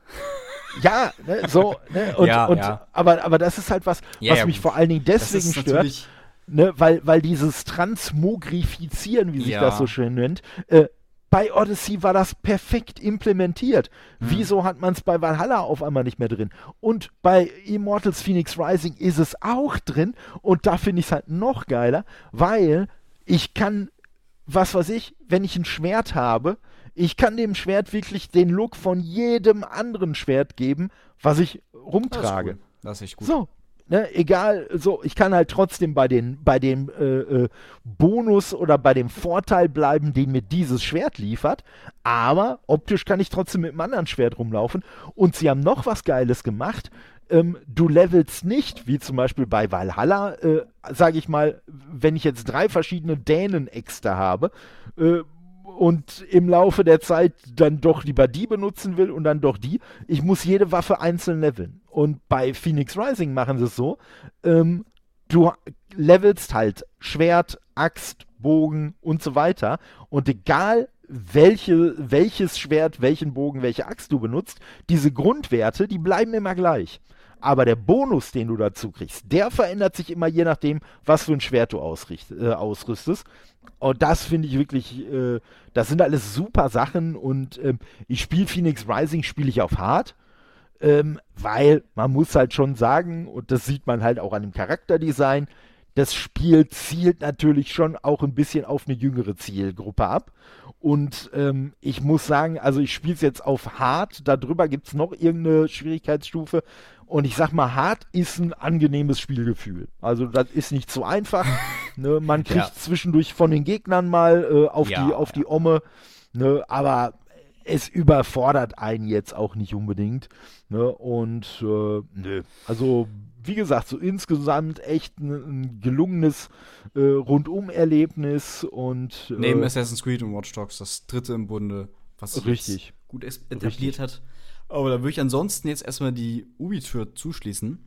Ja, ne, so, ne, und, ja, und ja. Aber, aber das ist halt was, ja, was mich vor allen Dingen deswegen stört, ne, weil, weil dieses Transmogrifizieren, wie sich ja. das so schön nennt, äh, bei Odyssey war das perfekt implementiert. Hm. Wieso hat man es bei Valhalla auf einmal nicht mehr drin? Und bei Immortals Phoenix Rising ist es auch drin und da finde ich es halt noch geiler, weil ich kann, was weiß ich, wenn ich ein Schwert habe, ich kann dem Schwert wirklich den Look von jedem anderen Schwert geben, was ich rumtrage. Das ist, cool. das ist gut. So, Ne, egal, so, ich kann halt trotzdem bei, den, bei dem äh, äh, Bonus oder bei dem Vorteil bleiben, den mir dieses Schwert liefert, aber optisch kann ich trotzdem mit einem anderen Schwert rumlaufen. Und sie haben noch was Geiles gemacht. Ähm, du levelst nicht, wie zum Beispiel bei Valhalla, äh, sage ich mal, wenn ich jetzt drei verschiedene Dänen-Äxte habe, äh, und im Laufe der Zeit dann doch lieber die benutzen will und dann doch die. Ich muss jede Waffe einzeln leveln. Und bei Phoenix Rising machen sie es so, ähm, du levelst halt Schwert, Axt, Bogen und so weiter. Und egal welche, welches Schwert, welchen Bogen, welche Axt du benutzt, diese Grundwerte, die bleiben immer gleich. Aber der Bonus, den du dazu kriegst, der verändert sich immer je nachdem, was für ein Schwert du ausricht, äh, ausrüstest. Und das finde ich wirklich, äh, das sind alles super Sachen und äh, ich spiele Phoenix Rising, spiele ich auf Hard. ähm, weil man muss halt schon sagen, und das sieht man halt auch an dem Charakterdesign, das Spiel zielt natürlich schon auch ein bisschen auf eine jüngere Zielgruppe ab. Und ähm, ich muss sagen, also ich spiele es jetzt auf Hard, darüber gibt es noch irgendeine Schwierigkeitsstufe. Und ich sag mal, Hard ist ein angenehmes Spielgefühl. Also das ist nicht so einfach. ne? Man kriegt ja. zwischendurch von den Gegnern mal äh, auf, ja, die, auf ja. die Omme. Ne? Aber es überfordert einen jetzt auch nicht unbedingt. Ne? Und äh, nö. Also wie gesagt, so insgesamt echt ein, ein gelungenes äh, Rundum-Erlebnis und äh, neben Assassin's Creed und Watch Dogs das dritte im Bunde, was sich richtig gut etabliert richtig. hat. Aber da würde ich ansonsten jetzt erstmal die Ubi-Tür zuschließen.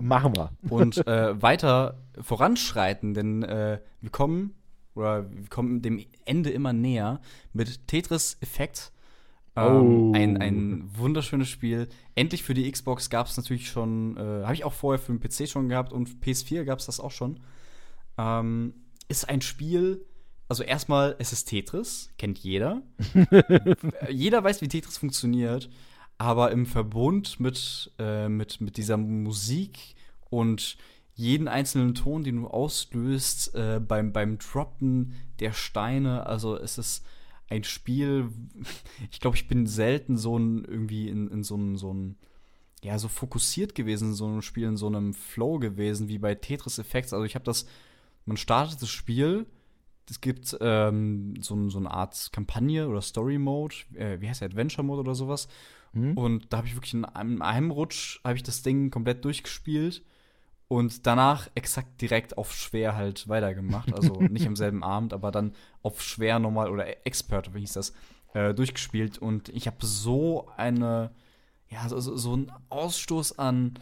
Machen wir. Und äh, weiter voranschreiten, denn äh, wir kommen oder wir kommen dem Ende immer näher mit Tetris Effekt ähm, oh. ein, ein wunderschönes Spiel. Endlich für die Xbox gab es natürlich schon, äh, habe ich auch vorher für den PC schon gehabt und PS4 gab es das auch schon. Ähm, ist ein Spiel, also erstmal, es ist Tetris, kennt jeder. jeder weiß, wie Tetris funktioniert, aber im Verbund mit, äh, mit, mit dieser Musik und jeden einzelnen Ton, den du auslöst, äh, beim, beim Droppen der Steine, also es ist ein Spiel, ich glaube, ich bin selten so ein, irgendwie in, in so ein, so ein, ja, so fokussiert gewesen in so einem Spiel, in so einem Flow gewesen, wie bei Tetris Effects. Also ich habe das, man startet das Spiel, es gibt ähm, so, so, eine Art Kampagne oder Story Mode, äh, wie heißt der, Adventure Mode oder sowas. Mhm. Und da habe ich wirklich in einem, in einem Rutsch, habe ich das Ding komplett durchgespielt und danach exakt direkt auf schwer halt weitergemacht. Also nicht im selben Abend, aber dann auf schwer nochmal oder Expert, wie hieß das, äh, durchgespielt. Und ich habe so eine, ja, so, so einen Ausstoß an,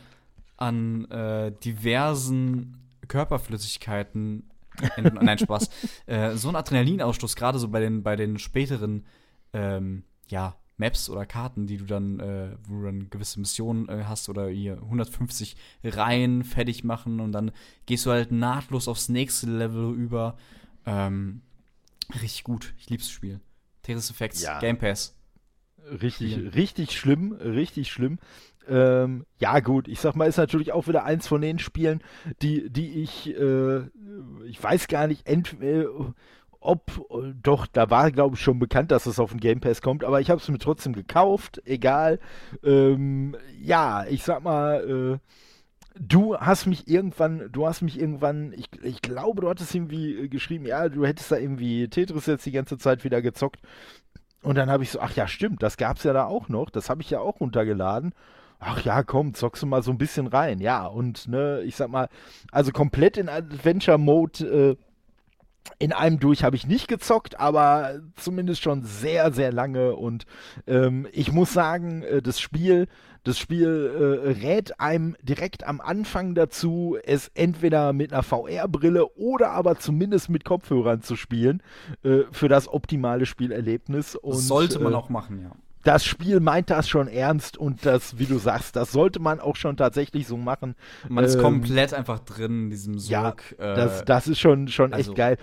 an äh, diversen Körperflüssigkeiten. nein, Spaß. äh, so ein Adrenalinausstoß, gerade so bei den, bei den späteren, ähm, ja, Maps oder Karten, die du dann, äh, wo du dann gewisse Missionen äh, hast oder hier 150 Reihen fertig machen und dann gehst du halt nahtlos aufs nächste Level über. Ähm, richtig gut. Ich lieb's Spiel. Tetris Effects, ja. Game Pass. Richtig, Spielen. richtig schlimm, richtig schlimm. Ähm, ja, gut, ich sag mal, ist natürlich auch wieder eins von den Spielen, die, die ich, äh, ich weiß gar nicht, entweder ob, doch, da war, glaube ich, schon bekannt, dass es auf den Game Pass kommt, aber ich habe es mir trotzdem gekauft, egal. Ähm, ja, ich sag mal, äh, du hast mich irgendwann, du hast mich irgendwann, ich, ich glaube, du hattest irgendwie geschrieben, ja, du hättest da irgendwie Tetris jetzt die ganze Zeit wieder gezockt. Und dann habe ich so, ach ja, stimmt, das gab's ja da auch noch, das habe ich ja auch runtergeladen ach ja, komm, zockst du mal so ein bisschen rein. Ja, und ne, ich sag mal, also komplett in Adventure Mode äh, in einem durch habe ich nicht gezockt, aber zumindest schon sehr, sehr lange. Und ähm, ich muss sagen, äh, das Spiel, das Spiel äh, rät einem direkt am Anfang dazu, es entweder mit einer VR-Brille oder aber zumindest mit Kopfhörern zu spielen, äh, für das optimale Spielerlebnis. Und, sollte man äh, auch machen, ja das Spiel meint das schon ernst und das, wie du sagst, das sollte man auch schon tatsächlich so machen. Man ist ähm, komplett einfach drin in diesem Sog. Ja, äh, das, das ist schon, schon also, echt geil.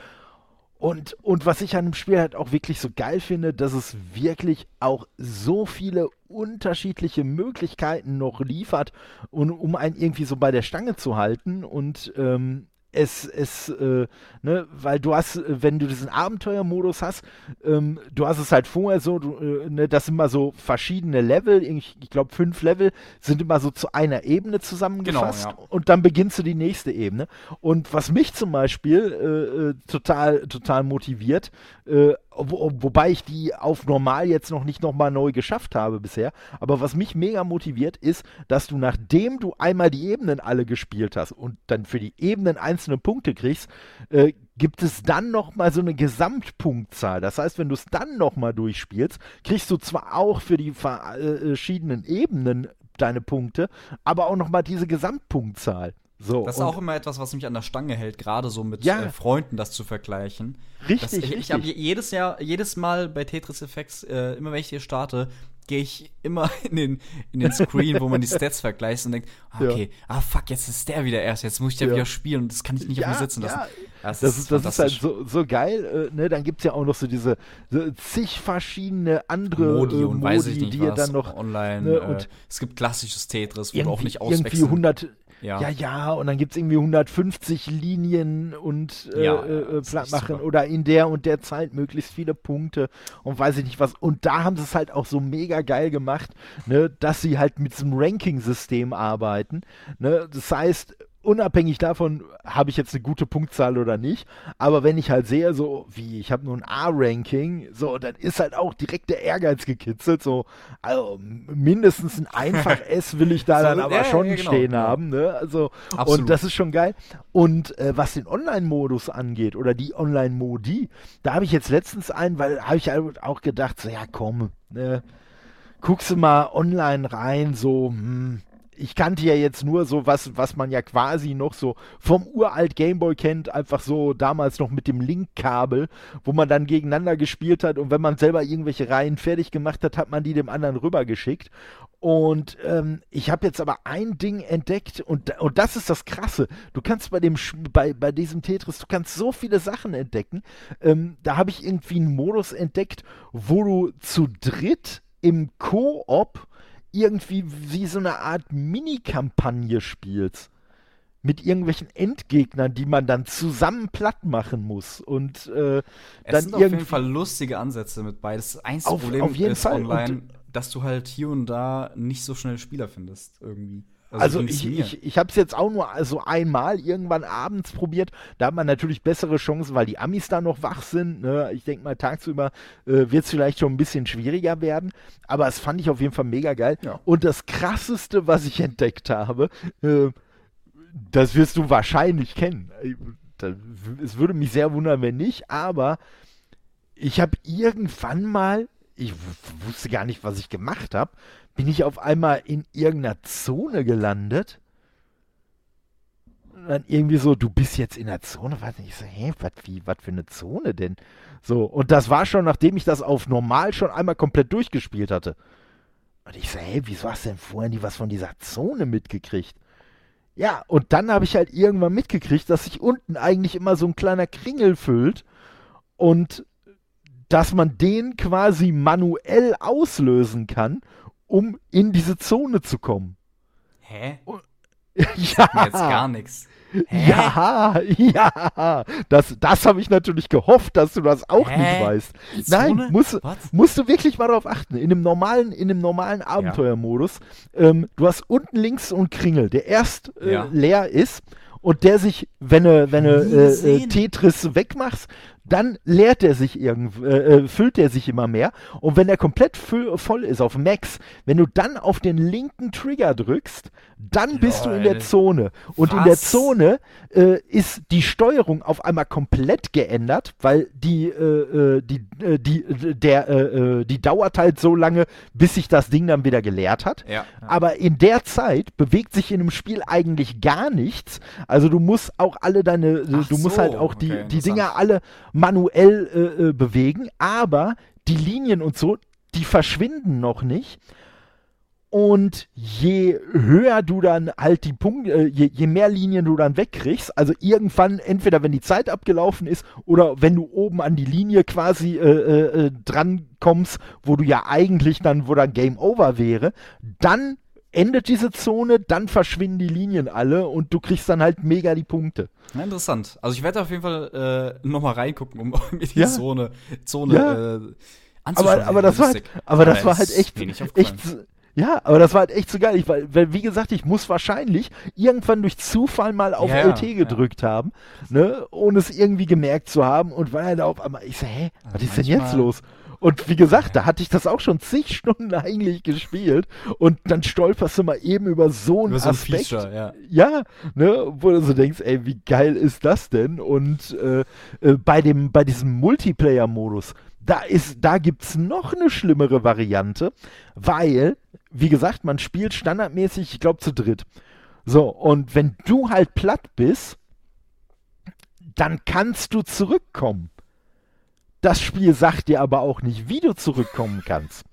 Und, und was ich an dem Spiel halt auch wirklich so geil finde, dass es wirklich auch so viele unterschiedliche Möglichkeiten noch liefert, und, um einen irgendwie so bei der Stange zu halten. Und ähm, es, es, äh, ne, weil du hast, wenn du diesen Abenteuermodus hast, ähm, du hast es halt vorher so, du, äh, ne, das sind immer so verschiedene Level, ich, ich glaube fünf Level sind immer so zu einer Ebene zusammengefasst genau, ja. und dann beginnst du die nächste Ebene. Und was mich zum Beispiel äh, äh total, total motiviert, äh, wo, wobei ich die auf normal jetzt noch nicht nochmal neu geschafft habe bisher. Aber was mich mega motiviert ist, dass du nachdem du einmal die Ebenen alle gespielt hast und dann für die Ebenen einzelne Punkte kriegst, äh, gibt es dann nochmal so eine Gesamtpunktzahl. Das heißt, wenn du es dann nochmal durchspielst, kriegst du zwar auch für die verschiedenen Ebenen deine Punkte, aber auch nochmal diese Gesamtpunktzahl. So, das ist auch immer etwas, was mich an der Stange hält, gerade so mit ja. äh, Freunden das zu vergleichen. Richtig, das, ich, richtig. Ich habe jedes Jahr, jedes Mal bei Tetris Effects, äh, immer wenn ich hier starte, gehe ich immer in den, in den Screen, wo man die Stats vergleicht und denkt, ah, okay, ja. ah fuck, jetzt ist der wieder erst, jetzt muss ich ja wieder spielen und das kann ich nicht ja, auf mir sitzen lassen. Ja. Das, das, ist, das ist halt so, so geil, äh, ne? Dann gibt es ja auch noch so diese so zig verschiedene andere Modi, äh, und Modi, weiß ich nicht, die was, dann noch online. Ne, und äh, es gibt klassisches Tetris, wo du auch nicht auswechseln. Irgendwie 100 ja. ja, ja, und dann gibt es irgendwie 150 Linien und äh, ja, äh, platt machen oder in der und der Zeit möglichst viele Punkte und weiß ich nicht was. Und da haben sie es halt auch so mega geil gemacht, ne, dass sie halt mit diesem Ranking-System arbeiten. Ne? Das heißt, unabhängig davon, habe ich jetzt eine gute Punktzahl oder nicht. Aber wenn ich halt sehe, so wie ich habe nur ein A-Ranking, so, dann ist halt auch direkt der Ehrgeiz gekitzelt. So, also mindestens ein einfach S will ich da dann aber ja, schon ja, genau, stehen genau. haben. Ne? Also, und das ist schon geil. Und äh, was den Online-Modus angeht oder die Online-Modi, da habe ich jetzt letztens einen, weil habe ich halt auch gedacht, so, ja komm, ne, guckst du mal online rein, so, hm, ich kannte ja jetzt nur so was, was man ja quasi noch so vom uralt Gameboy kennt, einfach so damals noch mit dem Link-Kabel, wo man dann gegeneinander gespielt hat und wenn man selber irgendwelche Reihen fertig gemacht hat, hat man die dem anderen rübergeschickt. Und ähm, ich habe jetzt aber ein Ding entdeckt und, und das ist das Krasse. Du kannst bei dem bei, bei diesem Tetris, du kannst so viele Sachen entdecken. Ähm, da habe ich irgendwie einen Modus entdeckt, wo du zu dritt im Koop irgendwie wie so eine Art Mini-Kampagne spielst. Mit irgendwelchen Endgegnern, die man dann zusammen platt machen muss. Und äh, es dann sind auf jeden Fall lustige Ansätze mit beides. Das einzige auf, Problem auf ist Fall. online, und, dass du halt hier und da nicht so schnell Spieler findest, irgendwie. Also, also ich, ich, ich habe es jetzt auch nur also einmal irgendwann abends probiert. Da hat man natürlich bessere Chancen, weil die Amis da noch wach sind. Ne? Ich denke mal, tagsüber äh, wird es vielleicht schon ein bisschen schwieriger werden. Aber es fand ich auf jeden Fall mega geil. Ja. Und das Krasseste, was ich entdeckt habe, äh, das wirst du wahrscheinlich kennen. Äh, es würde mich sehr wundern, wenn nicht. Aber ich habe irgendwann mal ich wusste gar nicht, was ich gemacht habe bin ich auf einmal in irgendeiner Zone gelandet. Und dann irgendwie so, du bist jetzt in der Zone. Was? Ich so, hä, was, wie, was für eine Zone denn? So, und das war schon, nachdem ich das auf normal schon einmal komplett durchgespielt hatte. Und ich so, hä, wieso hast du denn vorher nie was von dieser Zone mitgekriegt? Ja, und dann habe ich halt irgendwann mitgekriegt, dass sich unten eigentlich immer so ein kleiner Kringel füllt und dass man den quasi manuell auslösen kann um in diese Zone zu kommen. Hä? Und, ja. jetzt gar nichts. Ja, ja, das, das habe ich natürlich gehofft, dass du das auch Hä? nicht weißt. Nein, musst, musst du wirklich mal darauf achten. In dem normalen, in dem normalen Abenteuermodus, ja. ähm, du hast unten links so einen Kringel, der erst äh, ja. leer ist und der sich, wenn du, wenn äh, äh, Tetris wegmachst, dann leert er sich irgend, äh, äh, füllt er sich immer mehr. Und wenn er komplett voll ist auf Max, wenn du dann auf den linken Trigger drückst, dann Lol. bist du in der Zone. Und Was? in der Zone äh, ist die Steuerung auf einmal komplett geändert, weil die, äh, äh die, äh, die, der, die dauert halt so lange, bis sich das Ding dann wieder geleert hat. Ja. Aber in der Zeit bewegt sich in einem Spiel eigentlich gar nichts. Also du musst auch alle deine, Ach du musst so. halt auch die, okay, die Dinger alle manuell äh, äh, bewegen, aber die Linien und so, die verschwinden noch nicht. Und je höher du dann halt die Punkte, äh, je, je, mehr Linien du dann wegkriegst, also irgendwann, entweder wenn die Zeit abgelaufen ist oder wenn du oben an die Linie quasi äh, äh, äh dran kommst, wo du ja eigentlich dann, wo dann Game Over wäre, dann endet diese Zone, dann verschwinden die Linien alle und du kriegst dann halt mega die Punkte. Ja, interessant. Also ich werde auf jeden Fall äh, nochmal reingucken, um mir die ja. Zone, Zone ja. äh, anzuschauen. Aber, aber das war halt, aber das war halt echt, echt ja, aber das war halt echt so geil. Ich, weil, weil, wie gesagt, ich muss wahrscheinlich irgendwann durch Zufall mal auf ja, LT gedrückt ja. haben, ne, ohne es irgendwie gemerkt zu haben und war halt auf einmal, ich so, hä, was ist denn jetzt los? Und wie gesagt, da hatte ich das auch schon zig Stunden eigentlich gespielt und dann stolperst du mal eben über so einen über so Aspekt. Feature, ja. ja, ne, wo du so denkst, ey, wie geil ist das denn? Und äh, äh, bei dem, bei diesem Multiplayer-Modus, da ist, da gibt's noch eine schlimmere Variante, weil, wie gesagt, man spielt standardmäßig, ich glaube, zu dritt. So, und wenn du halt platt bist, dann kannst du zurückkommen. Das Spiel sagt dir aber auch nicht, wie du zurückkommen kannst.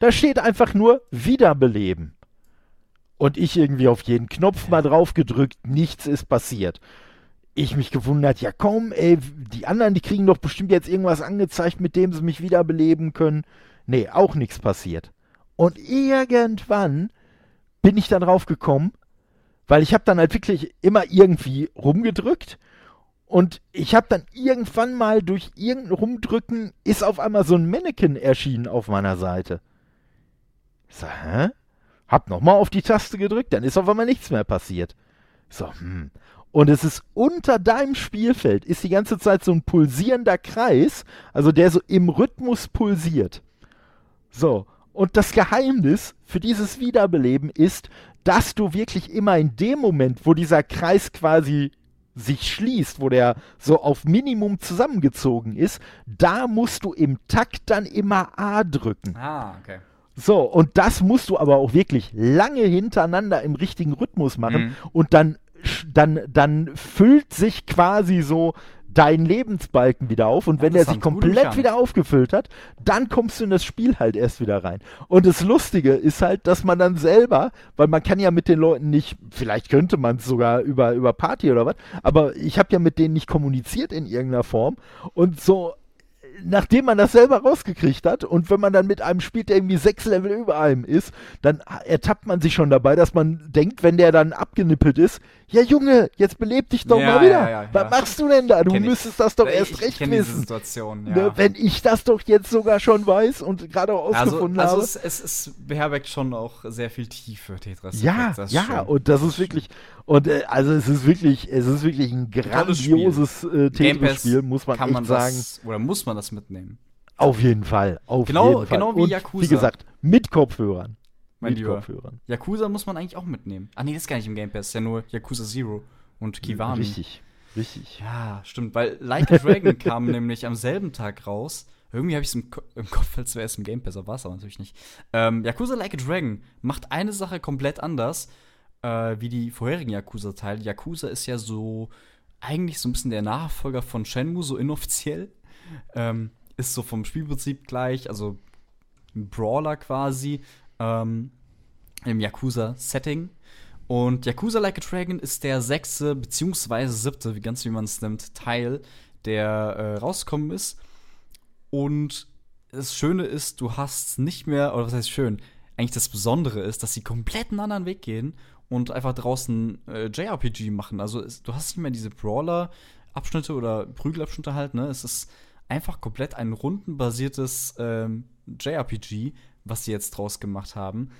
Da steht einfach nur Wiederbeleben. Und ich irgendwie auf jeden Knopf mal drauf gedrückt, nichts ist passiert. Ich mich gewundert, ja komm, ey, die anderen, die kriegen doch bestimmt jetzt irgendwas angezeigt, mit dem sie mich wiederbeleben können. Nee, auch nichts passiert. Und irgendwann bin ich dann drauf gekommen, weil ich habe dann halt wirklich immer irgendwie rumgedrückt und ich habe dann irgendwann mal durch irgendein Rumdrücken ist auf einmal so ein Mannequin erschienen auf meiner Seite. Ich so, hä? Hab nochmal auf die Taste gedrückt, dann ist auf einmal nichts mehr passiert. Ich so, hm. Und es ist unter deinem Spielfeld, ist die ganze Zeit so ein pulsierender Kreis, also der so im Rhythmus pulsiert. So, und das Geheimnis für dieses Wiederbeleben ist, dass du wirklich immer in dem Moment, wo dieser Kreis quasi sich schließt, wo der so auf Minimum zusammengezogen ist, da musst du im Takt dann immer A drücken. Ah, okay. So, und das musst du aber auch wirklich lange hintereinander im richtigen Rhythmus machen mhm. und dann, dann, dann füllt sich quasi so deinen Lebensbalken wieder auf und ja, wenn der sich komplett wieder aufgefüllt hat, dann kommst du in das Spiel halt erst wieder rein. Und das Lustige ist halt, dass man dann selber, weil man kann ja mit den Leuten nicht, vielleicht könnte man es sogar über, über Party oder was, aber ich habe ja mit denen nicht kommuniziert in irgendeiner Form und so nachdem man das selber rausgekriegt hat und wenn man dann mit einem spielt, der irgendwie sechs Level über einem ist, dann ertappt man sich schon dabei, dass man denkt, wenn der dann abgenippelt ist, ja Junge, jetzt beleb dich doch ja, mal wieder. Ja, ja, Was machst du denn da? Du kenn müsstest ich. das doch erst recht wissen. Ne, wenn ich das doch jetzt sogar schon weiß und gerade auch ausgefunden also, also habe. Also es, es, beherbergt schon auch sehr viel Tiefe, Tetris. Ja, ja, schön. und das ist wirklich, und äh, also es ist wirklich, es ist wirklich ein grandioses äh, Tetris-Spiel, muss man echt man sagen. Das, oder muss man das mitnehmen? Auf jeden Fall, auf genau, jeden Fall. Genau wie und, Yakuza. Wie gesagt, mit Kopfhörern. Mein mit Kopfhörern. Yakuza muss man eigentlich auch mitnehmen. Ah nee, das ist gar nicht im Game Pass, ist ja nur Yakuza Zero und Kiwami. Richtig, richtig. Ja, stimmt, weil Like a Dragon kam nämlich am selben Tag raus. Irgendwie habe ich es im, Ko im, Kopf, als wäre es im Game Pass, aber war es aber natürlich nicht. Ähm, Yakuza Like a Dragon macht eine Sache komplett anders äh, wie die vorherigen Yakuza-Teile. Yakuza ist ja so eigentlich so ein bisschen der Nachfolger von Shenmue, so inoffiziell. Ähm, ist so vom Spielprinzip gleich, also ein Brawler quasi ähm, im Yakuza-Setting. Und Yakuza Like a Dragon ist der sechste beziehungsweise siebte, wie ganz wie man es nimmt, Teil, der äh, rausgekommen ist. Und das Schöne ist, du hast nicht mehr, oder was heißt schön, eigentlich das Besondere ist, dass sie komplett einen anderen Weg gehen und einfach draußen äh, JRPG machen. Also es, du hast nicht mehr diese Brawler-Abschnitte oder Prügelabschnitte halt, ne? Es ist einfach komplett ein rundenbasiertes ähm, JRPG, was sie jetzt draus gemacht haben.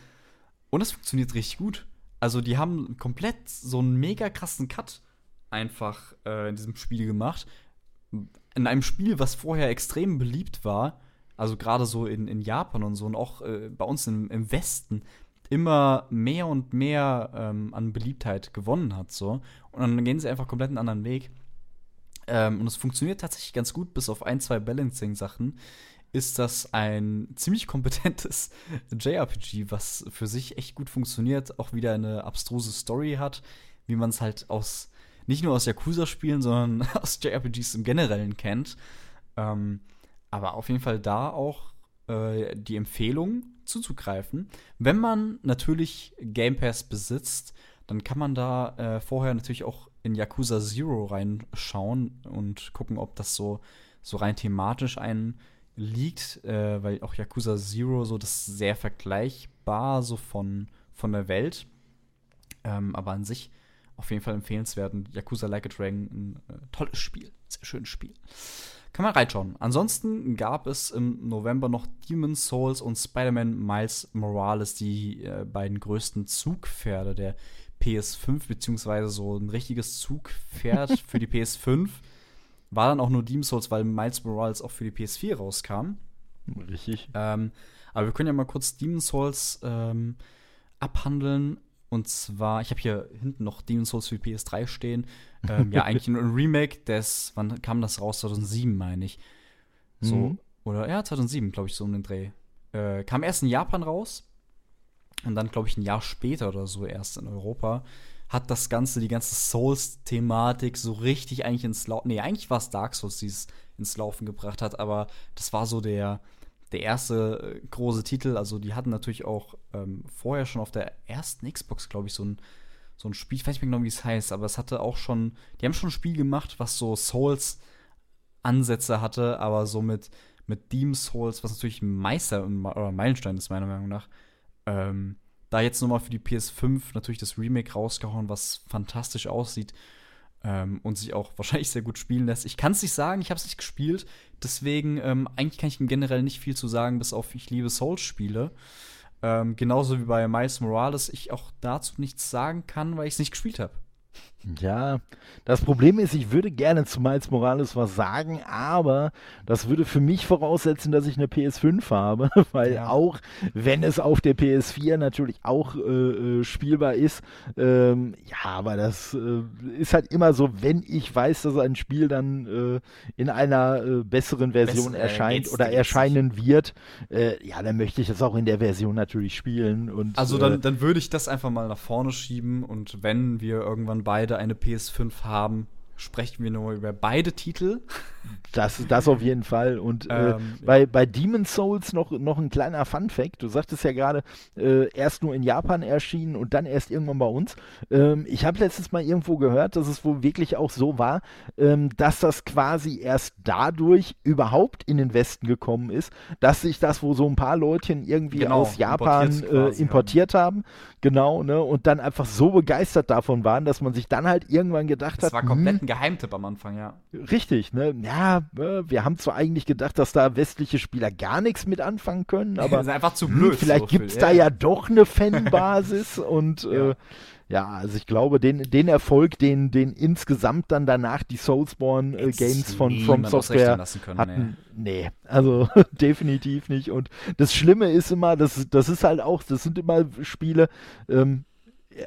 Und es funktioniert richtig gut. Also die haben komplett so einen mega krassen Cut einfach äh, in diesem Spiel gemacht. In einem Spiel, was vorher extrem beliebt war, also gerade so in, in Japan und so und auch äh, bei uns im, im Westen, immer mehr und mehr ähm, an Beliebtheit gewonnen hat. So. Und dann gehen sie einfach komplett einen anderen Weg. Ähm, und es funktioniert tatsächlich ganz gut, bis auf ein, zwei Balancing-Sachen. Ist das ein ziemlich kompetentes JRPG, was für sich echt gut funktioniert, auch wieder eine abstruse Story hat, wie man es halt aus, nicht nur aus Yakuza-Spielen, sondern aus JRPGs im Generellen kennt. Ähm, aber auf jeden Fall da auch äh, die Empfehlung, zuzugreifen. Wenn man natürlich Game Pass besitzt, dann kann man da äh, vorher natürlich auch in Yakuza Zero reinschauen und gucken, ob das so, so rein thematisch einen liegt, äh, weil auch Yakuza Zero so das sehr vergleichbar so von, von der Welt. Ähm, aber an sich auf jeden Fall empfehlenswert. Yakuza Like a Dragon, ein äh, tolles Spiel, sehr schönes Spiel. Kann man reinschauen. Ansonsten gab es im November noch Demon's Souls und Spider-Man Miles Morales, die äh, beiden größten Zugpferde der PS5, beziehungsweise so ein richtiges Zugpferd für die PS5. War dann auch nur Demon's Souls, weil Miles Morales auch für die PS4 rauskam. Richtig. Ähm, aber wir können ja mal kurz Demon's Souls ähm, abhandeln. Und zwar, ich habe hier hinten noch Demon's Souls für PS3 stehen. Ähm, ja, eigentlich ein Remake des, wann kam das raus? 2007, meine ich. So, mhm. oder ja, 2007, glaube ich, so um den Dreh. Äh, kam erst in Japan raus und dann, glaube ich, ein Jahr später oder so erst in Europa. Hat das Ganze, die ganze Souls-Thematik so richtig eigentlich ins Laufen. Nee, eigentlich war es Dark Souls, die es ins Laufen gebracht hat, aber das war so der, der erste äh, große Titel. Also die hatten natürlich auch ähm, vorher schon auf der ersten Xbox, glaube ich, so ein, so ein Spiel. Ich weiß nicht mehr genau, wie es heißt, aber es hatte auch schon, die haben schon ein Spiel gemacht, was so Souls-Ansätze hatte, aber so mit, mit Demon Souls, was natürlich ein Meister oder Meilenstein ist, meiner Meinung nach. Ähm, da jetzt nochmal für die PS5 natürlich das Remake rausgehauen, was fantastisch aussieht ähm, und sich auch wahrscheinlich sehr gut spielen lässt. Ich kann es nicht sagen, ich habe es nicht gespielt, deswegen ähm, eigentlich kann ich generell nicht viel zu sagen, bis auf ich liebe Souls-Spiele. Ähm, genauso wie bei Miles Morales ich auch dazu nichts sagen kann, weil ich es nicht gespielt habe. Ja, das Problem ist, ich würde gerne zu Miles Morales was sagen, aber das würde für mich voraussetzen, dass ich eine PS5 habe, weil ja. auch wenn es auf der PS4 natürlich auch äh, äh, spielbar ist, ähm, ja, aber das äh, ist halt immer so, wenn ich weiß, dass ein Spiel dann äh, in einer äh, besseren Version Bess, erscheint oder erscheinen wird, äh, ja, dann möchte ich das auch in der Version natürlich spielen. Und, also dann, dann würde ich das einfach mal nach vorne schieben und wenn wir irgendwann beide eine PS5 haben, sprechen wir nur über beide Titel. Das, das auf jeden Fall. Und äh, ähm, äh, bei, bei Demon's Souls noch, noch ein kleiner Fun-Fact. Du sagtest ja gerade, äh, erst nur in Japan erschienen und dann erst irgendwann bei uns. Ähm, ich habe letztens mal irgendwo gehört, dass es wohl wirklich auch so war, ähm, dass das quasi erst dadurch überhaupt in den Westen gekommen ist, dass sich das wo so ein paar Leutchen irgendwie genau, aus Japan äh, importiert haben. haben. Genau, ne? Und dann einfach so begeistert davon waren, dass man sich dann halt irgendwann gedacht das hat. Das war komplett hm, ein Geheimtipp am Anfang, ja. Richtig, ne? Ja, äh, wir haben zwar eigentlich gedacht, dass da westliche Spieler gar nichts mit anfangen können, aber das ist einfach zu hm, blöd. Mh, vielleicht so gibt es da ja. ja doch eine Fanbasis und ja. Äh, ja, also ich glaube, den, den Erfolg, den, den insgesamt dann danach die Soulsborne äh, Games von From Software können, hatten, nee, nee also definitiv nicht. Und das Schlimme ist immer, das, das ist halt auch, das sind immer Spiele, ähm,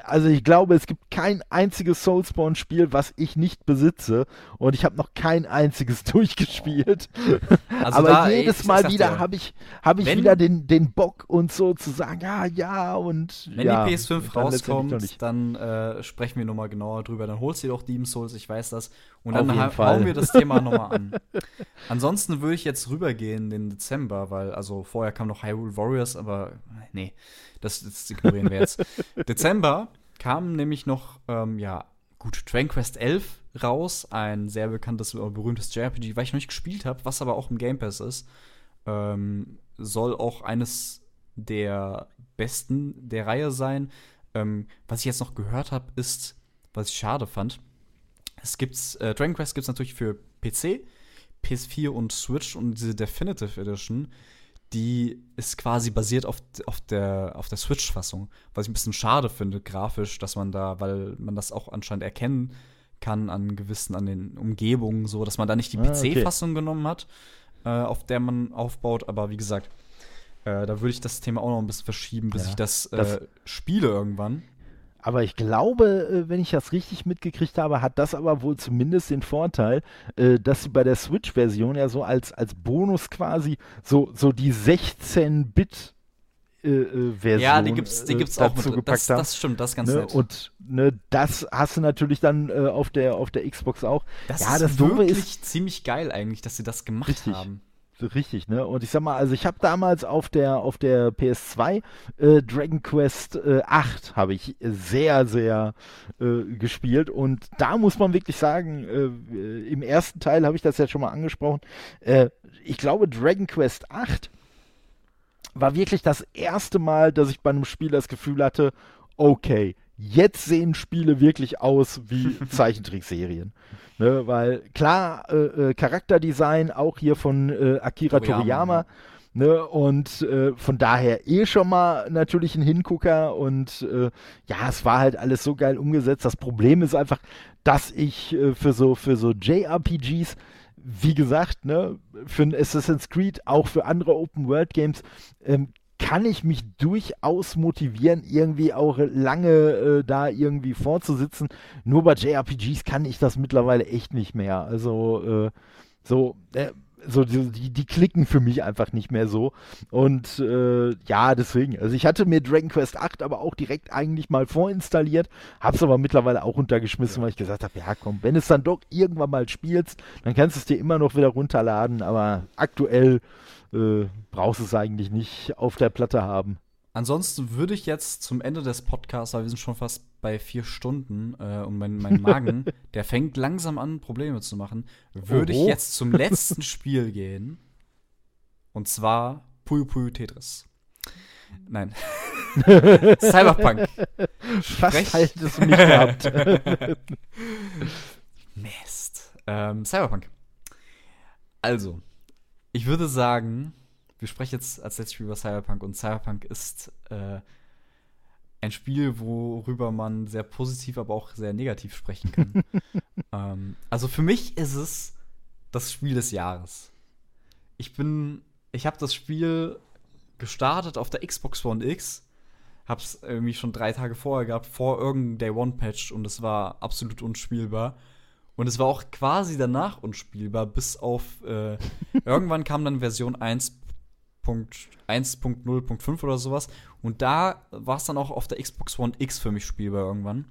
also ich glaube, es gibt kein einziges Soulspawn-Spiel, was ich nicht besitze und ich habe noch kein einziges durchgespielt. Also Aber da, jedes ey, Mal wieder habe ich, hab ich wieder den, den Bock und so zu sagen, ja, ja und Wenn ja, die PS5 dann rauskommt, dann äh, sprechen wir nochmal genauer drüber. Dann holst du dir doch Demon's Souls, ich weiß das. Und dann hauen wir das Thema nochmal an. Ansonsten würde ich jetzt rübergehen den Dezember, weil also vorher kam noch Hyrule Warriors, aber nee. Das, das ignorieren wir jetzt. Dezember kam nämlich noch, ähm, ja, gut, Dragon Quest 11 raus, ein sehr bekanntes, oder berühmtes JRPG, was ich noch nicht gespielt habe, was aber auch im Game Pass ist. Ähm, soll auch eines der besten der Reihe sein. Ähm, was ich jetzt noch gehört habe, ist, was ich schade fand. Es gibt's, äh, Dragon Quest gibt es natürlich für PC, PS4 und Switch und diese Definitive Edition die ist quasi basiert auf, auf der, auf der Switch-Fassung. Was ich ein bisschen schade finde, grafisch, dass man da, weil man das auch anscheinend erkennen kann an gewissen, an den Umgebungen, so, dass man da nicht die ah, PC-Fassung okay. genommen hat, äh, auf der man aufbaut. Aber wie gesagt, äh, da würde ich das Thema auch noch ein bisschen verschieben, bis ja, ich das, äh, das spiele irgendwann. Aber ich glaube, äh, wenn ich das richtig mitgekriegt habe, hat das aber wohl zumindest den Vorteil, äh, dass sie bei der Switch-Version ja so als, als Bonus quasi so, so die 16-Bit äh, Version ja, die gibt's, die gibt's auch mit, gepackt das. Das stimmt, das ist ganz ne? nett. Und ne, das hast du natürlich dann äh, auf, der, auf der Xbox auch. Das ja, ist das wirklich ist, ziemlich geil eigentlich, dass sie das gemacht richtig. haben. Richtig, ne? Und ich sag mal, also ich habe damals auf der auf der PS2 äh, Dragon Quest äh, 8 habe ich sehr sehr äh, gespielt und da muss man wirklich sagen, äh, im ersten Teil habe ich das ja schon mal angesprochen. Äh, ich glaube Dragon Quest 8 war wirklich das erste Mal, dass ich bei einem Spiel das Gefühl hatte, okay, jetzt sehen Spiele wirklich aus wie Zeichentrickserien. Ne, weil klar, äh, äh, Charakterdesign auch hier von äh, Akira Toriyama. Toriyama ne, und äh, von daher eh schon mal natürlich ein Hingucker und äh, ja, es war halt alles so geil umgesetzt. Das Problem ist einfach, dass ich äh, für so für so JRPGs wie gesagt, ne, für ein Assassin's Creed, auch für andere Open World Games, ähm, kann ich mich durchaus motivieren, irgendwie auch lange äh, da irgendwie vorzusitzen. Nur bei JRPGs kann ich das mittlerweile echt nicht mehr. Also äh, so, äh, so die, die, klicken für mich einfach nicht mehr so. Und äh, ja, deswegen. Also ich hatte mir Dragon Quest 8 aber auch direkt eigentlich mal vorinstalliert, hab's aber mittlerweile auch runtergeschmissen, ja. weil ich gesagt habe, ja komm, wenn es dann doch irgendwann mal spielst, dann kannst du es dir immer noch wieder runterladen, aber aktuell äh, brauchst du es eigentlich nicht auf der Platte haben. Ansonsten würde ich jetzt zum Ende des Podcasts, weil wir sind schon fast bei vier Stunden äh, und mein, mein Magen, der fängt langsam an, Probleme zu machen, würde ich jetzt zum letzten Spiel gehen. Und zwar Puyo Puyo Tetris. Nein. Cyberpunk. Fast halt es nicht gehabt. Mist. Ähm, Cyberpunk. Also, ich würde sagen, wir sprechen jetzt als letztes Spiel über Cyberpunk und Cyberpunk ist äh, ein Spiel, worüber man sehr positiv, aber auch sehr negativ sprechen kann. ähm, also für mich ist es das Spiel des Jahres. Ich bin, ich habe das Spiel gestartet auf der Xbox One X, hab's irgendwie schon drei Tage vorher gehabt, vor irgendeinem Day One Patch und es war absolut unspielbar. Und es war auch quasi danach unspielbar, bis auf äh, irgendwann kam dann Version 1 1.0.5 oder sowas. Und da war es dann auch auf der Xbox One X für mich spielbar irgendwann.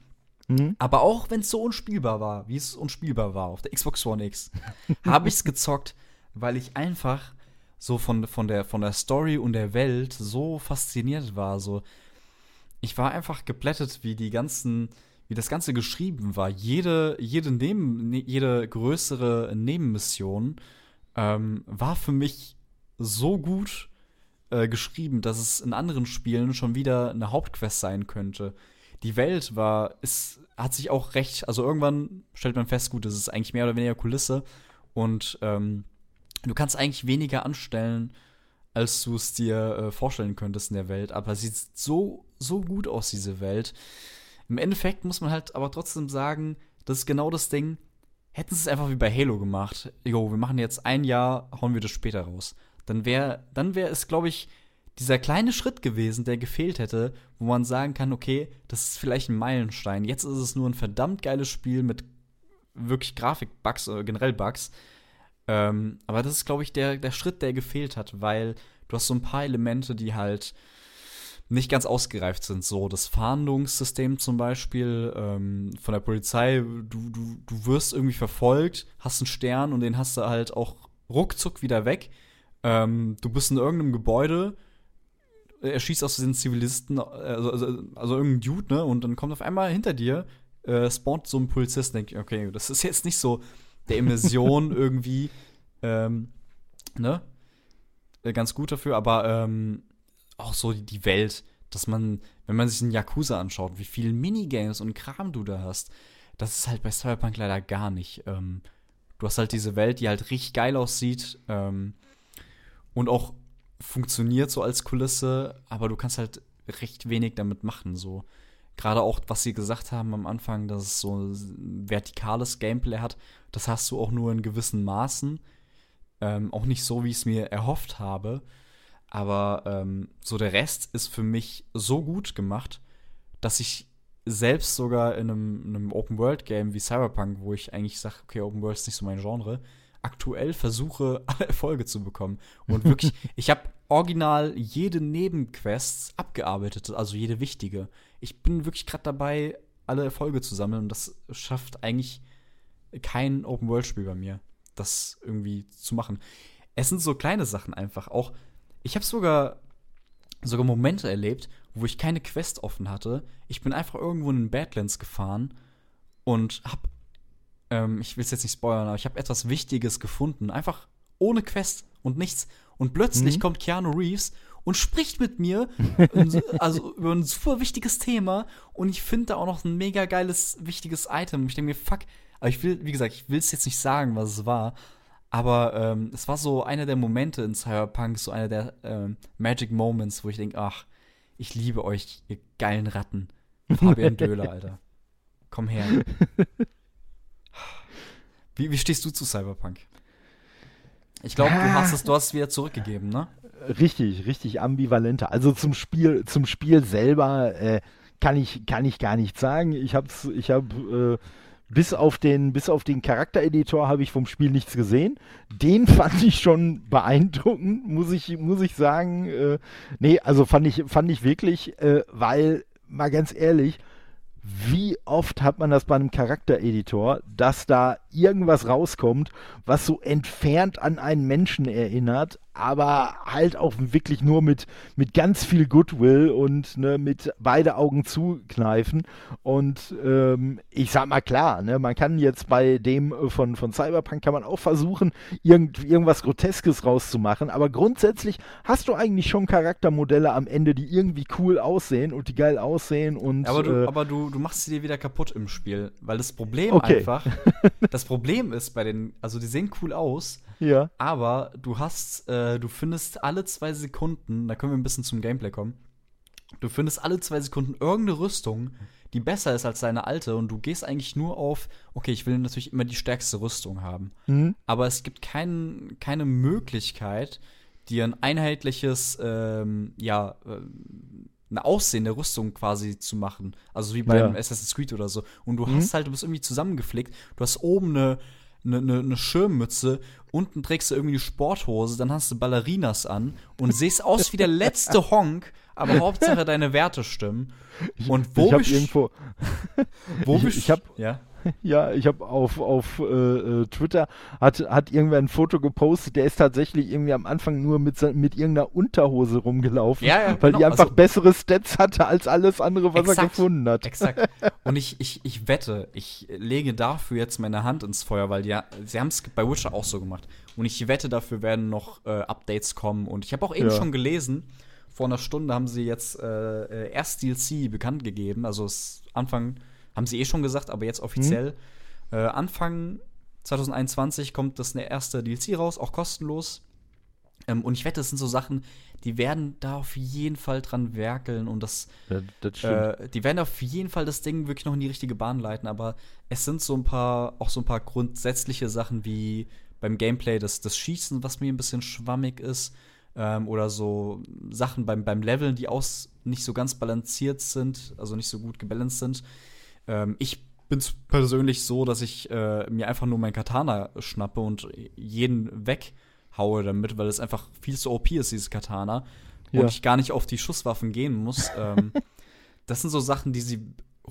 Mhm. Aber auch wenn es so unspielbar war, wie es unspielbar war auf der Xbox One X, habe ich es gezockt, weil ich einfach so von, von, der, von der Story und der Welt so fasziniert war. So, ich war einfach geplättet, wie die ganzen, wie das Ganze geschrieben war. Jede, jede, Neben, ne, jede größere Nebenmission ähm, war für mich so gut äh, geschrieben, dass es in anderen Spielen schon wieder eine Hauptquest sein könnte. Die Welt war, es hat sich auch recht, also irgendwann stellt man fest, gut, das ist eigentlich mehr oder weniger Kulisse und ähm, du kannst eigentlich weniger anstellen, als du es dir äh, vorstellen könntest in der Welt. Aber es sieht so, so gut aus, diese Welt. Im Endeffekt muss man halt aber trotzdem sagen, das ist genau das Ding. Hätten sie es einfach wie bei Halo gemacht. Jo, wir machen jetzt ein Jahr, hauen wir das später raus dann wäre dann wäre es, glaube ich, dieser kleine Schritt gewesen, der gefehlt hätte, wo man sagen kann, okay, das ist vielleicht ein Meilenstein. Jetzt ist es nur ein verdammt geiles Spiel mit wirklich Grafik-Bugs, äh, generell Bugs. Ähm, aber das ist, glaube ich, der, der Schritt, der gefehlt hat, weil du hast so ein paar Elemente, die halt nicht ganz ausgereift sind. So das Fahndungssystem zum Beispiel ähm, von der Polizei. Du, du, du wirst irgendwie verfolgt, hast einen Stern und den hast du halt auch ruckzuck wieder weg. Ähm, du bist in irgendeinem Gebäude, er schießt aus den Zivilisten, also, also, also irgendein Dude, ne? Und dann kommt auf einmal hinter dir, äh, spawnt so ein Polizist, denkt, okay, das ist jetzt nicht so der Immersion irgendwie, ähm, ne? Äh, ganz gut dafür, aber ähm, auch so die, die Welt, dass man, wenn man sich einen Yakuza anschaut, wie viele Minigames und Kram du da hast, das ist halt bei Cyberpunk leider gar nicht. Ähm, du hast halt diese Welt, die halt richtig geil aussieht, ähm, und auch funktioniert so als Kulisse, aber du kannst halt recht wenig damit machen. So gerade auch, was sie gesagt haben am Anfang, dass es so ein vertikales Gameplay hat, das hast du auch nur in gewissen Maßen. Ähm, auch nicht so, wie ich es mir erhofft habe. Aber ähm, so der Rest ist für mich so gut gemacht, dass ich selbst sogar in einem, einem Open-World-Game wie Cyberpunk, wo ich eigentlich sage, okay, Open World ist nicht so mein Genre, aktuell versuche, alle Erfolge zu bekommen. Und wirklich, ich habe original jede Nebenquests abgearbeitet, also jede wichtige. Ich bin wirklich gerade dabei, alle Erfolge zu sammeln und das schafft eigentlich kein Open-World-Spiel bei mir, das irgendwie zu machen. Es sind so kleine Sachen einfach. Auch, ich habe sogar sogar Momente erlebt, wo ich keine Quest offen hatte. Ich bin einfach irgendwo in den Badlands gefahren und habe ähm, ich will es jetzt nicht spoilern, aber ich habe etwas Wichtiges gefunden. Einfach ohne Quest und nichts. Und plötzlich mhm. kommt Keanu Reeves und spricht mit mir, also über ein super wichtiges Thema. Und ich finde da auch noch ein mega geiles, wichtiges Item. Ich denke mir, fuck, aber ich will, wie gesagt, ich will es jetzt nicht sagen, was es war. Aber ähm, es war so einer der Momente in Cyberpunk, so einer der ähm, Magic Moments, wo ich denke, ach, ich liebe euch, ihr geilen Ratten. Fabian Döhler, Alter. Komm her. Wie, wie stehst du zu Cyberpunk? Ich glaube, du hast es, du hast es wieder zurückgegeben, ne? Richtig, richtig ambivalenter. Also zum Spiel, zum Spiel selber äh, kann ich, kann ich gar nichts sagen. Ich habe, ich habe, äh, bis auf den, bis auf den Charaktereditor habe ich vom Spiel nichts gesehen. Den fand ich schon beeindruckend, muss ich, muss ich sagen. Äh, nee, also fand ich, fand ich wirklich, äh, weil, mal ganz ehrlich, wie oft hat man das bei einem Charaktereditor, dass da irgendwas rauskommt, was so entfernt an einen Menschen erinnert, aber halt auch wirklich nur mit, mit ganz viel Goodwill und ne, mit beide Augen zukneifen. Und ähm, ich sag mal klar, ne, man kann jetzt bei dem von, von Cyberpunk kann man auch versuchen, irgend, irgendwas Groteskes rauszumachen, aber grundsätzlich hast du eigentlich schon Charaktermodelle am Ende, die irgendwie cool aussehen und die geil aussehen und. Aber du, äh, aber du, du machst sie dir wieder kaputt im Spiel, weil das Problem okay. einfach, das Problem ist bei den, also die sehen cool aus, ja. Aber du hast, äh, du findest alle zwei Sekunden, da können wir ein bisschen zum Gameplay kommen. Du findest alle zwei Sekunden irgendeine Rüstung, die besser ist als deine alte und du gehst eigentlich nur auf, okay, ich will natürlich immer die stärkste Rüstung haben. Mhm. Aber es gibt kein, keine Möglichkeit, dir ein einheitliches, ähm, ja, äh, eine aussehende Rüstung quasi zu machen. Also wie beim ja. Assassin's Creed oder so. Und du mhm. hast halt, du bist irgendwie zusammengeflickt. Du hast oben eine, eine, eine, eine Schirmmütze, unten trägst du irgendwie eine Sporthose, dann hast du Ballerinas an und siehst aus wie der letzte Honk, aber Hauptsache deine Werte stimmen. Und wo ich hab irgendwo wo ich, ich hab, ja Ja, ich habe auf, auf äh, äh, Twitter hat, hat irgendwer ein Foto gepostet, der ist tatsächlich irgendwie am Anfang nur mit, mit irgendeiner Unterhose rumgelaufen, ja, ja, weil genau. die einfach also, bessere Stats hatte als alles andere, was exakt, er gefunden hat. Exakt. Und ich, ich, ich wette, ich lege dafür jetzt meine Hand ins Feuer, weil die, sie haben es bei Witcher auch so gemacht. Und ich wette, dafür werden noch äh, Updates kommen. Und ich habe auch eben ja. schon gelesen, vor einer Stunde haben sie jetzt äh, äh erst DLC bekannt gegeben, also es Anfang haben sie eh schon gesagt, aber jetzt offiziell. Mhm. Äh, Anfang 2021 kommt das erste DLC raus, auch kostenlos. Ähm, und ich wette, das sind so Sachen, die werden da auf jeden Fall dran werkeln und das, ja, das äh, die werden auf jeden Fall das Ding wirklich noch in die richtige Bahn leiten. Aber es sind so ein paar, auch so ein paar grundsätzliche Sachen wie beim Gameplay das, das Schießen, was mir ein bisschen schwammig ist. Ähm, oder so Sachen beim, beim Leveln, die aus nicht so ganz balanciert sind, also nicht so gut gebalanced sind. Ähm, ich bin persönlich so, dass ich äh, mir einfach nur mein Katana schnappe und jeden weghaue damit, weil es einfach viel zu OP ist, dieses Katana. Ja. Und ich gar nicht auf die Schusswaffen gehen muss. ähm, das sind so Sachen, die sie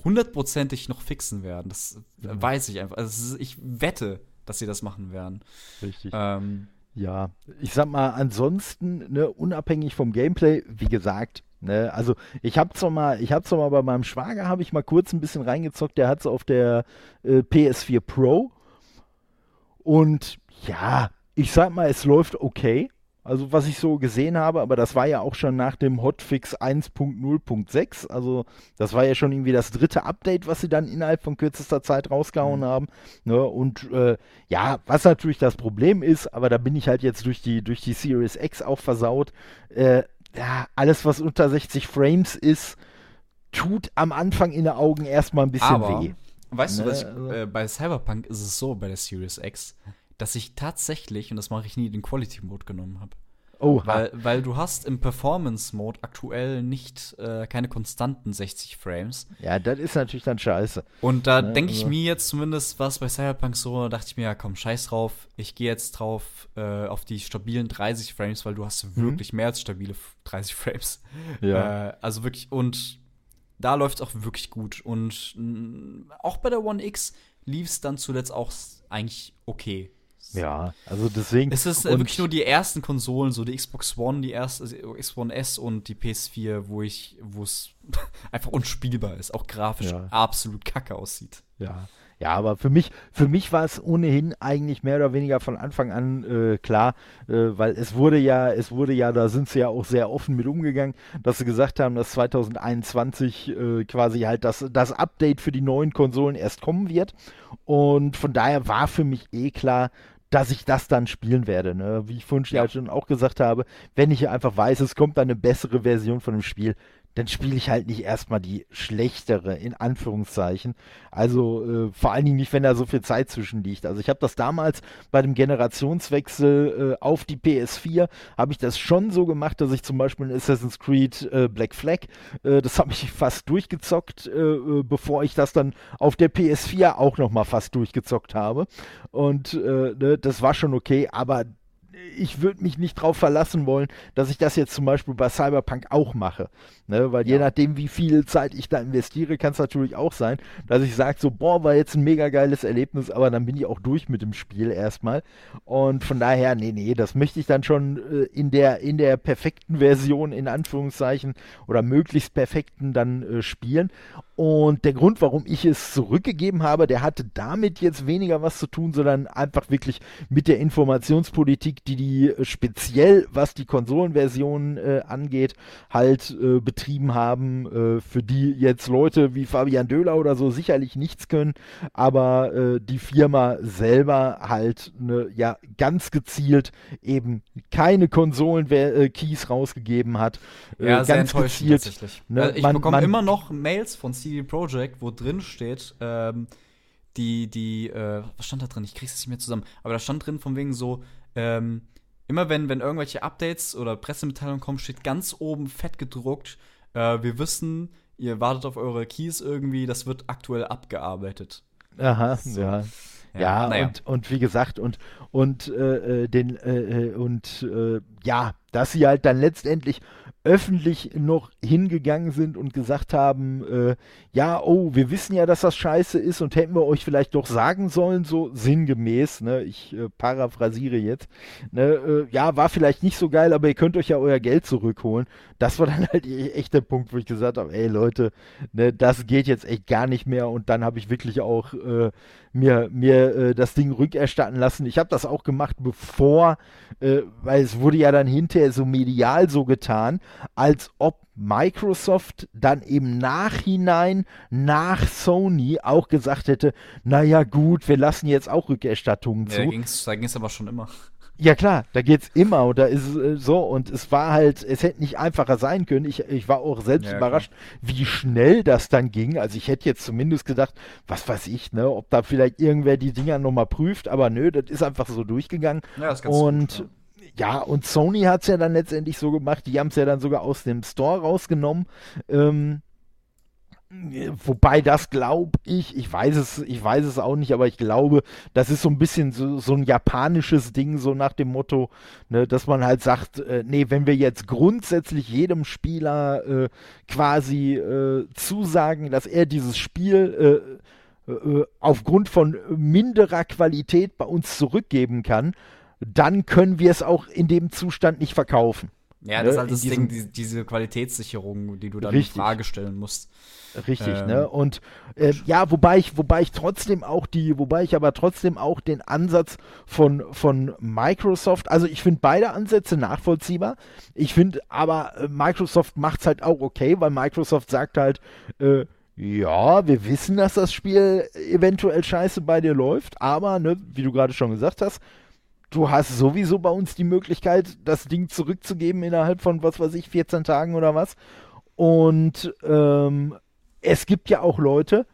hundertprozentig noch fixen werden. Das ja. weiß ich einfach. Also ich wette, dass sie das machen werden. Richtig. Ähm, ja, ich sag mal, ansonsten, ne, unabhängig vom Gameplay, wie gesagt, Ne, also ich habe zwar mal, ich habe zwar mal bei meinem Schwager habe ich mal kurz ein bisschen reingezockt, der hat es auf der äh, PS4 Pro und ja, ich sag mal, es läuft okay. Also was ich so gesehen habe, aber das war ja auch schon nach dem Hotfix 1.0.6. Also das war ja schon irgendwie das dritte Update, was sie dann innerhalb von kürzester Zeit rausgehauen mhm. haben. Ne? Und äh, ja, was natürlich das Problem ist, aber da bin ich halt jetzt durch die, durch die Series X auch versaut. Äh, ja, alles, was unter 60 Frames ist, tut am Anfang in den Augen erstmal ein bisschen Aber, weh. Weißt ne? du, was ich, also äh, bei Cyberpunk ist es so, bei der Series X, dass ich tatsächlich, und das mache ich nie, den Quality Mode genommen habe. Oh, weil, weil du hast im Performance-Mode aktuell nicht äh, keine konstanten 60 Frames. Ja, das ist natürlich dann scheiße. Und da ne? denke ich also. mir jetzt zumindest, was bei Cyberpunk so, da dachte ich mir, ja komm, scheiß drauf, ich gehe jetzt drauf äh, auf die stabilen 30 Frames, weil du hast mhm. wirklich mehr als stabile 30 Frames. Ja. Äh, also wirklich, und da läuft es auch wirklich gut. Und auch bei der One X lief es dann zuletzt auch eigentlich okay. Ja, also deswegen. Es ist äh, wirklich nur die ersten Konsolen, so die Xbox One, die erste also Xbox One S und die PS4, wo ich, wo es einfach unspielbar ist, auch grafisch ja. absolut kacke aussieht. Ja. Ja, aber für mich, für mich war es ohnehin eigentlich mehr oder weniger von Anfang an äh, klar, äh, weil es wurde ja, es wurde ja, da sind sie ja auch sehr offen mit umgegangen, dass sie gesagt haben, dass 2021 äh, quasi halt das, das Update für die neuen Konsolen erst kommen wird. Und von daher war für mich eh klar, dass ich das dann spielen werde. Ne? Wie ich vorhin ja. schon auch gesagt habe, wenn ich einfach weiß, es kommt eine bessere Version von dem Spiel, dann spiele ich halt nicht erstmal die schlechtere, in Anführungszeichen. Also äh, vor allen Dingen nicht, wenn da so viel Zeit zwischen liegt. Also ich habe das damals bei dem Generationswechsel äh, auf die PS4, habe ich das schon so gemacht, dass ich zum Beispiel in Assassin's Creed äh, Black Flag, äh, das habe ich fast durchgezockt, äh, äh, bevor ich das dann auf der PS4 auch nochmal fast durchgezockt habe. Und ne, das war schon okay, aber ich würde mich nicht darauf verlassen wollen, dass ich das jetzt zum Beispiel bei Cyberpunk auch mache. Ne? Weil ja. je nachdem, wie viel Zeit ich da investiere, kann es natürlich auch sein, dass ich sage, so, boah, war jetzt ein mega geiles Erlebnis, aber dann bin ich auch durch mit dem Spiel erstmal. Und von daher, nee, nee, das möchte ich dann schon äh, in, der, in der perfekten Version, in Anführungszeichen, oder möglichst perfekten dann äh, spielen. Und der Grund, warum ich es zurückgegeben habe, der hatte damit jetzt weniger was zu tun, sondern einfach wirklich mit der Informationspolitik, die die äh, speziell, was die Konsolenversion äh, angeht, halt äh, betrieben haben, äh, für die jetzt Leute wie Fabian Döhler oder so sicherlich nichts können, aber äh, die Firma selber halt ne, ja ganz gezielt eben keine Konsolen-Keys rausgegeben hat. ja, sehr ganz gezielt, tatsächlich. Ne, ich man, bekomme man, immer noch Mails von CD Projekt, wo drin steht, ähm, die, die, äh, was stand da drin? Ich krieg's nicht mehr zusammen. Aber da stand drin von wegen so, ähm, immer wenn, wenn irgendwelche Updates oder Pressemitteilungen kommen, steht ganz oben fett gedruckt, äh, wir wissen, ihr wartet auf eure Keys irgendwie, das wird aktuell abgearbeitet. Aha, so. ja. Ja, ja und, und wie gesagt, und, und, äh, äh den, äh, äh, und, äh, ja, dass sie halt dann letztendlich öffentlich noch hingegangen sind und gesagt haben, äh, ja, oh, wir wissen ja, dass das scheiße ist und hätten wir euch vielleicht doch sagen sollen, so sinngemäß, ne, ich äh, paraphrasiere jetzt, ne, äh, ja, war vielleicht nicht so geil, aber ihr könnt euch ja euer Geld zurückholen. Das war dann halt e-, echt der Punkt, wo ich gesagt habe, ey Leute, ne, das geht jetzt echt gar nicht mehr und dann habe ich wirklich auch äh, mir, mir äh, das Ding rückerstatten lassen. Ich habe das auch gemacht, bevor, äh, weil es wurde ja dann hinterher so medial so getan, als ob Microsoft dann im Nachhinein nach Sony auch gesagt hätte, naja gut, wir lassen jetzt auch Rückerstattungen ja, zu. Da ging es aber schon immer. Ja klar, da geht's immer und da ist äh, so und es war halt, es hätte nicht einfacher sein können. Ich, ich war auch selbst ja, überrascht, klar. wie schnell das dann ging. Also ich hätte jetzt zumindest gedacht, was weiß ich, ne, ob da vielleicht irgendwer die Dinger nochmal prüft, aber nö, das ist einfach so durchgegangen. Ja, das ist ganz und gut, ja. ja, und Sony hat es ja dann letztendlich so gemacht, die haben es ja dann sogar aus dem Store rausgenommen. Ähm, Wobei das glaube ich, ich weiß es, ich weiß es auch nicht, aber ich glaube, das ist so ein bisschen so, so ein japanisches Ding, so nach dem Motto, ne, dass man halt sagt, äh, nee, wenn wir jetzt grundsätzlich jedem Spieler äh, quasi äh, zusagen, dass er dieses Spiel äh, äh, aufgrund von minderer Qualität bei uns zurückgeben kann, dann können wir es auch in dem Zustand nicht verkaufen. Ja, das ne? ist halt das Ding, die, diese Qualitätssicherung, die du dann richtig. in Frage stellen musst. Richtig, ähm, ne? Und äh, ja, wobei ich, wobei ich trotzdem auch die, wobei ich aber trotzdem auch den Ansatz von, von Microsoft, also ich finde beide Ansätze nachvollziehbar. Ich finde aber, äh, Microsoft macht es halt auch okay, weil Microsoft sagt halt, äh, ja, wir wissen, dass das Spiel eventuell scheiße bei dir läuft, aber, ne, wie du gerade schon gesagt hast, du hast sowieso bei uns die Möglichkeit, das Ding zurückzugeben innerhalb von, was weiß ich, 14 Tagen oder was. Und ähm, es gibt ja auch Leute,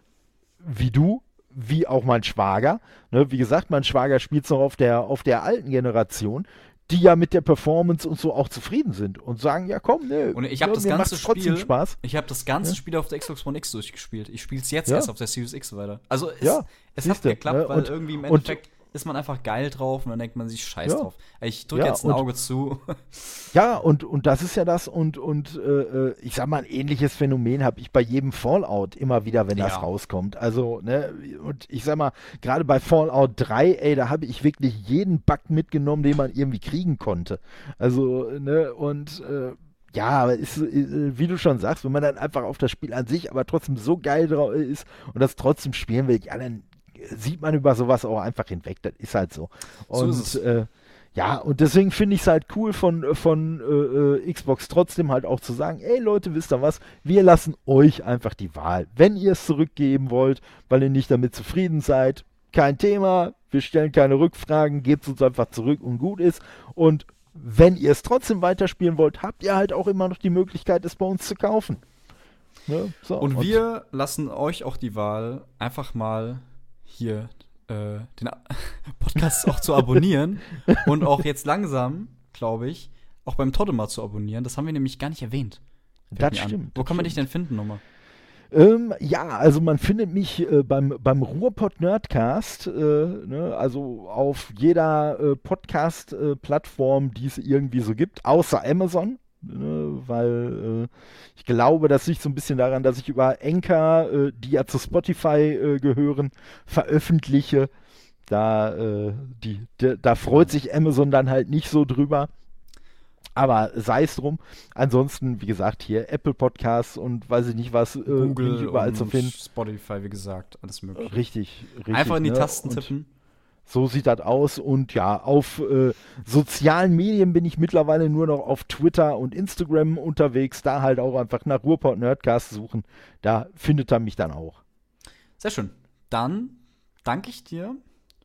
wie du, wie auch mein Schwager, ne, wie gesagt, mein Schwager spielt es noch auf der, auf der alten Generation, die ja mit der Performance und so auch zufrieden sind und sagen, ja komm, ne, und ich habe das ganze Spiel, Spaß. Ich habe das ganze ja? Spiel auf der Xbox One X durchgespielt. Ich spiele es jetzt ja. erst auf der Series X weiter. Also es, ja, es hat geklappt, ne? weil und, irgendwie im Endeffekt ist man einfach geil drauf und dann denkt man sich scheiß ja. drauf. Ich drücke ja, jetzt ein Auge zu. Ja, und, und das ist ja das und, und äh, äh ich sag mal, ein ähnliches Phänomen habe ich bei jedem Fallout immer wieder, wenn das ja. rauskommt. Also, ne, und ich sag mal, gerade bei Fallout 3, ey, da habe ich wirklich jeden Bug mitgenommen, den man irgendwie kriegen konnte. Also, ne, und äh, ja, aber ist, äh, wie du schon sagst, wenn man dann einfach auf das Spiel an sich aber trotzdem so geil ist und das trotzdem spielen will, ja, dann sieht man über sowas auch einfach hinweg. Das ist halt so. Und so äh, ja, und deswegen finde ich es halt cool von, von äh, äh, Xbox trotzdem halt auch zu sagen, ey Leute, wisst ihr was, wir lassen euch einfach die Wahl. Wenn ihr es zurückgeben wollt, weil ihr nicht damit zufrieden seid, kein Thema, wir stellen keine Rückfragen, gebt es uns einfach zurück und gut ist. Und wenn ihr es trotzdem weiterspielen wollt, habt ihr halt auch immer noch die Möglichkeit, es bei uns zu kaufen. Ne? So, und, und wir lassen euch auch die Wahl, einfach mal hier äh, den Podcast auch zu abonnieren und auch jetzt langsam, glaube ich, auch beim Toddemar zu abonnieren. Das haben wir nämlich gar nicht erwähnt. Das stimmt. Wo kann man dich denn finden nochmal? Ähm, ja, also man findet mich äh, beim, beim Ruhrpott Nerdcast, äh, ne, also auf jeder äh, Podcast-Plattform, die es irgendwie so gibt, außer Amazon. Ne, weil äh, ich glaube, das liegt so ein bisschen daran, dass ich über Anchor, äh, die ja zu Spotify äh, gehören, veröffentliche. Da, die, da freut sich Amazon dann halt nicht so drüber. Aber sei es drum. Ansonsten, wie gesagt, hier Apple Podcasts und weiß ich nicht was, äh, Google überall zu finden. Spotify, wie gesagt, alles mögliche. Richtig, richtig. Einfach in die ne? Tasten tippen. Und so sieht das aus. Und ja, auf äh, sozialen Medien bin ich mittlerweile nur noch auf Twitter und Instagram unterwegs. Da halt auch einfach nach Ruhrport Nerdcast suchen. Da findet er mich dann auch. Sehr schön. Dann danke ich dir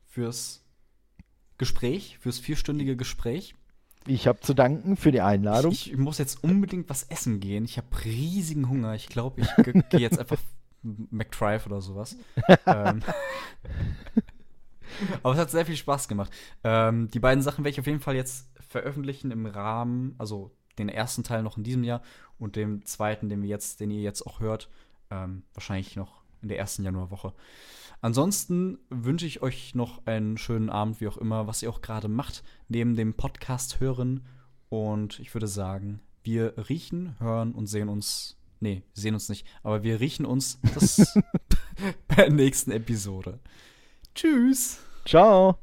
fürs Gespräch, fürs vierstündige Gespräch. Ich habe zu danken für die Einladung. Ich, ich, muss jetzt unbedingt was essen gehen. Ich habe riesigen Hunger. Ich glaube, ich gehe jetzt einfach McDrive oder sowas. ähm. Aber es hat sehr viel Spaß gemacht. Ähm, die beiden Sachen werde ich auf jeden Fall jetzt veröffentlichen im Rahmen, also den ersten Teil noch in diesem Jahr und dem zweiten, den wir jetzt, den ihr jetzt auch hört, ähm, wahrscheinlich noch in der ersten Januarwoche. Ansonsten wünsche ich euch noch einen schönen Abend, wie auch immer, was ihr auch gerade macht, neben dem Podcast hören. Und ich würde sagen, wir riechen, hören und sehen uns. Nee, sehen uns nicht, aber wir riechen uns das bei der nächsten Episode. Tschüss. Ciao.